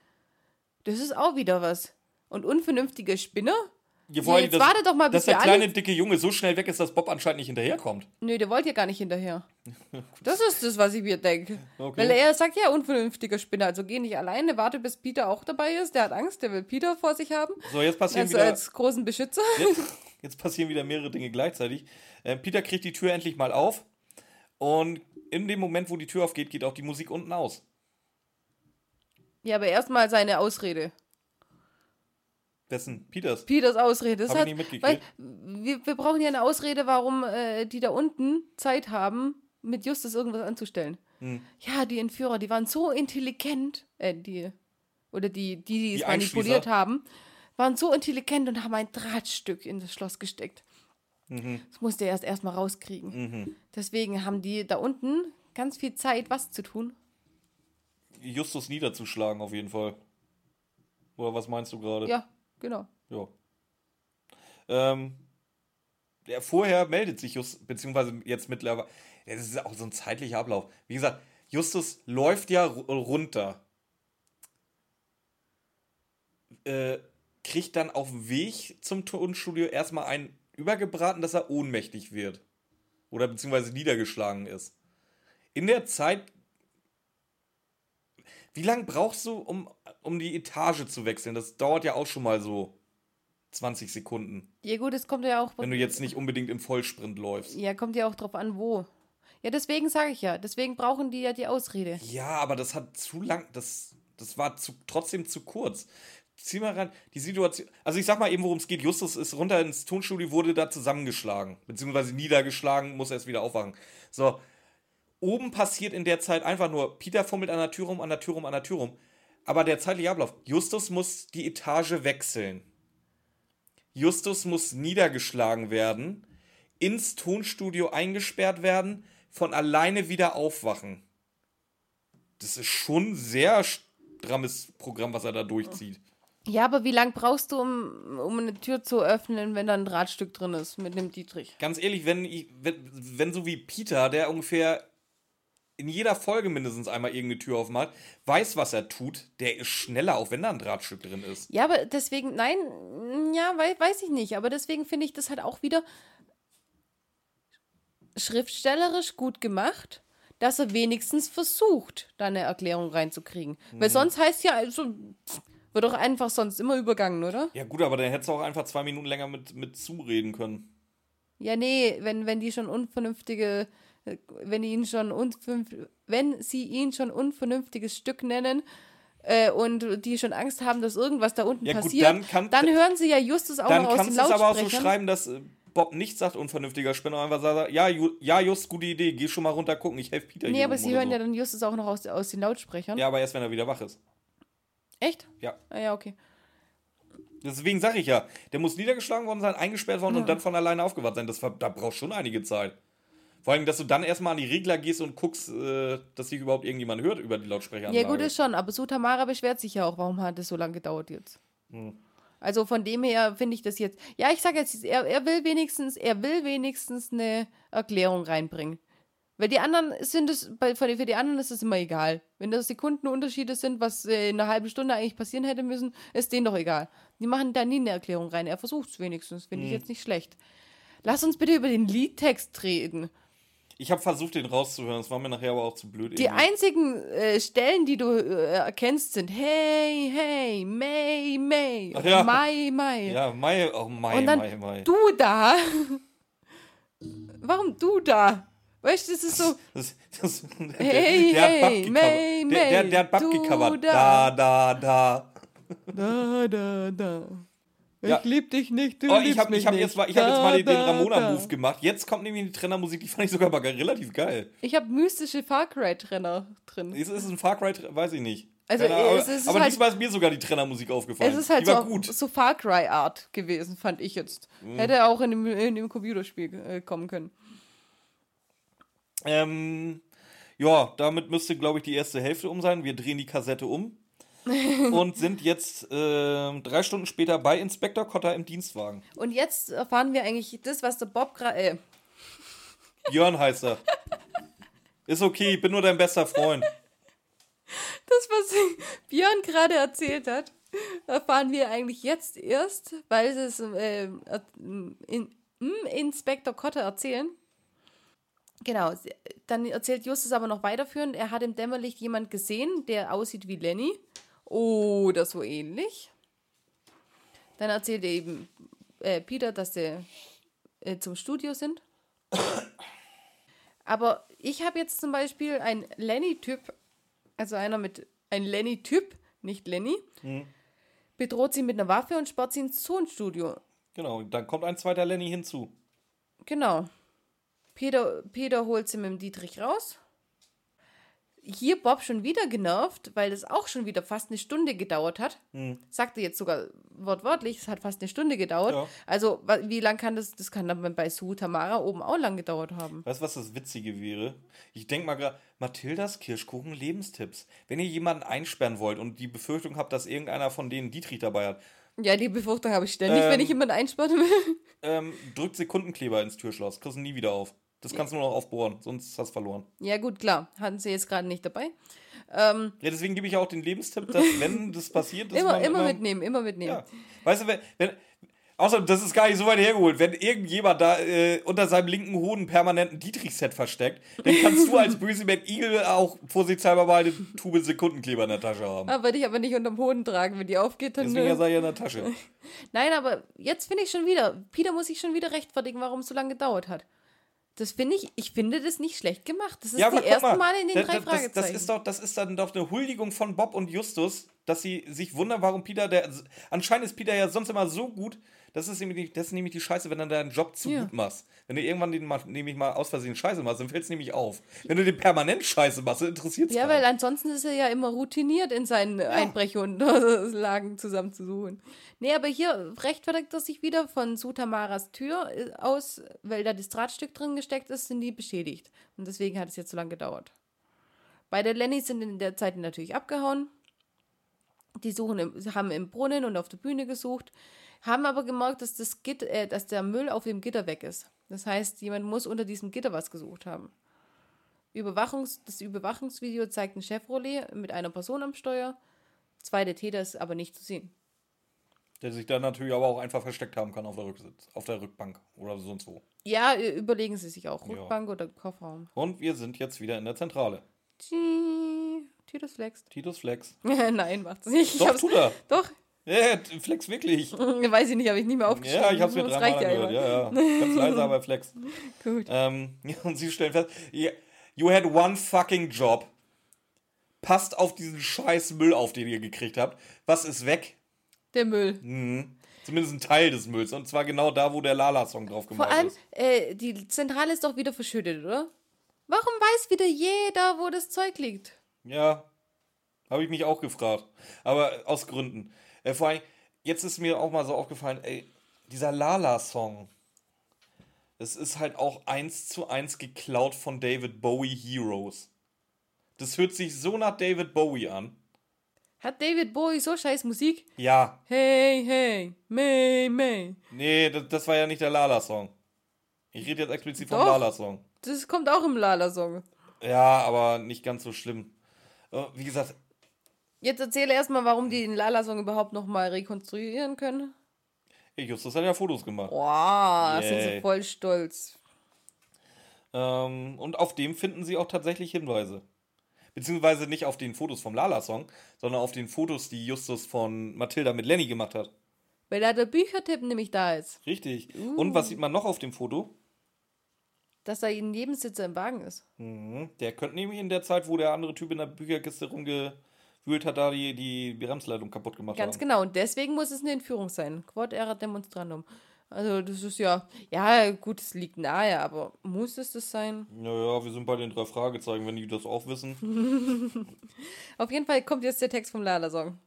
B: das ist auch wieder was. Und unvernünftige Spinner?
A: Ja, allem,
B: jetzt warte doch mal, bis
A: dass der kleine, dicke Junge so schnell weg ist, dass Bob anscheinend nicht hinterherkommt.
B: Nö, der wollte ja gar nicht hinterher. Das ist das, was ich mir denke.
A: Okay.
B: Weil er sagt ja, unvernünftiger Spinner. Also geh nicht alleine, warte, bis Peter auch dabei ist. Der hat Angst, der will Peter vor sich haben.
A: So, jetzt passieren
B: Also
A: wieder...
B: als großen Beschützer.
A: Jetzt, jetzt passieren wieder mehrere Dinge gleichzeitig. Äh, Peter kriegt die Tür endlich mal auf. Und in dem Moment, wo die Tür aufgeht, geht auch die Musik unten aus.
B: Ja, aber erstmal seine Ausrede.
A: Wessen? Peters.
B: Peters Ausrede. Das
A: Hab ich
B: hat,
A: nicht mitgekriegt.
B: weil wir, wir brauchen ja eine Ausrede, warum äh, die da unten Zeit haben, mit Justus irgendwas anzustellen.
A: Hm.
B: Ja, die Entführer, die waren so intelligent, äh, die, oder die, die, die es
A: Die
B: manipuliert
A: Einschließer.
B: haben, waren so intelligent und haben ein Drahtstück in das Schloss gesteckt.
A: Mhm.
B: Das musste er erst erstmal rauskriegen. Deswegen haben die da unten ganz viel Zeit, was zu tun.
A: Justus niederzuschlagen, auf jeden Fall. Oder was meinst du gerade?
B: Ja, genau.
A: Ja. Ähm, ja, vorher meldet sich Justus, beziehungsweise jetzt mittlerweile, das ist auch so ein zeitlicher Ablauf. Wie gesagt, Justus läuft ja ru- runter. Äh, kriegt dann auf dem Weg zum Tonstudio erstmal einen übergebraten, dass er ohnmächtig wird. Oder beziehungsweise niedergeschlagen ist. In der Zeit. Wie lange brauchst du, um, um die Etage zu wechseln? Das dauert ja auch schon mal so 20 Sekunden.
B: Ja gut, es kommt ja auch
A: Wenn du jetzt nicht unbedingt im Vollsprint läufst.
B: Ja, kommt ja auch drauf an, wo. Ja, deswegen sage ich ja. Deswegen brauchen die ja die Ausrede.
A: Ja, aber das hat zu lang, das, das war zu, trotzdem zu kurz. Zieh mal ran, die Situation, also ich sag mal eben, worum es geht. Justus ist runter ins Tonstudio, wurde da zusammengeschlagen, beziehungsweise niedergeschlagen, muss erst wieder aufwachen. So, oben passiert in der Zeit einfach nur, Peter fummelt an der Tür rum, an der Tür rum, an der Tür rum. Aber der zeitliche Ablauf, Justus muss die Etage wechseln. Justus muss niedergeschlagen werden, ins Tonstudio eingesperrt werden, von alleine wieder aufwachen. Das ist schon ein sehr strammes Programm, was er da durchzieht.
B: Ja, aber wie lange brauchst du, um, um eine Tür zu öffnen, wenn da ein Drahtstück drin ist mit dem Dietrich?
A: Ganz ehrlich, wenn, ich, wenn, wenn so wie Peter, der ungefähr in jeder Folge mindestens einmal irgendeine Tür aufmacht, weiß, was er tut, der ist schneller, auch wenn da ein Drahtstück drin ist.
B: Ja, aber deswegen, nein, mm, ja, wei weiß ich nicht. Aber deswegen finde ich das halt auch wieder schriftstellerisch gut gemacht, dass er wenigstens versucht, da eine Erklärung reinzukriegen. Weil
A: Mhm.
B: sonst heißt ja, also, wird doch einfach sonst immer übergangen, oder?
A: Ja gut, aber dann hättest du auch einfach zwei Minuten länger mit, mit zureden können.
B: Ja, nee, wenn, wenn die schon unvernünftige, wenn ihn schon wenn sie ihn schon unvernünftiges Stück nennen äh, und die schon Angst haben, dass irgendwas da unten
A: Ja, gut,
B: passiert,
A: dann kann-
B: hören sie ja Justus auch
A: Dann
B: noch aus
A: kannst
B: den
A: du es aber auch so
B: Lautsprechern.
A: schreiben, dass äh, Bob nicht sagt, unvernünftiger Spinner, einfach sagt, ja, Ju, ja, just, gute Idee, geh schon mal runter gucken, ich helfe Peter
B: nee, aber sie hören
A: so.
B: ja dann Justus auch noch aus, aus den Lautsprechern.
A: Ja, aber erst wenn er wieder wach ist.
B: Echt?
A: Ja.
B: Ah, ja, okay.
A: Deswegen sage ich ja, der muss niedergeschlagen worden sein, eingesperrt worden und dann von alleine aufgewacht sein. Das, da braucht schon einige Zeit. Vor allem, dass du dann erstmal an die Regler gehst und guckst, äh, dass sich überhaupt irgendjemand hört über die Lautsprecher.
B: Ja, gut, ist schon, aber so Tamara beschwert sich ja auch, warum hat es so lange gedauert jetzt?
A: Hm.
B: Also von dem her finde ich das jetzt. Ja, ich sage jetzt, er, er will wenigstens, er will wenigstens eine Erklärung reinbringen. Weil die anderen sind es, bei, für die für die anderen ist es immer egal. Wenn das Sekundenunterschiede sind, was äh, in einer halben Stunde eigentlich passieren hätte müssen, ist denen doch egal. Die machen da nie eine Erklärung rein. Er versucht es wenigstens, finde
A: Hm.
B: ich jetzt nicht schlecht. Lass uns bitte über den Liedtext reden.
A: Ich habe versucht, den rauszuhören, das war mir nachher aber auch zu blöd.
B: Die
A: irgendwie.
B: einzigen äh, Stellen, die du äh, erkennst, sind Hey, hey, May, May,
A: Ach ja.
B: Mai, Mai.
A: Ja, Mai, oh Mai,
B: Und dann
A: Mai, Mai.
B: du da. Warum du da? Weißt du, das ist so,
A: Das, das,
B: Hey,
A: der,
B: hey,
A: hat Bub
B: May,
A: gecovert. Der, der, der hat
B: May, du
A: gecovert.
B: da.
A: Da, da, da.
B: da, da, da. Ich
A: Ja.
B: lieb dich nicht, du
A: Oh, ich
B: liebst
A: habe
B: mich
A: ich hab
B: nicht.
A: jetzt, mal- ich hab jetzt mal den, den Ramona-Move gemacht. Jetzt kommt nämlich die Trennermusik, die fand ich sogar mal relativ geil.
B: Ich habe mystische Far Cry-Trenner drin.
A: Ist es ein Far Cry, weiß ich nicht.
B: Also,
A: Keine Ahnung,
B: es ist
A: aber
B: halt-
A: diesmal ist mir sogar die Trennermusik aufgefallen.
B: Es ist halt
A: die war
B: so,
A: gut.
B: so Far Cry-Art gewesen, fand ich jetzt. Hätte auch in dem, in dem Computerspiel äh, kommen können.
A: Ähm, ja, damit müsste, glaube ich, die erste Hälfte um sein. Wir drehen die Kassette um und sind jetzt ähm, drei Stunden später bei Inspektor Cotter im Dienstwagen.
B: Und jetzt erfahren wir eigentlich das, was der Bob gerade. Äh,
A: Björn heißt er. Ist okay, ich bin nur dein bester Freund.
B: das, was Björn gerade erzählt hat. erfahren wir eigentlich jetzt erst, weil sie es äh, in, in, Inspektor Kotter erzählen. Genau, dann erzählt Justus aber noch weiterführend, er hat im Dämmerlicht jemand gesehen, der aussieht wie Lenny. Oder so ähnlich. Dann erzählt er eben äh, Peter, dass sie äh, zum Studio sind. Aber ich habe jetzt zum Beispiel einen Lenny-Typ, also einer mit, ein Lenny-Typ, nicht Lenny, bedroht sie mit einer Waffe und sperrt sie ins Tonstudio.
A: Genau, dann kommt ein zweiter Lenny hinzu.
B: Genau. Peter, Peter holt sie mit dem Dietrich raus. Hier Bob schon wieder genervt, weil das auch schon wieder fast eine Stunde gedauert hat. Sagte jetzt sogar wortwörtlich, es hat fast eine Stunde gedauert.
A: Ja.
B: Also, wie lang kann das, das kann dann bei Sue Tamara oben auch lang gedauert haben.
A: Weißt du, was das Witzige wäre? Ich denke mal gerade, Mathildas Kirschkuchen Lebenstipps. Wenn ihr jemanden einsperren wollt und die Befürchtung habt, dass irgendeiner von denen Dietrich dabei hat,
B: Ja, die Befürchtung habe ich ständig,
A: Ähm,
B: wenn ich jemanden einsperren will.
A: ähm, drückt Sekundenkleber ins Türschloss, kriegst nie wieder auf. Das kannst du nur noch aufbohren, sonst hast du verloren.
B: Ja, gut, klar. Hatten sie jetzt gerade nicht dabei. Ähm,
A: Ja, deswegen gebe ich auch den Lebenstipp, dass wenn das passiert, dass
B: immer,
A: man
B: immer mitnehmen, immer mitnehmen.
A: Ja. Weißt du, wenn, wenn außerdem, das ist gar nicht so weit hergeholt, wenn irgendjemand da äh, unter seinem linken Hoden permanent ein Dietrich-Set versteckt, dann kannst du als böse McEagle auch vorsichtshalber mal eine Tube Sekundenkleber in der Tasche haben.
B: Ah, würde ich aber nicht unterm Hoden tragen, wenn die aufgeht, dann.
A: Deswegen sei ja in der Tasche.
B: Nein, aber jetzt finde ich schon wieder, Peter muss sich schon wieder rechtfertigen, warum es so lange gedauert hat. Das finde ich, ich finde das nicht schlecht gemacht. Das ist
A: Ja,
B: die ersten
A: mal,
B: Mal in den
A: da-
B: drei
A: das,
B: Fragezeichen.
A: das, ist doch, das ist dann doch eine Huldigung von Bob und Justus, dass sie sich wundern, warum Peter, der anscheinend ist Peter ja sonst immer so gut, das ist nämlich, die- das ist nämlich die Scheiße, wenn du deinen Job zu
B: Ja.
A: gut machst. Wenn du irgendwann den mal, nämlich mal aus Versehen Scheiße machst, dann fällt es nämlich auf. Wenn du den permanent Scheiße machst, interessiert es
B: ja, weil ansonsten ist er ja immer routiniert in seinen Einbrech- und Lagen zusammenzusuchen. Nee, aber hier rechtfertigt er sich wieder von Sutamaras Tür äh, aus, weil da das Drahtstück drin gesteckt ist, sind die beschädigt. Und deswegen hat es jetzt so lange gedauert. Beide Lennys sind in der Zeit natürlich abgehauen. Die suchen im, haben im Brunnen und auf der Bühne gesucht, haben aber gemerkt, dass, das Gitter, äh, dass der Müll auf dem Gitter weg ist. Das heißt, jemand muss unter diesem Gitter was gesucht haben. Überwachungs, das Überwachungsvideo zeigt ein Chevrolet mit einer Person am Steuer. Zwei der Täter ist aber nicht zu sehen.
A: Der sich dann natürlich aber auch einfach versteckt haben kann auf der, Rücksitz, auf der Rückbank oder sonst wo.
B: Ja, überlegen Sie sich auch.
A: Ja.
B: Rückbank oder Kofferraum.
A: Und wir sind jetzt wieder in der Zentrale.
B: Tschii, Titus flext.
A: Titus Flex.
B: Nein, macht's nicht. Ich
A: Doch, tut er.
B: Doch,
A: Ja, Flex wirklich.
B: weiß ich nicht, habe ich nicht mehr aufgeschrieben.
A: Ja, ich hab's mir
B: Das
A: dreimal angehört. Ja, ja. Ganz leise, aber Flex.
B: Gut.
A: Ähm, und sie stellen fest, you had one fucking job. Passt auf diesen scheiß Müll auf, den ihr gekriegt habt. Was ist weg?
B: Der Müll.
A: Mhm. Zumindest ein Teil des Mülls. Und zwar genau da, wo der Lala-Song drauf
B: Vor
A: gemalt
B: allem,
A: ist.
B: äh, die Zentrale ist doch wieder verschüttet, oder? Warum weiß wieder jeder, wo das Zeug liegt?
A: Ja, habe ich mich auch gefragt. Aber aus Gründen. Äh, vor allem, jetzt ist mir auch mal so aufgefallen, ey, dieser Lala-Song. Es ist halt auch eins zu eins geklaut von David Bowie Heroes. Das hört sich so nach David Bowie an.
B: Hat David Bowie so scheiß Musik?
A: Ja,
B: Hey, hey, May, May.
A: nee, das, das war ja nicht der Lala-Song. Ich rede jetzt explizit vom. Lala-Song.
B: Das kommt auch im Lala-Song.
A: Ja, aber nicht ganz so schlimm. Äh, Wie gesagt,
B: Jetzt erzähle erstmal, warum die den Lala-Song überhaupt nochmal rekonstruieren können.
A: ich Justus hat ja Fotos gemacht.
B: Boah, sind
A: Yay.
B: sie voll stolz.
A: Ähm, und auf dem finden sie auch tatsächlich Hinweise. Beziehungsweise nicht auf den Fotos vom Lala-Song, sondern auf den Fotos, die Justus von Mathilda mit Lenny gemacht hat.
B: Weil da der Büchertipp nämlich da ist.
A: Richtig. Und was sieht man noch auf dem Foto?
B: Dass da ein Nebensitzer im Wagen ist.
A: Mhm. Der könnte nämlich in der Zeit, wo der andere Typ in der Bücherkiste rumgewühlt hat, da die, die Bremsleitung kaputt gemacht
B: Ganz
A: haben.
B: genau. Und deswegen muss es eine Entführung sein. Quod erat demonstrandum. Also, das ist ja. Ja, gut, es liegt nahe, aber muss es das sein?
A: Naja, wir sind bei den drei Fragezeichen, wenn die das auch wissen.
B: Auf jeden Fall kommt jetzt der Text vom Lala-Song.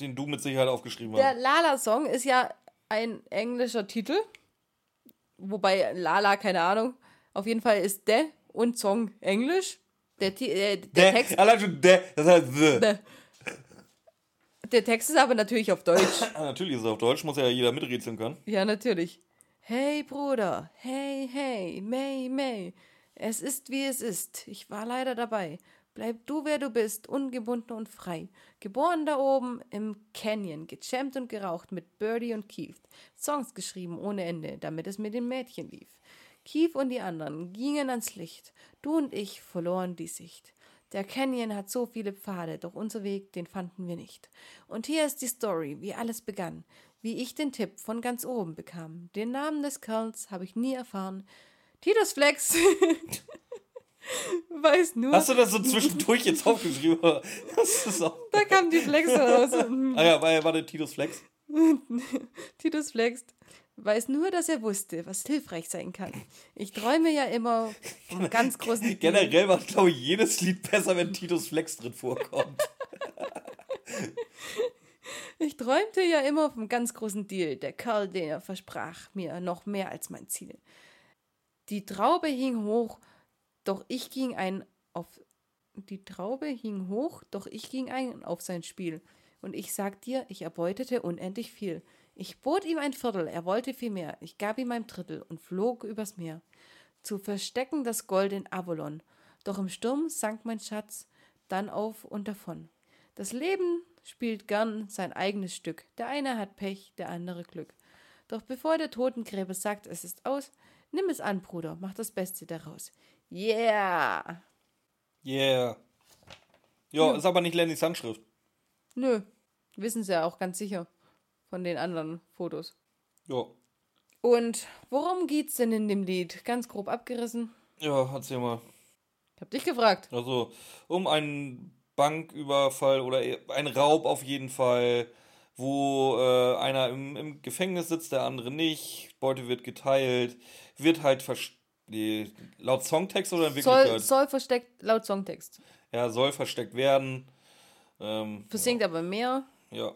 A: Den du mit Sicherheit aufgeschrieben
B: Der
A: hast.
B: Lala-Song ist ja ein englischer Titel. Wobei Lala, keine Ahnung. Auf jeden Fall ist der und Song englisch. Der, äh, der,
A: Der,
B: Text.
A: allein schon der, das heißt the.
B: Der, der Text ist aber natürlich auf Deutsch.
A: Natürlich ist es auf Deutsch, muss ja jeder miträtseln können.
B: Ja, natürlich. Hey Bruder, hey, hey, May, May. Es ist wie es ist. Ich war leider dabei. Bleib du, wer du bist, ungebunden und frei. Geboren da oben im Canyon, gechampt und geraucht mit Birdie und Keith. Songs geschrieben ohne Ende, damit es mit den Mädchen lief. Keith und die anderen gingen ans Licht. Du und ich verloren die Sicht. Der Canyon hat so viele Pfade, doch unser Weg, den fanden wir nicht. Und hier ist die Story, wie alles begann, wie ich den Tipp von ganz oben bekam. Den Namen des Kerls habe ich nie erfahren. Titus Flex weiß nur.
A: Hast du das so zwischendurch jetzt aufgeschrieben? Auch
B: Da kam die Flex raus.
A: ah ja, war der Titus Flex?
B: Titus Flex weiß nur, dass er wusste, was hilfreich sein kann. Ich träume ja immer vom ganz großen Deal.
A: Generell macht, glaube ich, jedes Lied besser, wenn Titus Flex drin vorkommt.
B: Ich träumte ja immer vom ganz großen Deal. Der Kerl, den er versprach mir noch mehr als mein Ziel. Die Traube hing hoch, doch ich ging ein auf die Traube hing hoch, doch ich ging ein auf sein Spiel. Und ich sag dir, ich erbeutete unendlich viel. Ich bot ihm ein Viertel, er wollte viel mehr. Ich gab ihm ein Drittel und flog übers Meer. Zu verstecken das Gold in Avalon. Doch im Sturm sank mein Schatz dann auf und davon. Das Leben spielt gern sein eigenes Stück. Der eine hat Pech, der andere Glück. Doch bevor der Totengräber sagt, es ist aus, nimm es an, Bruder, mach das Beste daraus. Yeah!
A: Yeah. Ja, ist aber nicht Lennys Handschrift.
B: Nö, wissen sie ja auch ganz sicher von den anderen Fotos.
A: Ja.
B: Und worum geht's denn in dem Lied? Ganz grob abgerissen.
A: Ja, erzähl mal.
B: Ich hab dich gefragt.
A: Also, um einen Banküberfall oder ein Raub auf jeden Fall, wo äh, einer im, im Gefängnis sitzt, der andere nicht, Beute wird geteilt, wird halt nee, laut Songtext oder in
B: Soll,
A: Wirklichkeit?
B: soll versteckt laut Songtext.
A: Ja, soll versteckt werden. Ähm,
B: Versinkt aber mehr.
A: ja.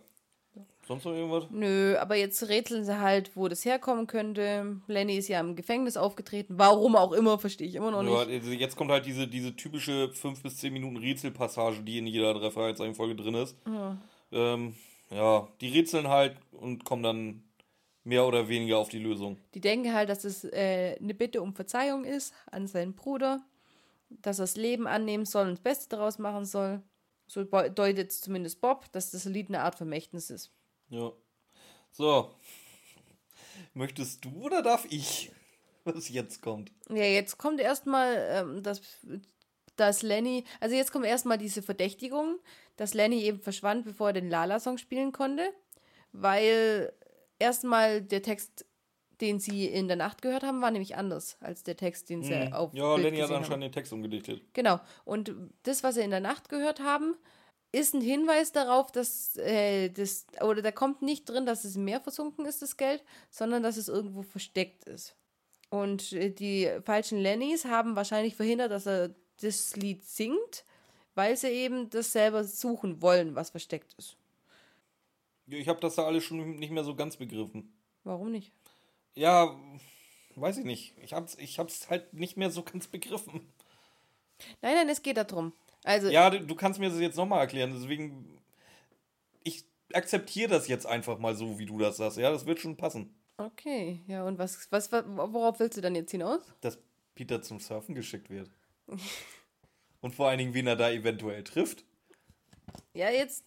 A: Sonst noch irgendwas?
B: Nö, aber jetzt rätseln sie halt, wo das herkommen könnte. Lenny ist ja im Gefängnis aufgetreten. Warum auch immer, verstehe ich immer noch
A: Ja,
B: nicht.
A: also jetzt kommt halt diese, diese typische 5 bis 10 Minuten Rätselpassage, die in jeder drei Fragezeichen-Folge drin ist.
B: Ja.
A: Ähm, ja, die rätseln halt und kommen dann mehr oder weniger auf die Lösung.
B: Die denken halt, dass es äh, eine Bitte um Verzeihung ist an seinen Bruder, dass er das Leben annehmen soll und das Beste daraus machen soll. So deutet es zumindest Bob, dass das Lied eine Art Vermächtnis ist.
A: Ja. So. Möchtest du oder darf ich, was jetzt kommt?
B: Ja, jetzt kommt erstmal, ähm, dass, dass Lenny, also jetzt kommt erstmal diese Verdächtigung, dass Lenny eben verschwand, bevor er den Lala-Song spielen konnte, weil erstmal der Text, den sie in der Nacht gehört haben, war nämlich anders als der Text, den sie auf
A: Mhm. Ja,
B: Bild
A: Lenny hat
B: haben.
A: anscheinend den Text umgedichtet.
B: Genau. Und das, was sie in der Nacht gehört haben, ist ein Hinweis darauf, dass äh, das, oder da kommt nicht drin, dass es im Meer versunken ist, das Geld, sondern dass es irgendwo versteckt ist. Und äh, die falschen Lennys haben wahrscheinlich verhindert, dass er das Lied singt, weil sie eben das selber suchen wollen, was versteckt ist.
A: Ja, Ich habe das da alles schon nicht mehr so ganz begriffen.
B: Warum nicht?
A: Ja, weiß ich nicht. Ich hab's, ich hab's halt nicht mehr so ganz begriffen.
B: Nein, nein, es geht darum. Also,
A: Ja, du, kannst mir das jetzt nochmal erklären, deswegen. Ich akzeptiere das jetzt einfach mal so, wie du das sagst. Ja, das wird schon passen.
B: okay. Ja, und was, was, was, worauf willst du dann jetzt hinaus?
A: Dass Peter zum Surfen geschickt wird. Und vor allen Dingen, wen er da eventuell trifft.
B: Ja, jetzt.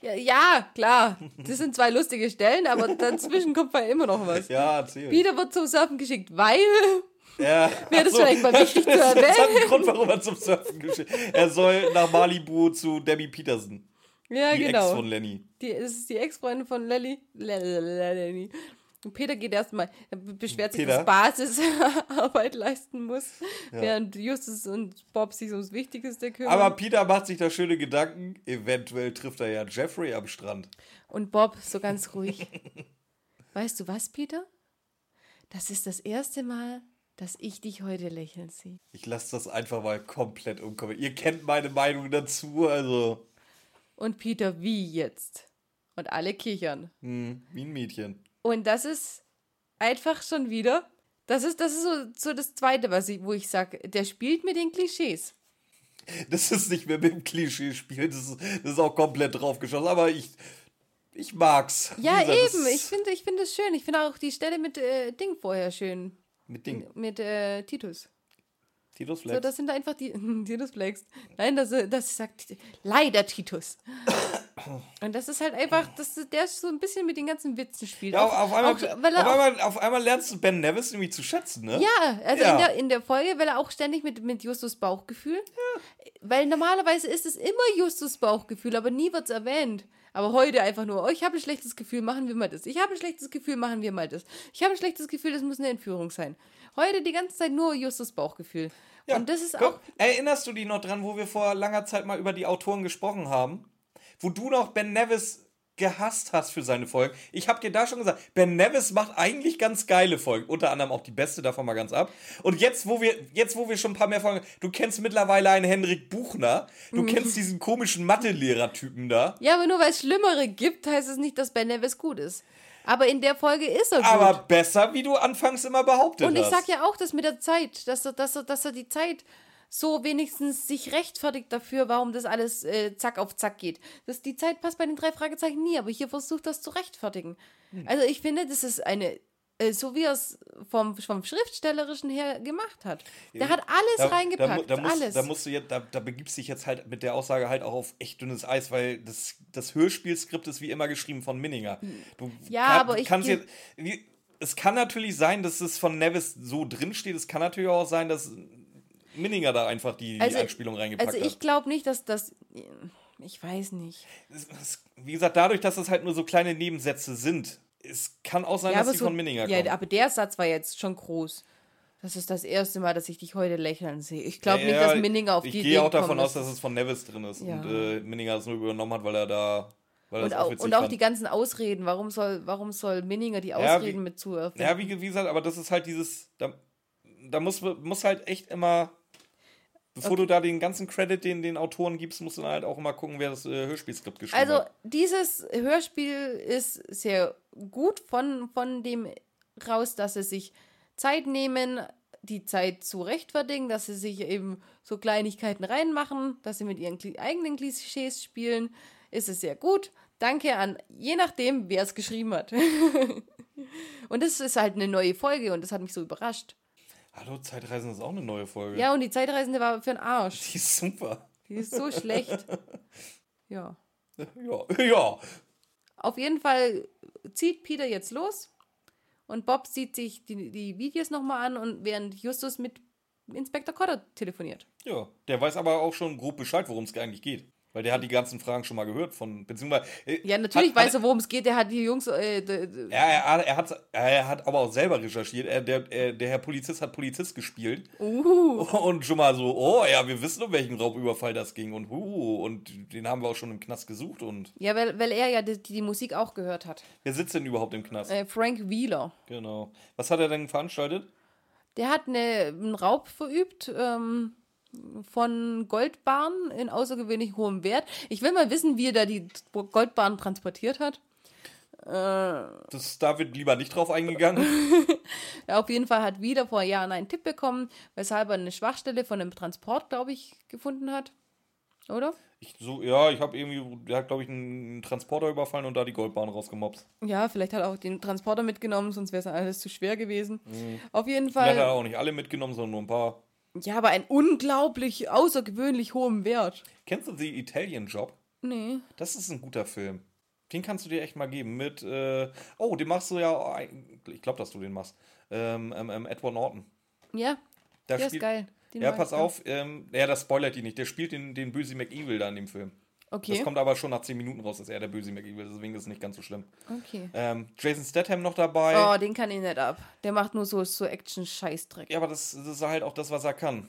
B: Ja, ja, klar. Das sind zwei lustige Stellen, aber dazwischen kommt ja immer noch was.
A: Ja, erzähl.
B: Peter wird zum Surfen geschickt, weil.
A: Ja,
B: Wäre das
A: so.
B: vielleicht mal wichtig zu
A: Das
B: erwähnen?
A: hat einen Grund, warum er zum Surfen geschickt Er soll nach Malibu zu Debbie Peterson.
B: Ja,
A: die
B: genau.
A: Ex von Lenny.
B: Die, das ist die Ex-Freundin von Lelly. Lenny. Und Peter geht erstmal, er beschwert sich,
A: Peter?
B: dass Basisarbeit leisten muss, während Justus und Bob sich ums Wichtigste kümmern.
A: Aber Peter macht sich da schöne Gedanken. Eventuell trifft er ja Jeffrey am Strand.
B: Und Bob so ganz ruhig. weißt du was, Peter? Das ist das erste Mal, dass ich dich heute lächeln sehe.
A: Ich lasse das einfach mal komplett umkommen. Ihr kennt meine Meinung dazu, also
B: Und Peter, wie jetzt? Und alle kichern.
A: hm, wie ein Mädchen.
B: Und das ist einfach schon wieder, das ist, das ist so, so das Zweite, was ich, wo ich sage, der spielt mit den Klischees.
A: Das ist nicht mehr mit dem Klischee-Spiel, das ist, das ist auch komplett draufgeschossen, aber ich, ich mag's.
B: Ja,
A: gesagt,
B: eben. Ich finde ich finde es schön. Ich finde auch die Stelle mit äh, Ding vorher schön.
A: Mit Ding.
B: Mit äh, Titus.
A: Titus
B: So,
A: Flex.
B: das sind einfach die. Titus Flex. Nein, das, das sagt leider Titus. Und das ist halt einfach, das, der so ein bisschen mit den ganzen Witzen spielt.
A: ja,
B: Auch-
A: auf, einmal,
B: auch,
A: auf, einmal, auf einmal lernst du Ben Nevis irgendwie zu schätzen, ne?
B: Ja, also
A: Ja.
B: In, der, in der Folge, weil er auch ständig mit, mit Justus Bauchgefühl. Weil normalerweise ist es immer Justus Bauchgefühl, aber nie wird es erwähnt. Aber heute einfach nur, oh, ich habe ein schlechtes Gefühl, machen wir mal das. Ich habe ein schlechtes Gefühl, machen wir mal das. Ich habe ein schlechtes Gefühl, das muss eine Entführung sein. Heute die ganze Zeit nur Justus Bauchgefühl.
A: Ja,
B: Und das ist
A: guck,
B: auch.
A: Erinnerst du dich noch dran, wo wir vor langer Zeit mal über die Autoren gesprochen haben? Wo du noch Ben Nevis gehasst hast für seine Folgen. Ich habe dir da schon gesagt, Ben Nevis macht eigentlich ganz geile Folgen, unter anderem auch die beste davon mal ganz ab. Und jetzt, wo wir jetzt wo wir schon ein paar mehr Folgen, du kennst mittlerweile einen Henrik Buchner, du
B: Mhm.
A: kennst diesen komischen Mathelehrer-Typen da.
B: Ja, aber nur weil es Schlimmere gibt, heißt es nicht, dass Ben Nevis gut ist. Aber in der Folge ist er gut.
A: Aber besser, wie du anfangs immer behauptet
B: Und ich
A: hast.
B: sag ja auch, dass mit der Zeit, dass er, dass er, dass er die Zeit so wenigstens sich rechtfertigt dafür, warum das alles äh, zack auf zack geht. Das, die Zeit passt bei den drei Fragezeichen nie, aber hier versucht das zu rechtfertigen.
A: Hm.
B: Also ich finde, das ist eine, äh, so wie er es vom, vom Schriftstellerischen her gemacht hat. Der hat alles reingepackt,
A: da, da, musst,
B: alles.
A: Da, musst du jetzt, da, da begibst du dich jetzt halt mit der Aussage halt auch auf echt dünnes Eis, weil das, das Hörspielskript ist wie immer geschrieben von Minninger. Du
B: Ja,
A: kann-
B: aber ich
A: kannst jetzt. Wie, es kann natürlich sein, dass es von Nevis so drin steht. Es kann natürlich auch sein, dass Minninger da einfach die, die Anspielung reingepackt
B: also ich
A: hat.
B: glaube nicht, dass das, ich weiß nicht.
A: Wie gesagt, dadurch, dass es halt nur so kleine Nebensätze sind, es kann auch sein, dass die von Minninger
B: ja,
A: kommen.
B: aber der Satz war jetzt schon groß. Das ist das erste Mal, dass ich dich heute lächeln sehe. Ich glaube nicht,
A: Ja,
B: dass Minninger auf
A: ich
B: die
A: gehe
B: Idee
A: auch davon aus, dass es von Nevis drin ist
B: Ja.
A: und äh, Minninger es nur übernommen hat, weil er da. Weil
B: und
A: das
B: auch, und auch
A: fand.
B: die ganzen Ausreden. Warum soll, warum soll Minninger die
A: Ja,
B: Ausreden
A: wie-
B: mit zuerfinden?
A: Ja, wie, wie gesagt, aber das ist halt dieses. Da, da muss, muss halt echt immer. Bevor du da den ganzen Credit den, den Autoren gibst, musst du dann halt auch immer gucken, wer das äh, Hörspielskript geschrieben
B: Also
A: hat.
B: dieses Hörspiel ist sehr gut von, von dem raus, dass sie sich Zeit nehmen, die Zeit zu rechtfertigen, dass sie sich eben so Kleinigkeiten reinmachen, dass sie mit ihren eigenen Klischees spielen, ist es sehr gut. Danke an je nachdem, wer es geschrieben hat. und das ist halt eine neue Folge und das hat mich so überrascht.
A: Hallo, Zeitreisen ist auch eine neue Folge.
B: Ja, und die Zeitreisende war für den Arsch.
A: Die ist super.
B: Die ist so schlecht. Ja.
A: Ja, ja.
B: Auf jeden Fall zieht Peter jetzt los und Bob sieht sich die, die Videos nochmal an und während Justus mit Inspektor Cotter telefoniert.
A: Ja. Der weiß aber auch schon grob Bescheid, worum es eigentlich geht. Weil der hat die ganzen Fragen schon mal gehört von. Beziehungsweise. äh,
B: Ja, natürlich
A: hat,
B: weiß er, worum es geht. Der hat die Jungs. Äh,
A: Ja, er, hat- er, hat, er hat aber auch selber recherchiert. Er, der, er, der Herr Polizist hat Polizist gespielt.
B: uh,
A: Und schon mal so, oh ja, wir wissen, um welchen Raubüberfall das ging. Und uh, und den haben wir auch schon im Knast gesucht. Und
B: ja, weil, weil er ja die, die Musik auch gehört hat.
A: wer sitzt denn überhaupt im Knast?
B: Äh, Frank Wheeler.
A: Genau. Was hat er denn veranstaltet?
B: Der hat eine, einen Raub verübt ähm, von Goldbarren in außergewöhnlich hohem Wert. Ich will mal wissen, wie er da die Goldbarren transportiert hat.
A: Das, da wird lieber nicht drauf eingegangen.
B: Ja, auf jeden Fall hat wieder vor Jahren einen Tipp bekommen, weshalb er eine Schwachstelle von einem Transport, glaube ich, gefunden hat. Oder?
A: Ich, so, ja, ich habe irgendwie, der hat, glaube ich, einen Transporter überfallen und da die Goldbahn rausgemobst.
B: Ja, vielleicht hat er auch den Transporter mitgenommen, sonst wäre es alles zu schwer gewesen. Auf jeden
A: Vielleicht hat er
B: Fall.
A: auch nicht alle mitgenommen, sondern nur ein paar.
B: Ja, aber ein unglaublich außergewöhnlich hohem Wert.
A: Kennst du The Italian Job?
B: Nee.
A: Das ist ein guter Film. Den kannst du dir echt mal geben. Mit, äh, oh, den machst du ja, ich glaube, dass du den machst. Ähm, ähm, ähm, Edward Norton.
B: Ja,
A: Da
B: der ist geil. Den
A: Ja, pass auf, ähm, ja, das spoilert die nicht. Der spielt den, den Böse McEvil da in dem Film.
B: Okay.
A: Das kommt aber schon nach 10 Minuten raus, dass er der Böse McEvil ist, deswegen ist es nicht ganz so schlimm.
B: Okay.
A: Ähm, Jason Statham noch dabei.
B: Oh, den kann ich nicht ab. Der macht nur so, so Action-Scheißdreck.
A: Ja, aber das, das ist halt auch das, was er kann.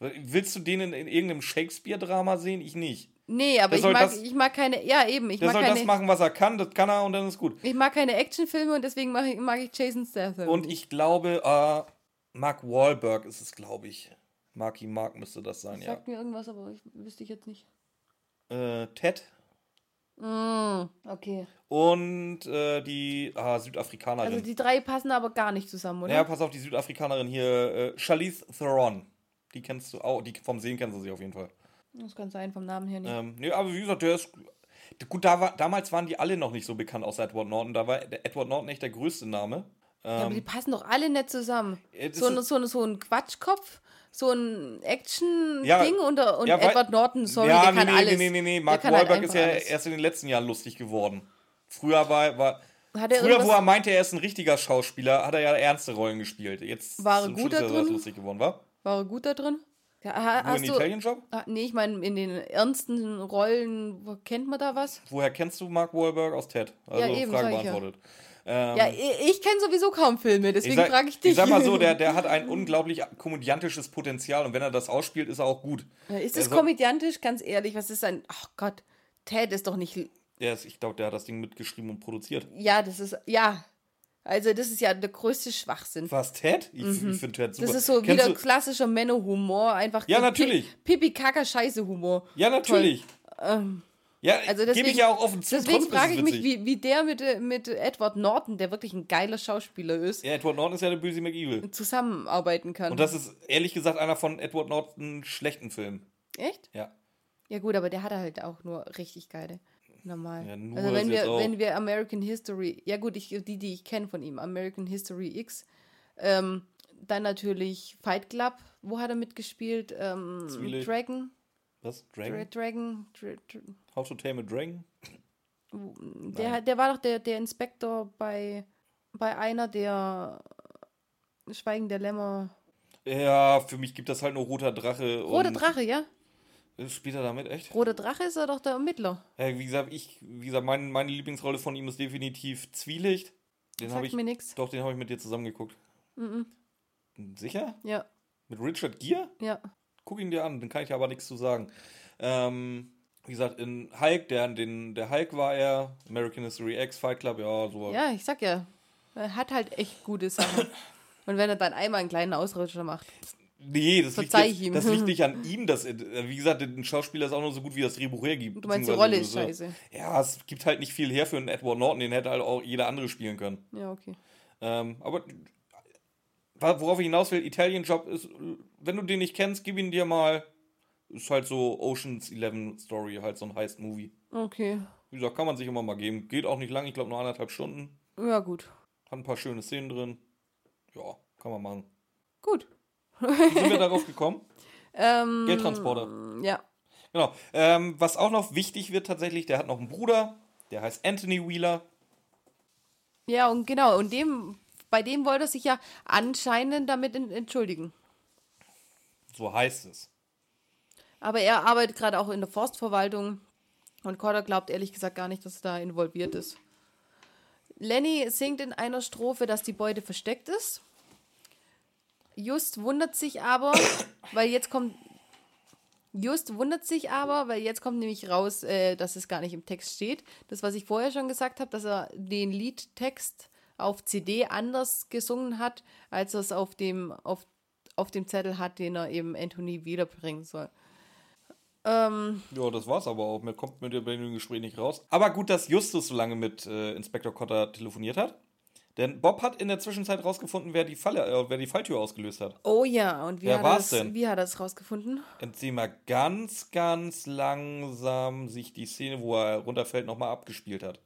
A: Willst du den in, in irgendeinem Shakespeare-Drama sehen? Ich nicht.
B: Nee, aber ich mag,
A: das-
B: ich mag keine. Ja, eben. Ich
A: Der
B: mag
A: soll
B: keine,
A: das machen, was er kann, das kann er und dann ist gut.
B: ich mag keine Actionfilme und deswegen mag ich, mag ich Jason Statham.
A: Und ich glaube, äh, Mark Wahlberg ist es, glaube ich. Marky Mark müsste das sein, ja.
B: Sagt mir irgendwas, aber ich wüsste ich jetzt nicht.
A: Äh, Ted
B: Mm, okay.
A: und äh, die ah, Südafrikanerin.
B: Also die drei passen aber gar nicht zusammen, oder?
A: ja, pass auf, die Südafrikanerin hier, äh, Charlize Theron. Die kennst du auch, die vom Sehen kennst du sie auf jeden Fall.
B: Das kann sein, vom Namen her nicht.
A: Ähm, nee, aber wie gesagt, der ist. Gut, da war, damals waren die alle noch nicht so bekannt außer Edward Norton. Da war Edward Norton echt der größte Name.
B: ja, aber die passen doch alle nicht zusammen. So,
A: ist-
B: so, so ein Quatschkopf, so ein Action-Ding
A: Ja,
B: und, und
A: ja,
B: Edward Norton, sorry,
A: ja,
B: der
A: nee,
B: kann
A: nee,
B: alles.
A: nee, nee, nee, Mark
B: halt
A: Wahlberg ist
B: einfach
A: ja
B: alles.
A: erst in den letzten Jahren lustig geworden. Früher war, war
B: er
A: früher, wo er meinte, er ist ein richtiger Schauspieler, hat er ja ernste Rollen gespielt. Jetzt
B: War er gut da
A: ist
B: drin?
A: lustig geworden, war?
B: War er gut da drin? Ja, ha,
A: Nur in
B: du,
A: Italian Job?
B: ah, nee, ich meine, in den ernsten Rollen, kennt man da was?
A: Woher kennst du Mark Wahlberg aus Ted? Also
B: Ja, eben,
A: Frage
B: sag ich ja.
A: Ähm,
B: Ja, ich, kenne sowieso kaum Filme, deswegen frage ich dich.
A: Ich sag mal so, der, der hat ein unglaublich komödiantisches Potenzial und wenn er das ausspielt, ist er auch gut.
B: Ja, ist das
A: Also-
B: komödiantisch? Ganz ehrlich, was ist ein. Ach Gott, Ted ist doch nicht.
A: Der ist, ich glaube, der hat das Ding mitgeschrieben und produziert.
B: Ja, das ist. Ja. Also, das ist ja der größte Schwachsinn.
A: Was, Ted? Ich, ich finde Ted super.
B: Mhm. Das ist so
A: Kennst
B: wieder
A: du,
B: klassischer Männerhumor. Einfach
A: Ja, natürlich.
B: Pi- Pipi-Kaka-Scheiße-Humor.
A: Ja, natürlich.
B: Ähm,
A: Ja,
B: also
A: gebe
B: deswegen,
A: ich ja auch offen zu.
B: deswegen frage ich mich, wie, wie der mit, mit Edward Norton, der wirklich ein geiler Schauspieler ist,
A: Ja, Edward Norton ist ja der böse McEvil.
B: zusammenarbeiten kann.
A: Und das ist ehrlich gesagt einer von Edward Norton schlechten Filmen.
B: Echt?
A: Ja.
B: Ja, gut, aber der hat halt auch nur richtig geile. Normal.
A: Ja, nur
B: also wenn wir, wenn wir American History, ja gut, ich, die, die ich kenne von ihm, American History X, ähm, dann natürlich Fight Club, wo hat er mitgespielt? Ähm. Dragon,
A: Was?
B: Dra
A: Dragon?
B: Dragon, Dra Dra
A: How to Tame a Dragon?
B: der, der war doch der, der Inspektor bei, bei einer der Schweigen der Lämmer.
A: Ja, für mich gibt das halt nur Roter Drache.
B: Roter Drache, ja?
A: Spielt er damit echt?
B: Roter Drache ist er doch der Ermittler.
A: Ja, wie gesagt, ich, wie gesagt, mein, meine Lieblingsrolle von ihm ist definitiv Zwielicht. Den habe
B: Sagt
A: ich.
B: mir nix.
A: Doch, den habe ich mit dir zusammengeguckt.
B: Mhm.
A: Sicher?
B: Ja,
A: Mit Richard Gere?
B: ja.
A: Guck ihn dir an, dann kann ich aber nichts zu sagen. Ähm, wie gesagt, in Hulk, der, den, der Hulk war er, American History X, Fight Club, ja, so.
B: Ja, ich sag ja, er hat halt echt gute Sachen. Und wenn er dann einmal einen kleinen Ausrutscher macht.
A: Nee, das liegt, jetzt,
B: ich ihm.
A: das liegt nicht an ihm. Das, äh, wie gesagt, ein Schauspieler ist auch nur so gut, wie das Drehbuch hergibt.
B: Du meinst, die Rolle ist
A: so.
B: scheiße.
A: Ja, es gibt halt nicht viel her für einen Edward Norton, den hätte halt auch jeder andere spielen können.
B: Ja, okay.
A: Ähm, aber worauf ich hinaus will, Italian Job ist, wenn du den nicht kennst, gib ihn dir mal. Ist halt so Oceans 11 Story, halt so ein Heist-Movie.
B: Okay.
A: Wie gesagt, kann man sich immer mal geben. Geht auch nicht lang, ich glaube nur anderthalb Stunden.
B: Ja, gut.
A: Hat ein paar schöne Szenen drin. Ja, kann man machen.
B: Gut.
A: Wie sind wir darauf gekommen?
B: Ähm,
A: Geldtransporter.
B: Ja.
A: Genau. Ähm, was auch noch wichtig wird tatsächlich, der hat noch einen Bruder, der heißt Anthony Wheeler.
B: Ja, und genau, und dem, bei dem wollte er sich ja anscheinend damit en- entschuldigen.
A: So heißt es.
B: Aber er arbeitet gerade auch in der Forstverwaltung und Corder glaubt ehrlich gesagt gar nicht, dass er da involviert ist. Lenny singt in einer Strophe, dass die Beute versteckt ist. Just wundert sich aber, weil jetzt kommt. Just wundert sich aber, weil jetzt kommt nämlich raus, äh, dass es gar nicht im Text steht. Das, was ich vorher schon gesagt habe, dass er den Liedtext auf CD anders gesungen hat, als er es auf dem, auf, auf dem Zettel hat, den er eben Anthony wiederbringen soll. Ähm,
A: Ja, das war's aber auch. Mir kommt mit dem Gespräch nicht raus. Aber gut, dass Justus so lange mit äh, Inspektor Cotter telefoniert hat. Denn Bob hat in der Zwischenzeit rausgefunden, wer die, Falle, äh, wer die Falltür ausgelöst hat.
B: oh ja, und wie,
A: Wer
B: hat,
A: war's
B: er das,
A: denn?
B: wie hat er das rausgefunden?
A: Indem er ganz, ganz langsam sich die Szene, wo er runterfällt, nochmal abgespielt hat.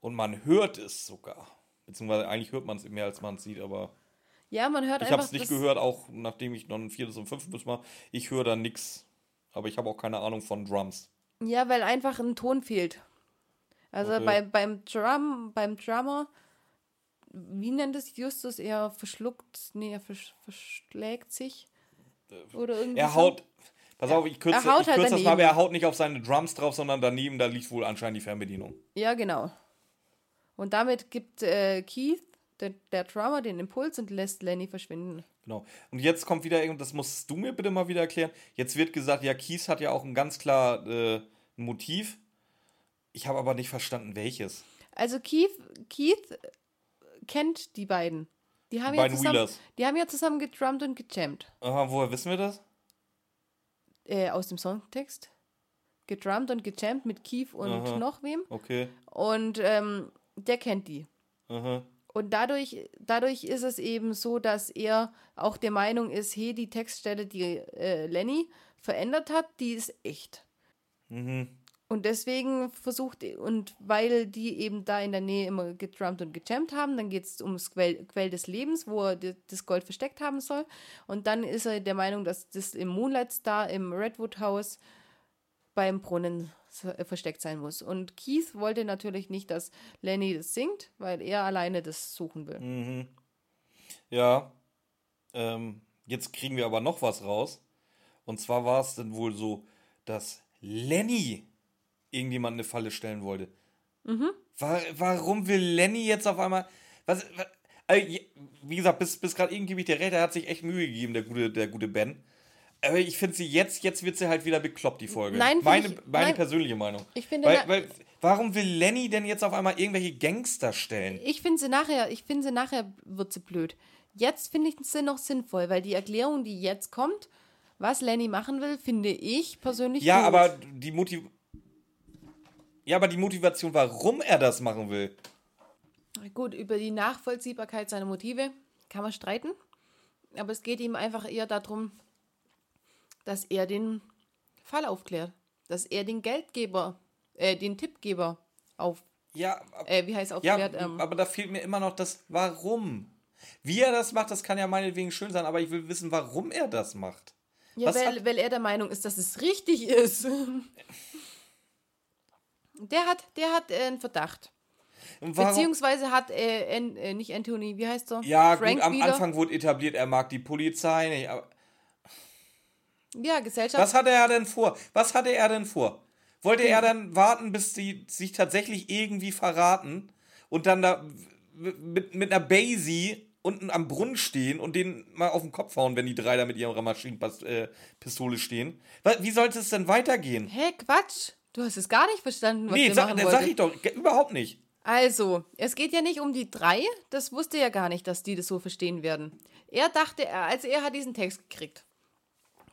A: Und man hört es sogar. Beziehungsweise eigentlich hört man es mehr, als man es sieht, aber
B: Ja, man hört
A: ich
B: einfach.
A: habe es nicht gehört, auch nachdem ich noch ein viertes und fünftes Mal. Ich höre da nichts. Aber ich habe auch keine Ahnung von Drums.
B: Ja, weil einfach ein Ton fehlt. Also
A: Okay.
B: bei, beim Drum, beim Drummer, wie nennt es Justus? Er verschluckt, nee, er versch verschlägt sich. Oder irgendwie.
A: Er
B: so.
A: haut. Pass auf, ich kürze, ich
B: halt
A: kürze das mal, aber er haut nicht auf seine Drums drauf, sondern daneben, da liegt wohl anscheinend die Fernbedienung.
B: Ja, genau. Und damit gibt äh, Keith, der, der Drummer, den Impuls und lässt Lenny verschwinden.
A: Genau. Und jetzt kommt wieder, und das musst du mir bitte mal wieder erklären. Jetzt wird gesagt, ja, Kies hat ja auch ein ganz klar äh, Motiv. Ich habe aber nicht verstanden, welches.
B: Also Keith, Keith kennt die beiden. Die haben,
A: Die
B: ja zusammen,
A: Wheelers.
B: die haben ja zusammen gedrummt und gejammt.
A: Aha, woher wissen wir das?
B: Äh, aus dem Songtext. Gedrummt und gejammt mit Keith und
A: Aha.
B: noch wem.
A: Okay.
B: Und ähm, der kennt die.
A: Aha.
B: Und dadurch, dadurch ist es eben so, dass er auch der Meinung ist, hey, die Textstelle, die äh, Lenny verändert hat, die ist echt.
A: Mhm.
B: Und deswegen versucht, und weil die eben da in der Nähe immer gedrummt und gejammt haben, dann geht es ums Quell, Quell des Lebens, wo er das Gold versteckt haben soll. Und dann ist er der Meinung, dass das im Moonlight Star im Redwood House beim Brunnen äh, versteckt sein muss. Und Keith wollte natürlich nicht, dass Lenny das singt, weil er alleine das suchen will.
A: Ja. Ähm, jetzt kriegen wir aber noch was raus. Und zwar war es dann wohl so, dass Lenny irgendjemand eine Falle stellen wollte. Wa- warum will Lenny jetzt auf einmal. Was, was, also, wie gesagt, bis, bis gerade eben gebe ich dir recht, er hat sich echt Mühe gegeben, der gute, der gute Ben. Aber ich finde sie jetzt, jetzt wird sie halt wieder bekloppt, die Folge.
B: Nein,
A: meine,
B: ich-
A: meine
B: nein.
A: persönliche Meinung.
B: Ich finde,
A: weil, weil, warum will Lenny denn jetzt auf einmal irgendwelche Gangster stellen?
B: Ich finde sie nachher, ich finde sie nachher wird sie blöd. Jetzt finde ich sie noch sinnvoll, weil die Erklärung, die jetzt kommt, was Lenny machen will, finde ich persönlich
A: Ja,
B: gut.
A: aber die Motiv Ja, aber die Motivation, warum er das machen will.
B: Gut, über die Nachvollziehbarkeit seiner Motive kann man streiten. Aber es geht ihm einfach eher darum, dass er den Fall aufklärt. Dass er den Geldgeber, äh, den Tippgeber auf,
A: Ja,
B: äh, wie heißt
A: ja
B: aufklärt? ähm,
A: aber da fehlt mir immer noch das Warum. Wie er das macht, das kann ja meinetwegen schön sein, aber ich will wissen, warum er das macht.
B: ja,
A: was
B: weil,
A: hat-
B: weil er der Meinung ist, dass es richtig ist. Der hat, der hat äh, einen Verdacht.
A: Warum?
B: Beziehungsweise hat äh, äh, nicht Anthony, wie heißt er?
A: ja,
B: Frank
A: gut, am
B: wieder.
A: Anfang wurde etabliert, er mag die Polizei nicht. Aber
B: Ja, Gesellschaft.
A: was hatte er denn vor? Was hatte er denn vor? Wollte er dann warten, bis sie sich tatsächlich irgendwie verraten und dann da mit, mit einer Basie unten am Brunnen stehen und den mal auf den Kopf hauen, wenn die drei da mit ihrer Maschinenpistole stehen? Wa- Wie sollte es denn weitergehen?
B: Hä, Quatsch. Du hast es gar nicht verstanden, was
A: Nee,
B: der
A: sag,
B: machen
A: das
B: wollte.
A: sag ich doch überhaupt nicht.
B: Also, es geht ja nicht um die drei. Das wusste er gar nicht, dass die das so verstehen werden. Er dachte, er- also er hat diesen Text gekriegt.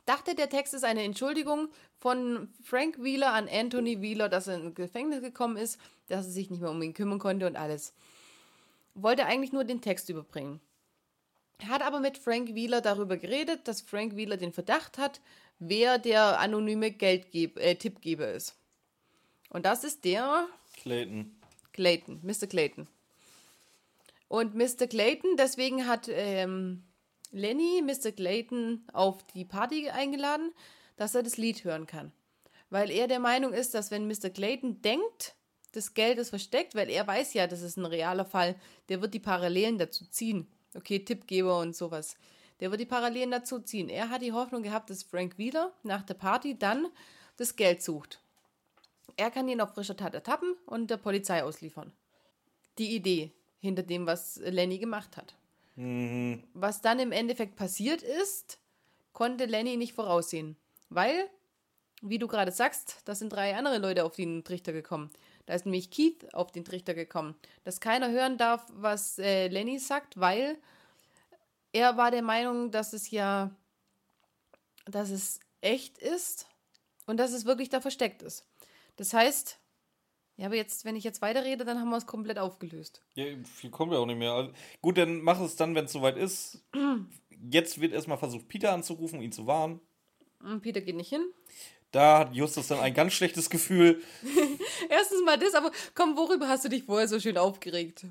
B: Dachte, der Text ist eine Entschuldigung von Frank Wheeler an Anthony Wheeler, dass er ins Gefängnis gekommen ist, dass er sich nicht mehr um ihn kümmern konnte und alles. Wollte eigentlich nur den Text überbringen. Hat aber mit Frank Wheeler darüber geredet, dass Frank Wheeler den Verdacht hat, wer der anonyme Geldgeb äh, Tippgeber ist. Und das ist der
A: Clayton.
B: Clayton, Mr. Clayton. Und Mr. Clayton, deswegen hat ähm, Lenny Mr. Clayton auf die Party eingeladen, dass er das Lied hören kann. Weil er der Meinung ist, dass wenn Mr. Clayton denkt, das Geld ist versteckt, weil er weiß ja, das ist ein realer Fall, der wird die Parallelen dazu ziehen. Okay, Tippgeber und sowas. Der wird die Parallelen dazu ziehen. Er hat die Hoffnung gehabt, dass Frank wieder nach der Party dann das Geld sucht. Er kann ihn auf frischer Tat ertappen und der Polizei ausliefern. Die Idee hinter dem, was Lenny gemacht hat. Was dann im Endeffekt passiert ist, konnte Lenny nicht voraussehen. Weil, wie du gerade sagst, da sind drei andere Leute auf den Trichter gekommen. Da ist nämlich Keith auf den Trichter gekommen, dass keiner hören darf, was äh, Lenny sagt, weil er war der Meinung, dass es ja, dass es echt ist und dass es wirklich da versteckt ist. Das heißt, ja, aber jetzt, wenn ich jetzt weiterrede, dann haben wir es komplett aufgelöst.
A: Ja, viel kommt ja auch nicht mehr. Also, gut, dann mach es dann, wenn es soweit ist. Jetzt wird erstmal versucht, Peter anzurufen, ihn zu warnen.
B: Und Peter geht nicht hin.
A: Da hat Justus dann ein ganz schlechtes Gefühl.
B: Erstens mal das, aber komm, worüber hast du dich vorher so schön aufgeregt?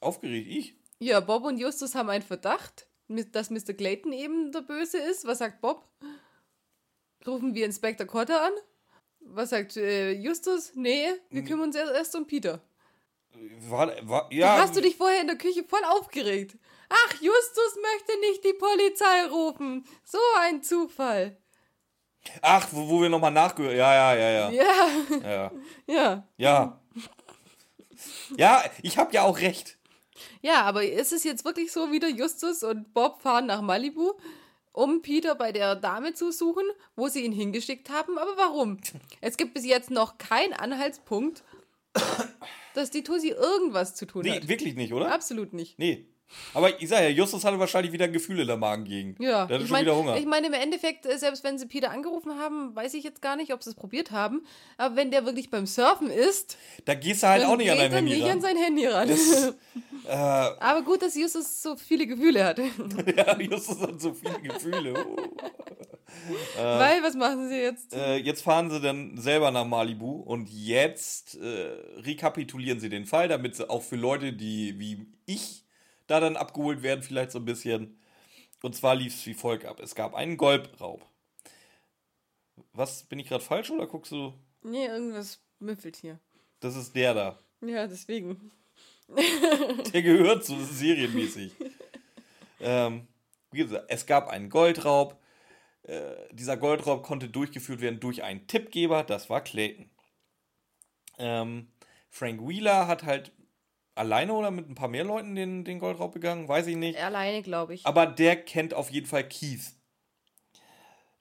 A: Aufgeregt, ich?
B: Ja, Bob und Justus haben einen Verdacht, dass Mr. Clayton eben der Böse ist. Was sagt Bob? Rufen wir Inspektor Cotter an? Was sagt äh, Justus? Nee, wir kümmern uns erst, erst um Peter.
A: War, war, ja,
B: Hast du dich vorher in der Küche voll aufgeregt? Ach, Justus möchte nicht die Polizei rufen. So ein Zufall.
A: Ach, wo, wo wir nochmal nachgehört. Ja, ja, ja, ja.
B: Ja,
A: Ja.
B: ja.
A: Ja, ja ich habe ja auch recht.
B: Ja, aber ist es jetzt wirklich so, wieder Justus und Bob fahren nach Malibu, um Peter bei der Dame zu suchen, wo sie ihn hingeschickt haben? Aber warum? Es gibt bis jetzt noch keinen Anhaltspunkt, dass die Tussi irgendwas zu tun
A: Nee,
B: hat.
A: wirklich nicht, oder?
B: Absolut nicht.
A: Nee. Aber ich sag ja, Justus hatte wahrscheinlich wieder Gefühle in der Magengegend.
B: Ja,
A: Der hatte
B: ich
A: schon
B: meine,
A: wieder Hunger.
B: ich meine, im Endeffekt, äh, selbst wenn sie Peter angerufen haben, weiß ich jetzt gar nicht, ob sie es probiert haben. Aber wenn der wirklich beim Surfen ist,
A: da gehst du halt auch nicht an dein Handy
B: nicht
A: ran.
B: an sein Handy ran.
A: Äh,
B: Aber gut, dass Justus so viele Gefühle hat.
A: ja, Justus hat so viele Gefühle. Oh.
B: Weil, was machen sie jetzt?
A: Äh, jetzt fahren sie dann selber nach Malibu und jetzt äh, rekapitulieren sie den Fall, damit sie auch für Leute, die wie ich da dann abgeholt werden, vielleicht so ein bisschen. Und zwar lief es wie folgt ab. Es gab einen Goldraub. Was, bin ich gerade falsch oder guckst du?
B: Nee, irgendwas müffelt hier.
A: Das ist der da.
B: Ja, deswegen.
A: Der gehört so serienmäßig. ähm, wie gesagt, es gab einen Goldraub. Äh, dieser Goldraub konnte durchgeführt werden durch einen Tippgeber, das war Clayton. Ähm, Frank Wheeler hat halt alleine oder mit ein paar mehr Leuten den, den Goldraub begangen, weiß ich nicht.
B: Alleine, glaube ich.
A: Aber der kennt auf jeden Fall Keith.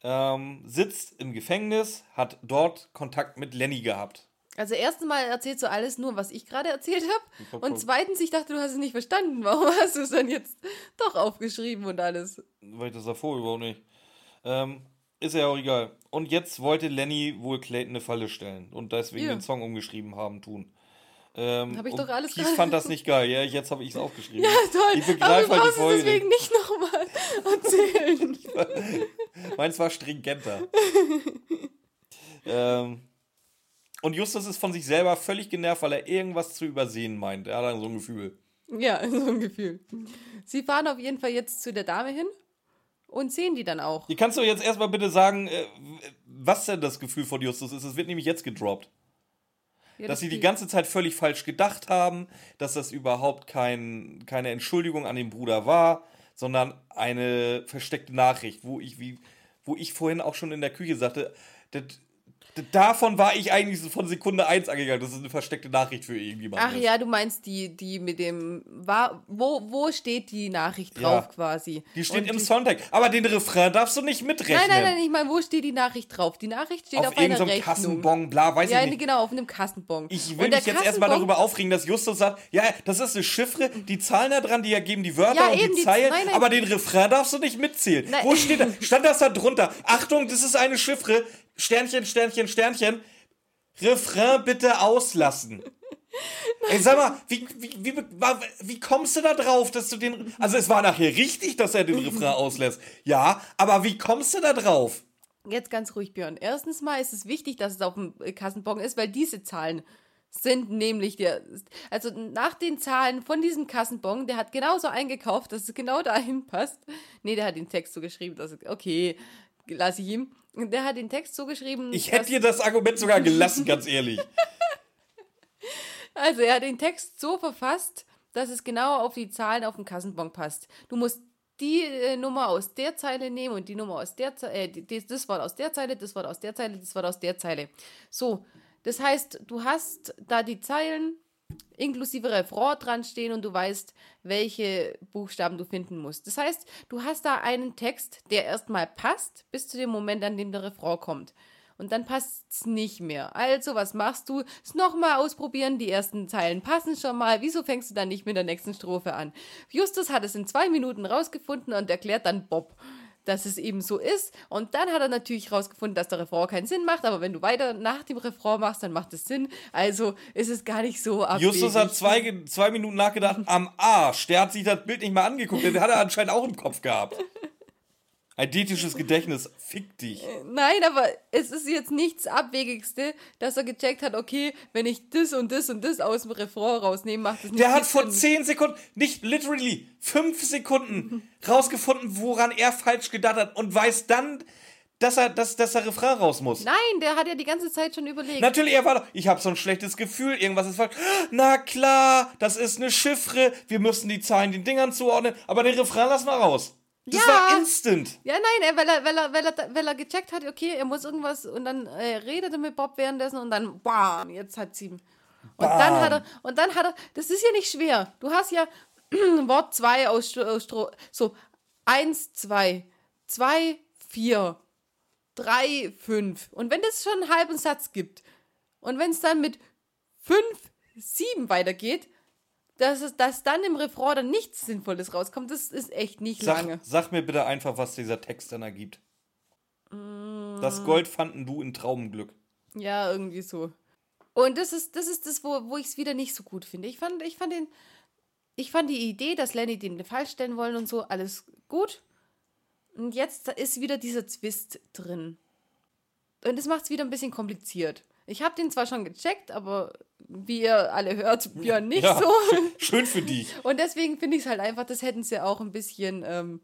A: Ähm, sitzt im Gefängnis, hat dort Kontakt mit Lenny gehabt.
B: Also erstens mal erzählst du alles nur, was ich gerade erzählt habe.
A: hab
B: Und zweitens, ich dachte, du hast es nicht verstanden. Warum hast du es dann jetzt doch aufgeschrieben und alles?
A: Weil ich das davor überhaupt nicht. Ähm, ist ja auch egal. Und jetzt wollte Lenny wohl Clayton eine Falle stellen und deswegen
B: Ja.
A: den Song umgeschrieben haben, tun. Ähm,
B: Hab ich doch alles gerade-
A: fand das nicht geil. Ja, jetzt habe ich es aufgeschrieben.
B: Ja, toll.
A: Ich
B: Aber
A: begreife
B: du
A: halt die
B: brauchst es
A: Folge.
B: deswegen nicht nochmal erzählen.
A: Meins war stringenter. ähm, und Justus ist von sich selber völlig genervt, weil er irgendwas zu übersehen meint. Er hat dann so ein Gefühl.
B: ja, so ein Gefühl. Sie fahren auf jeden Fall jetzt zu der Dame hin und sehen die dann auch.
A: Kannst du jetzt erstmal bitte sagen, äh, was denn das Gefühl von Justus ist. Es wird nämlich jetzt gedroppt.
B: Ja,
A: dass sie die ganze Zeit völlig falsch gedacht haben, dass das überhaupt kein, keine Entschuldigung an den Bruder war, sondern eine versteckte Nachricht, wo ich, wie, wo ich vorhin auch schon in der Küche sagte, das, davon war ich eigentlich so von Sekunde 1 angegangen. Das ist eine versteckte Nachricht für irgendjemanden.
B: Ach
A: ist.
B: ja, du meinst die, die mit dem. War, wo, wo steht die Nachricht
A: Ja.
B: drauf quasi?
A: Die steht
B: Und
A: im
B: die-
A: Songtag. Aber den Refrain darfst du nicht mitrechnen.
B: Nein, nein, nein, ich meine, wo steht die Nachricht drauf? Die Nachricht steht
A: Auf,
B: auf, einer
A: irgendeinem
B: Rechnung.
A: Kassenbon, bla, weiß
B: ja,
A: ich nicht.
B: genau, auf einem Kassenbon.
A: Ich will
B: Und
A: mich jetzt erstmal darüber aufregen, dass Justus sagt, ja, das ist eine Chiffre, die Zahlen da dran, die ergeben die Wörter
B: Ja,
A: und
B: eben,
A: die
B: die-
A: Zeilen,
B: nein, nein.
A: aber den Refrain darfst du nicht mitzählen.
B: Nein.
A: Wo steht da? Stand das da drunter? Achtung, das ist eine Chiffre, Sternchen, Sternchen, Sternchen. Refrain bitte auslassen. Ey, sag mal, wie, wie, wie, wie kommst du da drauf, dass du den. Also, es war nachher richtig, dass er den Refrain auslässt. Ja, aber wie kommst du da drauf?
B: Jetzt ganz ruhig, Björn. Erstens mal ist es wichtig, dass es auf dem Kassenbon ist, weil diese Zahlen sind nämlich der. Also nach den Zahlen von diesem Kassenbon, der hat genauso eingekauft, dass es genau dahin passt. Nee, der hat den Text so geschrieben, dass okay, lasse ich ihm. Der hat den Text so geschrieben.
A: Ich hätte dir das Argument sogar gelassen, ganz ehrlich.
B: Also er hat den Text so verfasst, dass es genau auf die Zahlen auf dem Kassenbon passt. Du musst die äh, Nummer aus der Zeile nehmen und die Nummer aus der Zeile, äh, die- das Wort aus der Zeile, das Wort aus der Zeile, das Wort aus der Zeile. So, das heißt, du hast da die Zeilen inklusive Refrain dran stehen und du weißt, welche Buchstaben du finden musst. Das heißt, du hast da einen Text, der erstmal passt, bis zu dem Moment, an dem der Refrain kommt. Und dann passt es nicht mehr. Also, was machst du? Es nochmal ausprobieren. Die ersten Zeilen passen schon mal. Wieso fängst du dann nicht mit der nächsten Strophe an? Justus hat es in zwei Minuten rausgefunden und erklärt dann Bob, dass es eben so ist. Und dann hat er natürlich rausgefunden, dass der Refrain keinen Sinn macht. Aber wenn du weiter nach dem Refrain machst, dann macht es Sinn. Also ist es gar nicht so abwegig.
A: Justus hat zwei, zwei Minuten nachgedacht, am Arsch. Der hat sich das Bild nicht mal angeguckt, den hat er anscheinend auch im Kopf gehabt. Eidetisches Gedächtnis, fick dich.
B: Nein, aber es ist jetzt nichts Abwegigste, dass er gecheckt hat, okay, wenn ich das und das und das aus dem Refrain rausnehme, macht es nicht
A: Der hat vor
B: Sinn.
A: 10 Sekunden, nicht literally, 5 Sekunden rausgefunden, woran er falsch gedacht hat und weiß dann, dass er, dass, dass der Refrain raus muss.
B: Nein, der hat ja die ganze Zeit schon überlegt.
A: Natürlich, er war doch, ich habe so ein schlechtes Gefühl, irgendwas ist falsch. Na klar, das ist eine Chiffre, wir müssen die Zahlen den Dingern zuordnen, aber den Refrain lassen wir raus. Das
B: Ja.
A: war instant.
B: Ja, nein, weil, er, weil, er, weil, er, weil er gecheckt hat, okay, er muss irgendwas und dann äh, redet er mit Bob währenddessen und dann, bam, jetzt hat sie. Und dann hat er, und dann hat er, das ist ja nicht schwer. Du hast ja Wort 2 aus, aus so 1, 2, 2, 4, 3, 5. Und wenn das schon einen halben Satz gibt und wenn es dann mit 5, 7 weitergeht, dass, es, dass dann im Refrain dann nichts Sinnvolles rauskommt, das ist echt nicht lange.
A: Sag, sag mir bitte einfach, was dieser Text dann ergibt. Das Gold fanden du in Traubenglück.
B: Ja, irgendwie so. Und das ist das, ist das wo, wo ich es wieder nicht so gut finde. Ich fand, ich fand den, ich fand die Idee, dass Lenny den Fall stellen wollen und so, alles gut. Und jetzt ist wieder dieser Twist drin. Und das macht es wieder ein bisschen kompliziert. Ich habe den zwar schon gecheckt, aber wie ihr alle hört, Björn nicht
A: Ja,
B: so.
A: schön, für dich.
B: Und deswegen finde ich es halt einfach, das hätten sie auch ein bisschen. Ähm,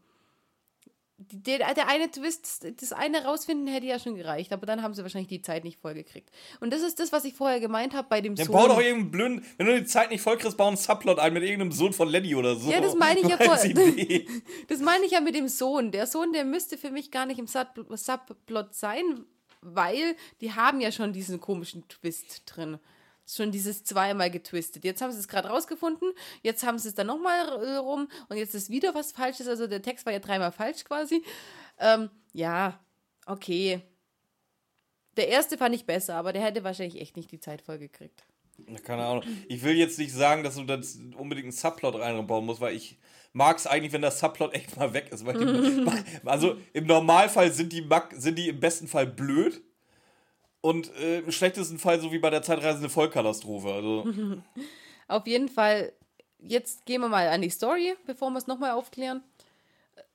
B: der, der eine Twist, das eine rausfinden hätte ja schon gereicht, aber dann haben sie wahrscheinlich die Zeit nicht vollgekriegt. Und das ist das, was ich vorher gemeint habe bei dem
A: Dann
B: Sohn.
A: bau doch irgendeinen blöden, wenn du die Zeit nicht vollkriegst, bau einen Subplot ein mit irgendeinem Sohn von Lenny oder so.
B: Ja, das meine ich ja voll. Das meine ich ja mit dem Sohn. Der Sohn, der müsste für mich gar nicht im Sub Subplot sein, weil die haben ja schon diesen komischen Twist drin. Schon dieses zweimal getwistet. Jetzt haben sie es gerade rausgefunden, jetzt haben sie es dann nochmal äh, rum und jetzt ist wieder was Falsches. Also der Text war ja dreimal falsch quasi. Ähm, ja, okay. Der erste fand ich besser, aber der hätte wahrscheinlich echt nicht die Zeit vollgekriegt.
A: Keine Ahnung. Ich will jetzt nicht sagen, dass du das unbedingt einen Subplot reinbauen musst, weil ich mag es eigentlich, wenn der Subplot echt mal weg ist. Die, also im Normalfall sind die, sind die im besten Fall blöd und äh, im schlechtesten Fall so wie bei der Zeitreise eine Vollkatastrophe. Also
B: Auf jeden Fall, jetzt gehen wir mal an die Story, bevor wir es nochmal aufklären.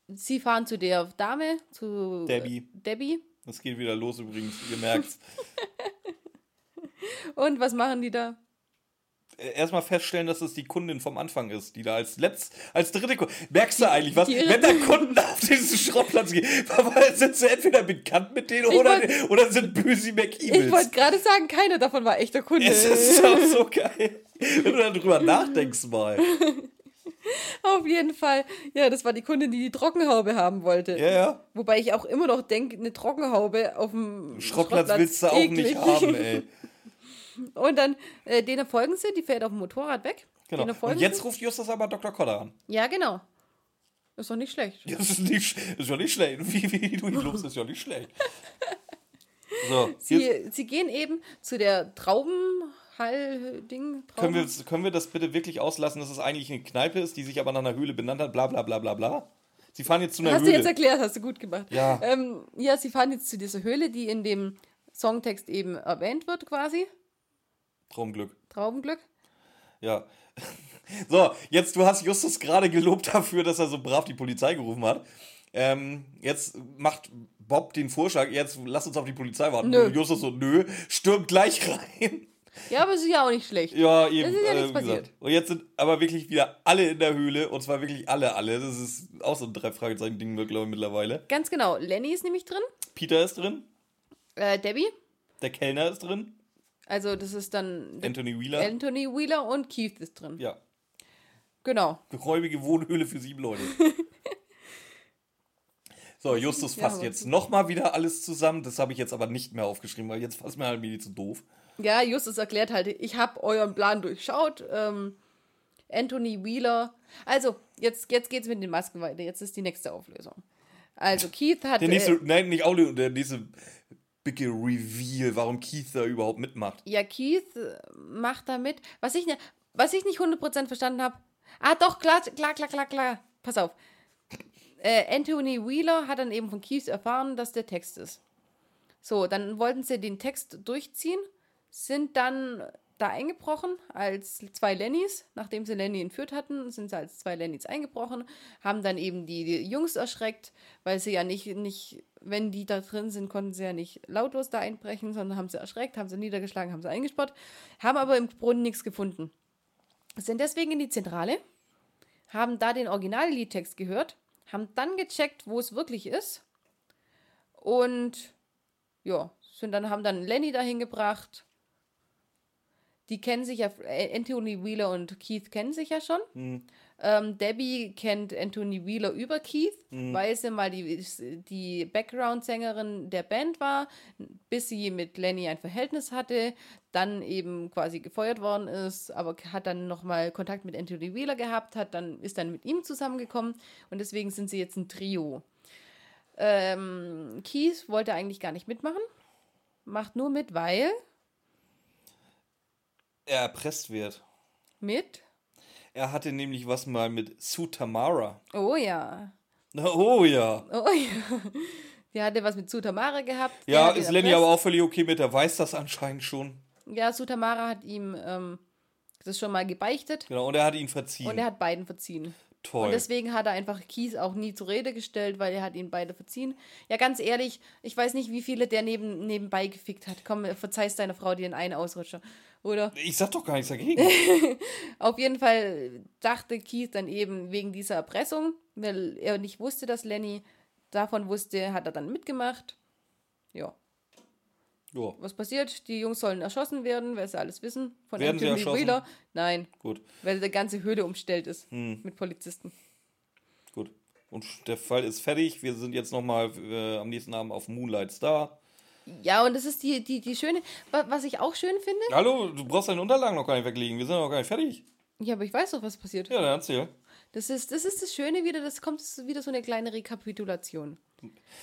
B: Sie fahren zu der Dame, zu
A: Debbie.
B: Äh, Debbie.
A: das geht wieder los übrigens, ihr merkt's.
B: Und was machen die da?
A: Äh, Erstmal feststellen, dass es die Kundin vom Anfang ist, die da als letzt, als dritte Kundin. Merkst du eigentlich was? Wenn da Kunden auf diesen Schrottplatz gehen, sind sie entweder bekannt mit denen
B: Ich
A: oder,
B: wollt-
A: oder sind Böse
B: Ich
A: McEvils.
B: wollte gerade sagen, keiner davon war echter Kunde.
A: Es ist auch so geil. Wenn du darüber nachdenkst mal.
B: Auf jeden Fall. Ja, das war die Kundin, die die Trockenhaube haben wollte.
A: Ja, ja.
B: Wobei ich auch immer noch denke, eine Trockenhaube auf dem
A: Schrottplatz willst du auch
B: eklig.
A: nicht haben, ey.
B: Und dann, äh, denen folgen sie, die fährt auf dem Motorrad weg.
A: Genau. Und jetzt
B: sie.
A: ruft Justus aber Dr. Koller an.
B: Ja, genau. Ist doch nicht schlecht.
A: Das ist, nicht, ist ja nicht schlecht. Wie, wie du ihn lobst, ist ja nicht schlecht. So,
B: Sie, sie gehen eben zu der Traubenhall-Ding.
A: können wir, können wir das bitte wirklich auslassen, dass es eigentlich eine Kneipe ist, die sich aber nach einer Höhle benannt hat, bla bla bla bla bla. Sie fahren jetzt zu einer
B: Hast du
A: Höhle.
B: jetzt erklärt, hast du gut gemacht.
A: Ja.
B: Ähm, ja, sie fahren jetzt zu dieser Höhle, die in dem Songtext eben erwähnt wird, quasi.
A: Traumglück.
B: Traubenglück.
A: Ja. So, jetzt, du hast Justus gerade gelobt dafür, dass er so brav die Polizei gerufen hat. Ähm, jetzt macht Bob den Vorschlag, jetzt lass uns auf die Polizei warten.
B: Nö.
A: Und Justus so, nö, stürmt gleich rein.
B: Ja, aber es ist ja auch nicht schlecht.
A: Ja, eben.
B: Es ist ja nichts
A: wie
B: passiert.
A: Und jetzt sind aber wirklich wieder alle in der Höhle. Und zwar wirklich alle, alle. Das ist auch so ein Drei-Fragezeichen-Ding, glaube ich, mittlerweile.
B: Ganz genau. Lenny ist nämlich drin.
A: Peter ist drin.
B: Äh, Debbie.
A: Der Kellner ist drin.
B: Also, das ist dann
A: Anthony Wheeler.
B: Anthony Wheeler und Keith ist drin.
A: ja.
B: Genau.
A: Geräumige Wohnhöhle für sieben Leute. So, Justus
B: Ja,
A: fasst
B: aber-
A: jetzt nochmal wieder alles zusammen. Das habe ich jetzt aber nicht mehr aufgeschrieben, weil jetzt fasst mir halt mir zu doof.
B: Ja, Justus erklärt halt, ich habe euren Plan durchschaut. Ähm, Anthony Wheeler. Also, jetzt, jetzt geht's mit den Masken weiter. Jetzt ist die nächste Auflösung. Also, Keith hat.
A: Der nächste,
B: äh,
A: nein, nicht Audio, der nächste bigge Reveal, warum Keith da überhaupt mitmacht.
B: Ja, Keith äh, macht da mit. Was ich, ne, was ich nicht 100% verstanden habe. Ah, doch, klar, klar, klar, klar, klar. Pass auf. Äh, Anthony Wheeler hat dann eben von Keith erfahren, dass der Text ist. So, dann wollten sie den Text durchziehen, sind dann da eingebrochen als zwei Lennys. Nachdem sie Lenny entführt hatten, sind sie als zwei Lennys eingebrochen, haben dann eben die, die Jungs erschreckt, weil sie ja nicht, nicht, wenn die da drin sind, konnten sie ja nicht lautlos da einbrechen, sondern haben sie erschreckt, haben sie niedergeschlagen, haben sie eingesperrt, haben aber im Brunnen nichts gefunden. Sind deswegen in die Zentrale, haben da den Original-Liedtext gehört, haben dann gecheckt, wo es wirklich ist und ja, sind dann, haben dann Lenny dahin gebracht. Die kennen sich ja, Anthony Wheeler und Keith kennen sich ja schon. Ähm, Debbie kennt Anthony Wheeler über Keith, weil sie mal die, die Background-Sängerin der Band war, bis sie mit Lenny ein Verhältnis hatte, dann eben quasi gefeuert worden ist, aber hat dann nochmal Kontakt mit Anthony Wheeler gehabt, hat dann, ist dann mit ihm zusammengekommen und deswegen sind sie jetzt ein Trio. Ähm, Keith wollte eigentlich gar nicht mitmachen, macht nur mit, weil
A: Er erpresst wird.
B: mit.
A: Er hatte nämlich was mal mit Sue Tamara.
B: Oh ja.
A: Na, Oh ja.
B: Oh ja. Die hatte was mit Sutamara gehabt.
A: Ja, ist Lenny aber auch völlig okay mit. Er weiß das anscheinend schon.
B: Ja, Sutamara hat ihm ähm, das schon mal gebeichtet
A: Genau, und er hat ihn verziehen.
B: und er hat beiden verziehen.
A: Toll.
B: Und deswegen hat er einfach Kies auch nie zur Rede gestellt, weil er hat ihn beide verziehen. Ja, ganz ehrlich, ich weiß nicht, wie viele der neben, nebenbei gefickt hat. Komm, verzeihst deiner Frau den einen Ausrutscher. Oder?
A: ich sag doch gar nichts dagegen.
B: Auf jeden Fall dachte Keith dann eben wegen dieser Erpressung, weil er nicht wusste, dass Lenny davon wusste, hat er dann mitgemacht. Ja.
A: ja,
B: Was passiert? Die Jungs sollen erschossen werden, weil sie alles wissen. Von
A: Werden sie
B: Anthony
A: erschossen?
B: Wheeler. Nein,
A: gut,
B: weil die ganze Höhle umstellt ist
A: Hm.
B: mit Polizisten.
A: gut. Und der Fall ist fertig. Wir sind jetzt nochmal äh, am nächsten Abend auf Moonlight Star.
B: Ja, und das ist die, die, die schöne, wa- was ich auch schön finde.
A: Hallo, du brauchst deine Unterlagen noch gar nicht weglegen. Wir sind noch gar nicht fertig.
B: Ja, aber ich weiß doch, was passiert.
A: Ja, dann erzähl.
B: Das ist, das ist das Schöne wieder, das kommt wieder so eine kleine Rekapitulation.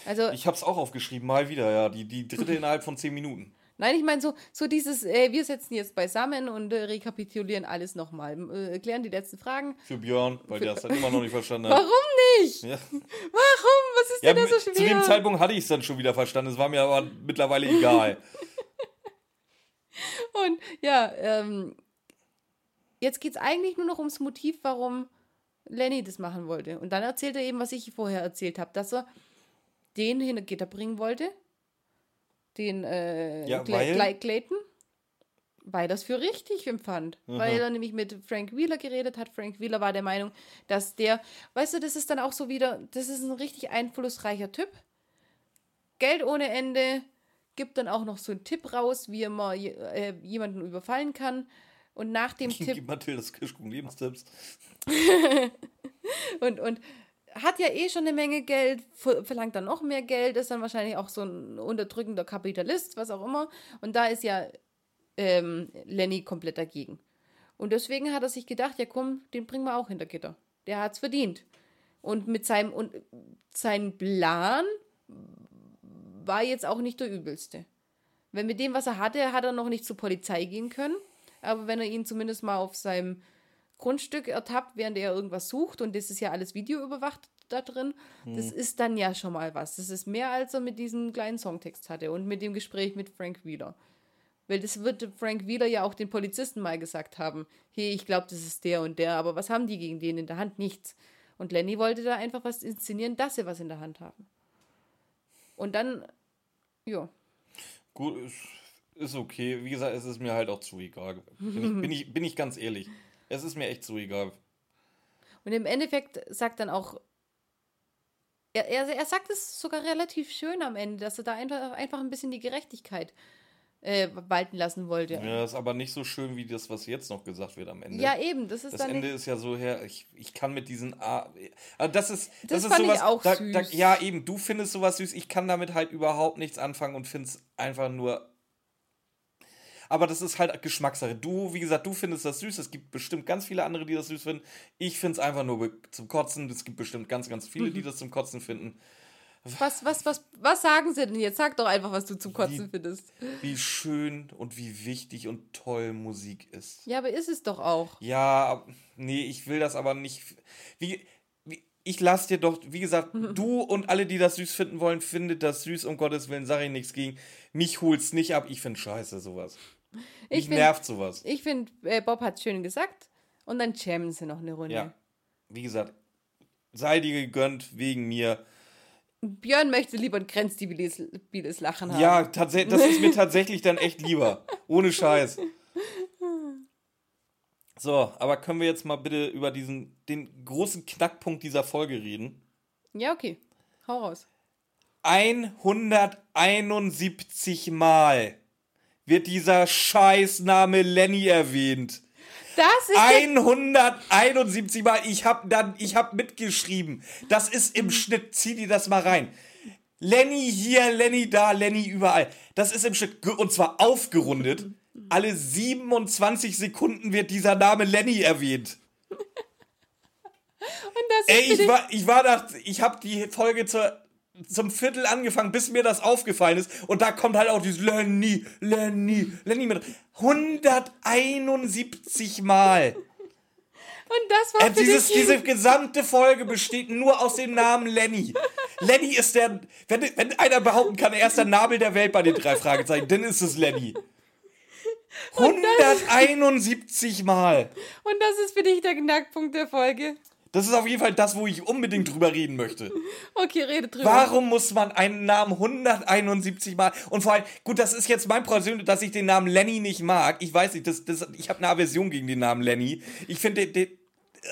B: Also,
A: Ich hab's auch aufgeschrieben, mal wieder, ja. Die, die dritte innerhalb von zehn Minuten.
B: Nein, ich meine so, so dieses, äh, wir setzen jetzt beisammen und äh, rekapitulieren alles nochmal, äh, klären die letzten Fragen.
A: Für Björn, weil der es dann immer noch nicht verstanden hat.
B: Warum nicht?
A: Ja.
B: Warum? Was ist
A: Ja,
B: denn da so
A: zu
B: schwer?
A: dem Zeitpunkt hatte ich es dann schon wieder verstanden. Es war mir aber mittlerweile egal.
B: Und ja, ähm, jetzt geht es eigentlich nur noch ums Motiv, warum Lenny das machen wollte. Und dann erzählt er eben, was ich vorher erzählt habe, dass er den hinter Gitter bringen wollte. Den äh,
A: Ja,
B: Cla
A: weil?
B: Cla Clayton. Weil das für richtig empfand. Weil er nämlich mit Frank Wheeler geredet hat. Frank Wheeler war der Meinung, dass der, weißt du, das ist dann auch so wieder, das ist ein richtig einflussreicher Typ. Geld ohne Ende, gibt dann auch noch so einen Tipp raus, wie man äh, jemanden überfallen kann. Und nach dem Tipp
A: Mathildas Kirschkuchen Lebenstipps.
B: und, und hat ja eh schon eine Menge Geld, ver- verlangt dann noch mehr Geld, ist dann wahrscheinlich auch so ein unterdrückender Kapitalist, was auch immer. Und da ist ja ähm, Lenny komplett dagegen. Und deswegen hat er sich gedacht, ja komm, den bringen wir auch hinter Gitter. Der hat's verdient. Und mit seinem und sein Plan war jetzt auch nicht der übelste. Wenn mit dem, was er hatte, hat er noch nicht zur Polizei gehen können. Aber wenn er ihn zumindest mal auf seinem Grundstück ertappt, während er irgendwas sucht, und das ist ja alles videoüberwacht da drin, das ist dann ja schon mal was. Das ist mehr, als er mit diesem kleinen Songtext hatte und mit dem Gespräch mit Frank Wheeler. Weil das wird Frank Wheeler ja auch den Polizisten mal gesagt haben. Hey, ich glaube, das ist der und der, aber was haben die gegen den in der Hand? Nichts. Und Lenny wollte da einfach was inszenieren, dass sie was in der Hand haben. Und dann, ja.
A: Gut, ist, ist okay. Wie gesagt, es ist mir halt auch zu egal. Bin ich, bin, ich, bin ich ganz ehrlich. Es ist mir echt zu egal.
B: Und im Endeffekt sagt dann auch, er, er, er sagt es sogar relativ schön am Ende, dass er da einfach, einfach ein bisschen die Gerechtigkeit äh, walten lassen wollte. Ja,
A: Ja, ist aber nicht so schön wie das, was jetzt noch gesagt wird am Ende.
B: eben, das ist
A: Das Ende ist ja so her, ich, ich kann mit diesen A. Also das ist, das,
B: Das
A: ist sowas.
B: auch
A: da,
B: süß.
A: Da, ja, eben, du findest sowas süß, ich kann damit halt überhaupt nichts anfangen und finde es einfach nur. Aber das ist halt Geschmackssache. Du, wie gesagt, du findest das süß. Es gibt bestimmt ganz viele andere, die das süß finden. Ich finde es einfach nur zum Kotzen. Es gibt bestimmt ganz, ganz viele,
B: Mhm.
A: die das zum Kotzen finden.
B: was, was, was, was sagen sie denn jetzt? Sag doch einfach, was du zum Kotzen
A: Wie-
B: findest.
A: Wie schön und wie wichtig und toll Musik ist.
B: Ja, aber ist es doch auch.
A: Ja, nee, ich will das aber nicht. Wie, wie ich lass dir doch, wie gesagt, du und alle, die das süß finden wollen, findet das süß, um Gottes Willen, sag ich nichts gegen. Mich holt's nicht ab, ich find scheiße sowas.
B: Ich find-
A: nervt sowas.
B: Ich finde, äh, Bob hat schön gesagt. Und dann jammen sie noch eine Runde.
A: Ja. Wie gesagt, sei dir gegönnt wegen mir.
B: Björn möchte lieber ein grenzdebiles Lachen haben.
A: Ja, tatsächlich, das ist mir tatsächlich dann echt lieber. Ohne Scheiß. So, aber können wir jetzt mal bitte über diesen, den großen Knackpunkt dieser Folge reden?
B: Ja, okay. Hau raus.
A: 171 Mal wird dieser Scheißname Lenny erwähnt.
B: Das ist der
A: 171 Mal. Ich hab dann, ich hab mitgeschrieben. Das ist im Schnitt. Zieh dir das mal rein. Lenny hier, Lenny da, Lenny überall. Das ist im Schnitt. Und zwar aufgerundet. Alle 27 Sekunden wird dieser Name Lenny erwähnt.
B: Und das
A: Ey,
B: ist für
A: ich war, ich war da, ich habe die Folge zur, zum Viertel angefangen, bis mir das aufgefallen ist. Und da kommt halt auch dieses Lenny, Lenny, Lenny mit. 171 Mal.
B: Und das war
A: Äh,
B: für
A: dieses,
B: dich.
A: diese gesamte Folge besteht nur aus dem Namen Lenny. Lenny ist der, wenn, wenn einer behaupten kann, er ist der Nabel der Welt bei den drei Fragezeichen, dann ist es Lenny. 171 Mal.
B: Und das ist für dich der Knackpunkt der Folge.
A: Das ist auf jeden Fall das, wo ich unbedingt drüber reden möchte.
B: Okay, rede drüber.
A: Warum muss man einen Namen 171 Mal und vor allem, gut, das ist jetzt mein Problem, dass ich den Namen Lenny nicht mag. Ich weiß nicht, das, das, ich habe eine Aversion gegen den Namen Lenny. Ich finde den, den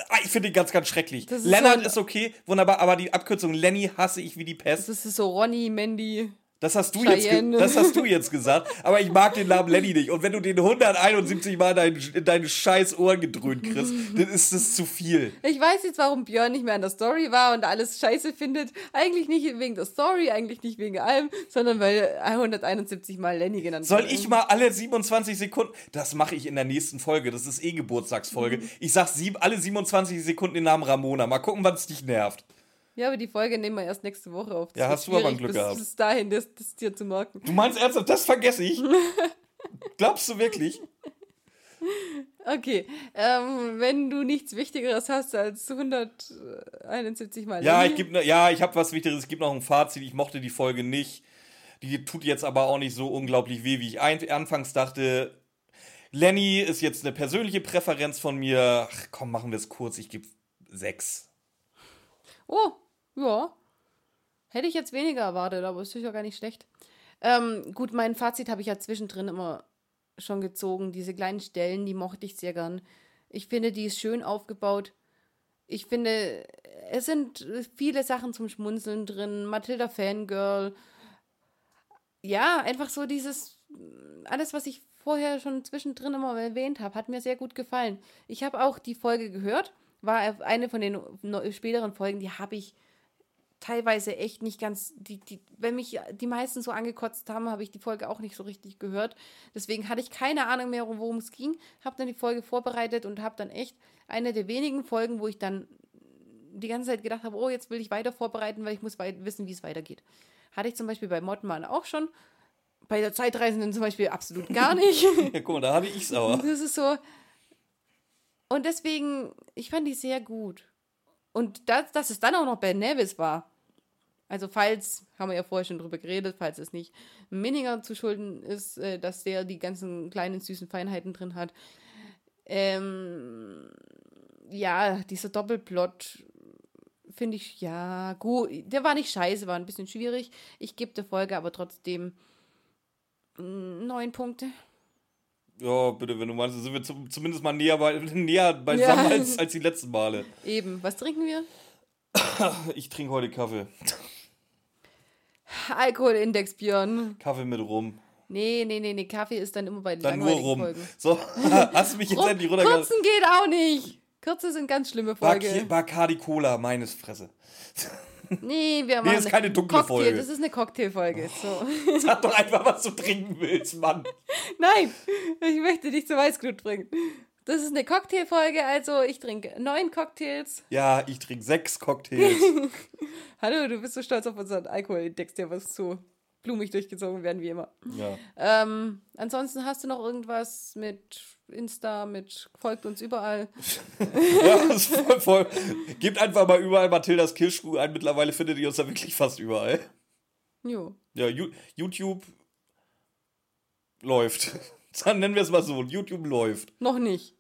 A: ah, ich finde den ganz, ganz schrecklich.
B: Ist
A: Lennart
B: so
A: ist okay, wunderbar, aber die Abkürzung Lenny hasse ich wie die Pest.
B: Das ist so Ronny, Mandy.
A: Das hast du jetzt, das hast du jetzt gesagt, aber ich mag den Namen Lenny nicht. Und wenn du den 171 Mal in dein, in deine scheiß Ohren gedröhnt kriegst, dann ist das zu viel.
B: Ich weiß jetzt, warum Björn nicht mehr an der Story war und alles scheiße findet. Eigentlich nicht wegen der Story, eigentlich nicht wegen allem, sondern weil 171 Mal Lenny genannt
A: Soll ich mal alle 27 Sekunden, das mache ich in der nächsten Folge, das ist eh Geburtstagsfolge.
B: Mhm.
A: Ich sag sieb, alle 27 Sekunden den Namen Ramona. Mal gucken, wann es dich nervt.
B: Ja, aber die Folge nehmen wir erst nächste Woche auf. Das
A: Ja, hast du aber
B: schwierig,
A: Glück
B: bis,
A: gehabt.
B: Bis dahin, das, das dir zu merken.
A: Du meinst ernsthaft, das vergesse ich? Glaubst du wirklich?
B: Okay, ähm, wenn du nichts Wichtigeres hast als 171 Mal
A: Ja, ich geb, ne- ja, ich habe was Wichtiges. Es gibt noch ein Fazit. Ich mochte die Folge nicht. Die tut jetzt aber auch nicht so unglaublich weh, wie ich ein, anfangs dachte. Lenny ist jetzt eine persönliche Präferenz von mir. Ach, komm, machen wir es kurz. Ich gebe sechs.
B: Oh, ja. Hätte ich jetzt weniger erwartet, aber ist sicher gar nicht schlecht. Ähm, gut, mein Fazit habe ich ja zwischendrin immer schon gezogen. Diese kleinen Stellen, die mochte ich sehr gern. Ich finde, die ist schön aufgebaut. Ich finde, es sind viele Sachen zum Schmunzeln drin. Matilda Fangirl. Ja, einfach so dieses, alles, was ich vorher schon zwischendrin immer erwähnt habe, hat mir sehr gut gefallen. Ich habe auch die Folge gehört, war eine von den späteren Folgen, die habe ich teilweise echt nicht ganz, die, die, wenn mich die meisten so angekotzt haben, habe ich die Folge auch nicht so richtig gehört. Deswegen hatte ich keine Ahnung mehr, worum es ging, habe dann die Folge vorbereitet und habe dann echt eine der wenigen Folgen, wo ich dann die ganze Zeit gedacht habe, oh, jetzt will ich weiter vorbereiten, weil ich muss wissen, wie es weitergeht. Hatte ich zum Beispiel bei Modman auch schon. Bei der Zeitreisenden zum Beispiel absolut gar nicht.
A: Ja, guck mal, da hatte ich's aber.
B: Das ist so. Und deswegen, ich fand die sehr gut. Und das, dass es dann auch noch Ben Nevis war. Also falls, haben wir ja vorher schon drüber geredet, falls es nicht Minninger zu schulden ist, äh, dass der die ganzen kleinen süßen Feinheiten drin hat. Ähm, ja, dieser Doppelplot finde ich, ja, gut. Der war nicht scheiße, war ein bisschen schwierig. Ich gebe der Folge aber trotzdem neun Punkte.
A: Ja, bitte, wenn du meinst, sind wir zum, zumindest mal näher, bei, näher beisammen
B: Ja.
A: als, als die letzten Male.
B: Eben, was trinken wir?
A: Ich trinke heute Kaffee.
B: Alkoholindex, Björn.
A: Kaffee mit Rum.
B: Nee, nee, nee, nee, Kaffee ist dann immer bei den
A: Dann nur Rum.
B: Folgen.
A: So, hast du mich jetzt
B: Rum,
A: endlich runtergelassen?
B: Kurzen geht auch nicht. Kürze sind ganz schlimme Folge.
A: Bac- Bacardi Cola, meines Fresse.
B: Nee, wir machen
A: ist keine dunkle
B: Cocktail,
A: Folge.
B: Das ist eine Cocktailfolge. So.
A: Sag doch einfach, was du trinken willst, Mann.
B: Nein, ich möchte dich zu Weißglut bringen. Das ist eine Cocktailfolge, also ich trinke neun Cocktails.
A: Ja, ich trinke sechs Cocktails.
B: Hallo, du bist so stolz auf unseren Alkoholindex, der was so blumig durchgezogen werden, wie immer.
A: Ja.
B: Ähm, ansonsten hast du noch irgendwas mit Insta, mit folgt uns überall.
A: ja, voll, voll. Gebt einfach mal überall Mathildas Kirschkuh ein. Mittlerweile findet ihr uns da wirklich fast überall.
B: Jo.
A: Ja, YouTube läuft. Dann nennen wir es mal so. YouTube läuft.
B: Noch nicht.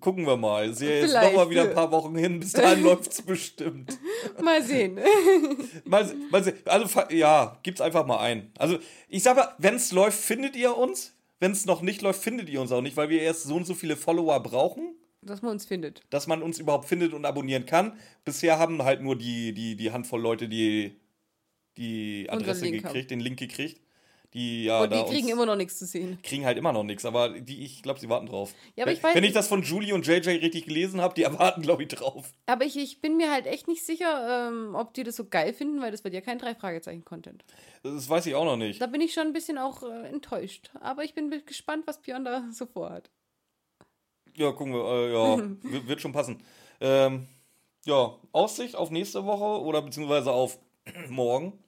A: Gucken wir mal. Ist ja jetzt
B: Vielleicht.
A: noch mal wieder ein paar Wochen hin. Bis dahin läuft es bestimmt.
B: Mal sehen.
A: Mal, mal sehen. Also, ja, gibt's einfach mal ein. Also, ich sag mal, wenn es läuft, findet ihr uns. Wenn es noch nicht läuft, findet ihr uns auch nicht, weil wir erst so und so viele Follower brauchen,
B: Dass man uns findet.
A: dass man uns überhaupt findet und abonnieren kann. Bisher haben halt nur die, die, die Handvoll Leute die, die Adresse gekriegt, den Link gekriegt. Die, ja,
B: Und die kriegen immer noch nichts zu sehen.
A: kriegen halt immer noch nichts, aber die, ich glaube, sie warten drauf.
B: Ja, aber
A: wenn,
B: ich weiß
A: wenn ich das von Julie und JJ richtig gelesen habe, die erwarten, glaube ich, drauf.
B: Aber ich, ich bin mir halt echt nicht sicher, ähm, ob die das so geil finden, weil das wird ja kein Drei-Fragezeichen-Content.
A: Das weiß ich auch noch nicht.
B: Da bin ich schon ein bisschen auch äh, enttäuscht. Aber ich bin gespannt, was Björn da so vorhat.
A: Ja, gucken wir, äh, ja, wird, wird schon passen. Ähm, ja, Aussicht auf nächste Woche oder beziehungsweise auf morgen.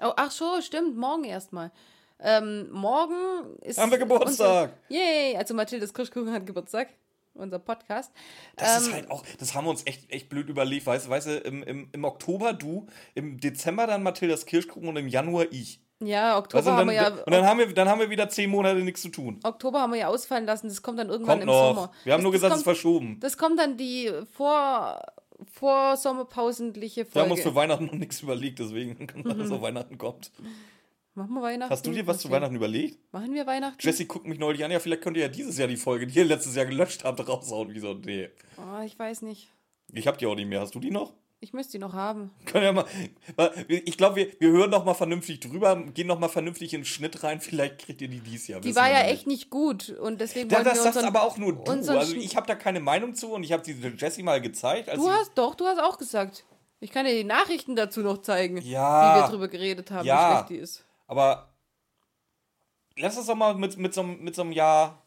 B: Oh, ach so, stimmt, morgen erstmal. Ähm, morgen ist.
A: Haben wir Geburtstag.
B: Unser, yay! Also Mathildes Kirschkuchen hat Geburtstag. Unser Podcast.
A: Das
B: Ähm,
A: ist halt auch, das haben wir uns echt, echt blöd überlegt, weißt, du, weißt du, im, im, im Oktober du, im Dezember dann Mathildas Kirschkuchen und im Januar ich.
B: Ja, Oktober
A: du, und
B: haben
A: dann,
B: wir ja.
A: und dann haben wir, dann haben wir wieder zehn Monate nichts zu tun.
B: Oktober haben wir ja ausfallen lassen. Das kommt dann irgendwann
A: Kommt
B: im
A: noch.
B: Sommer.
A: Wir haben
B: das,
A: nur
B: das
A: gesagt, es ist verschoben.
B: Das kommt dann die Vor vor Sommerpausendliche
A: Wir haben uns
B: Folge.
A: für Weihnachten noch nichts überlegt, deswegen kann alles auf Weihnachten kommt.
B: Machen wir Weihnachten?
A: Hast du dir was zu. Weihnachten überlegt?
B: Machen wir Weihnachten?
A: Jessie guckt mich neulich an, ja, vielleicht könnt ihr ja dieses Jahr die Folge, die ihr letztes Jahr gelöscht habt, raushauen. Wie so, nee.
B: Oh, ich weiß nicht.
A: Ich hab die auch nicht mehr. Hast du die noch?
B: Ich müsste die noch haben.
A: Können ja mal. Ich glaube, wir, wir hören noch mal vernünftig drüber, gehen noch mal vernünftig in den Schnitt rein. Vielleicht kriegt ihr die dieses Jahr.
B: Die war
A: wir
B: ja
A: noch
B: echt nicht gut und deswegen
A: Ja,
B: wollen
A: das
B: wir
A: sagst aber auch nur du. Also ich habe da keine Meinung zu und ich habe sie Jessie mal gezeigt. Als
B: Du hast doch, du hast auch gesagt. Ich kann dir die Nachrichten dazu noch zeigen,
A: Ja.
B: wie wir drüber geredet haben,
A: Ja.
B: wie schlecht die ist.
A: Aber lass uns doch mal mit, mit, so, einem- mit so einem Jahr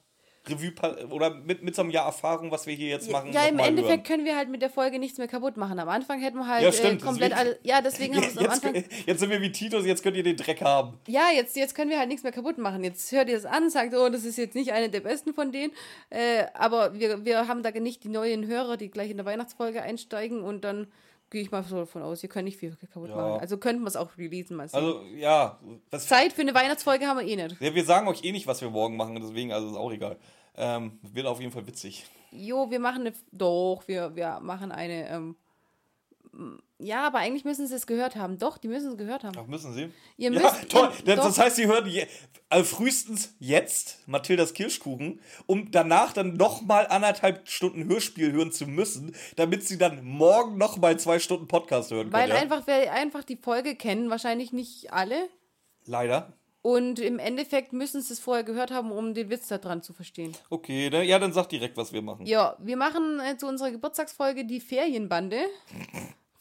A: Revue oder mit, mit so einem Jahr Erfahrung, was wir hier jetzt machen.
B: ja, im Endeffekt
A: hören.
B: können wir halt mit der Folge nichts mehr kaputt machen. Am Anfang hätten wir halt
A: Ja, stimmt,
B: äh, komplett alle. Ja, deswegen haben wir es am
A: Jetzt,
B: Anfang.
A: jetzt sind wir wie Titus, jetzt könnt ihr den Dreck haben.
B: Ja, jetzt, jetzt können wir halt nichts mehr kaputt machen. Jetzt hört ihr es an, sagt, oh, das ist jetzt nicht eine der besten von denen. Äh, aber wir, wir haben da nicht die neuen Hörer, die gleich in der Weihnachtsfolge einsteigen und dann gehe ich mal so davon aus, ihr könnt nicht viel kaputt
A: Ja.
B: machen. Also könnten wir es auch releasen, mal sehen.
A: Also, ja.
B: Zeit für eine Weihnachtsfolge haben wir eh nicht.
A: ja, wir sagen euch eh nicht, was wir morgen machen, deswegen, also ist auch egal. Ähm, wird auf jeden Fall witzig.
B: Jo, wir machen eine. Doch, wir, wir machen eine. Ähm, ja, aber eigentlich müssen sie es gehört haben. Doch, die müssen es gehört haben.
A: Ach, müssen sie?
B: Ihr
A: ja,
B: müsst-
A: toll.
B: ihr-
A: das,
B: doch.
A: heißt, sie hören je, also frühestens jetzt Mathildas Kirschkuchen, um danach dann nochmal anderthalb Stunden Hörspiel hören zu müssen, damit sie dann morgen nochmal zwei Stunden Podcast hören
B: Weil
A: können. ja?
B: einfach, wir einfach die Folge kennen, wahrscheinlich nicht alle.
A: Leider.
B: Und im Endeffekt müssen sie es vorher gehört haben, um den Witz da dran zu verstehen.
A: Okay, dann, ja, dann sag direkt, was wir machen.
B: Ja, wir machen äh, zu unserer Geburtstagsfolge die Ferienbande.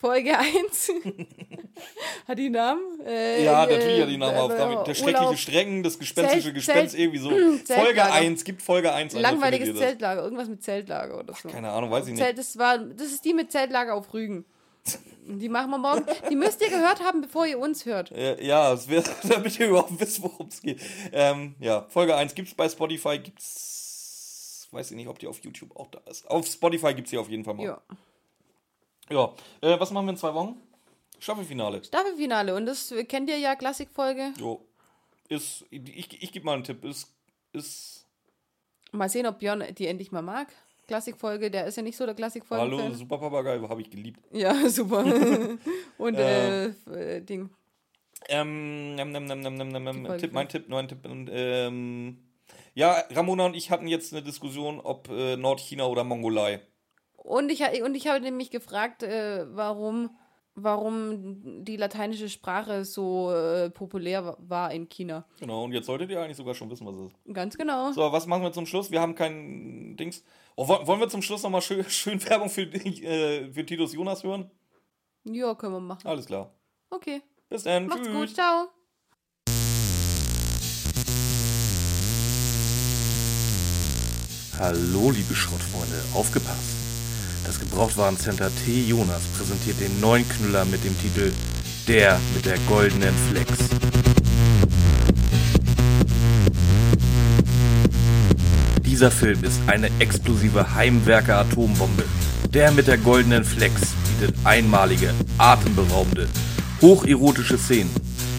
B: Folge 1. hat die Namen? Äh,
A: Ja, natürlich hat die Namen
B: äh,
A: auf.
B: äh,
A: Der schreckliche
B: Urlaub,
A: Strängen, das gespenstische
B: Zelt-
A: Gespenst,
B: Zelt-
A: irgendwie so.
B: Zeltlager.
A: Folge 1, gibt Folge 1. Alter,
B: Langweiliges? Zeltlager, irgendwas mit Zeltlager oder so.
A: Keine Ahnung, weiß ich nicht.
B: Zelt, das, war, das ist die mit Zeltlager auf Rügen. Die machen wir morgen. Die müsst ihr gehört haben, bevor ihr uns hört.
A: Äh, ja, es wird, damit ihr überhaupt wisst, worum es geht. Ähm, ja, Folge 1 gibt's bei Spotify, gibt's. Weiß ich nicht, ob die auf YouTube auch da ist. Auf Spotify gibt's die auf jeden Fall mal.
B: Ja.
A: Ja. Äh, was machen wir in zwei Wochen? Staffelfinale.
B: Staffelfinale. Und das kennt ihr ja, Klassikfolge.
A: Jo. Ist. Ich, ich gebe mal einen Tipp. Ist. Ist.
B: Mal sehen, ob Björn die endlich mal mag. Klassikfolge, der ist ja nicht so der Klassikfolge.
A: Hallo, Super Papagei, habe ich geliebt.
B: Ja, super. Und äh, äh, Ding.
A: Ähm, nem, nem,
B: Die
A: nem,
B: Folge
A: Tipp, mein Tipp, neuen Tipp. Und, ähm, ja, Ramona und ich hatten jetzt eine Diskussion, ob äh, Nordchina oder Mongolei.
B: Und ich, und ich habe nämlich gefragt, äh, warum, warum die lateinische Sprache so äh, populär wa- war in China.
A: Genau, und jetzt solltet ihr eigentlich sogar schon wissen, was es ist.
B: Ganz genau.
A: So, was machen wir zum Schluss? Wir haben kein Dings. Oh, wo- wollen wir zum Schluss nochmal schön, schön Werbung für, äh, für Titus Jonas hören?
B: Ja, können wir machen.
A: Alles klar.
B: Okay.
A: Bis dann.
B: Macht's
A: Tschüss.
B: gut. Ciao.
D: Hallo, liebe Schrottfreunde, aufgepasst! Das Gebrauchtwarencenter T. Jonas präsentiert den neuen Knüller mit dem Titel Der mit der goldenen Flex. Dieser Film ist eine explosive Heimwerker-Atombombe. Der mit der goldenen Flex bietet einmalige, atemberaubende, hocherotische Szenen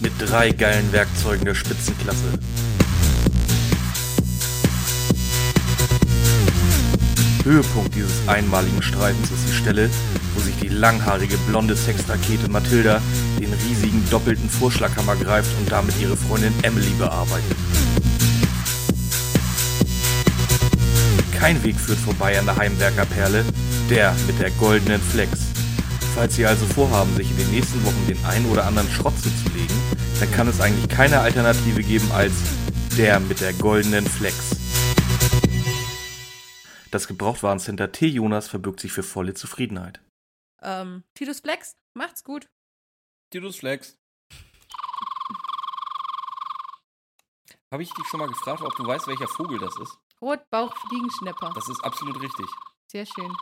D: mit drei geilen Werkzeugen der Spitzenklasse. Höhepunkt dieses einmaligen Streifens ist die Stelle, wo sich die langhaarige blonde Sexrakete Mathilda den riesigen doppelten Vorschlaghammer greift und damit ihre Freundin Emily bearbeitet. Kein Weg führt vorbei an der Heimwerkerperle, der mit der goldenen Flex. Falls Sie also vorhaben, sich in den nächsten Wochen den einen oder anderen Schrott zuzulegen, dann kann es eigentlich keine Alternative geben als der mit der goldenen Flex. Das Gebrauchtwarencenter T. Jonas verbirgt sich für volle Zufriedenheit.
B: Ähm, Titus Flex, macht's gut.
A: Titus Flex. Habe ich dich schon mal gefragt, ob du weißt, welcher Vogel das ist?
B: Rotbauchfliegenschnepper.
A: Das ist absolut richtig.
B: Sehr schön.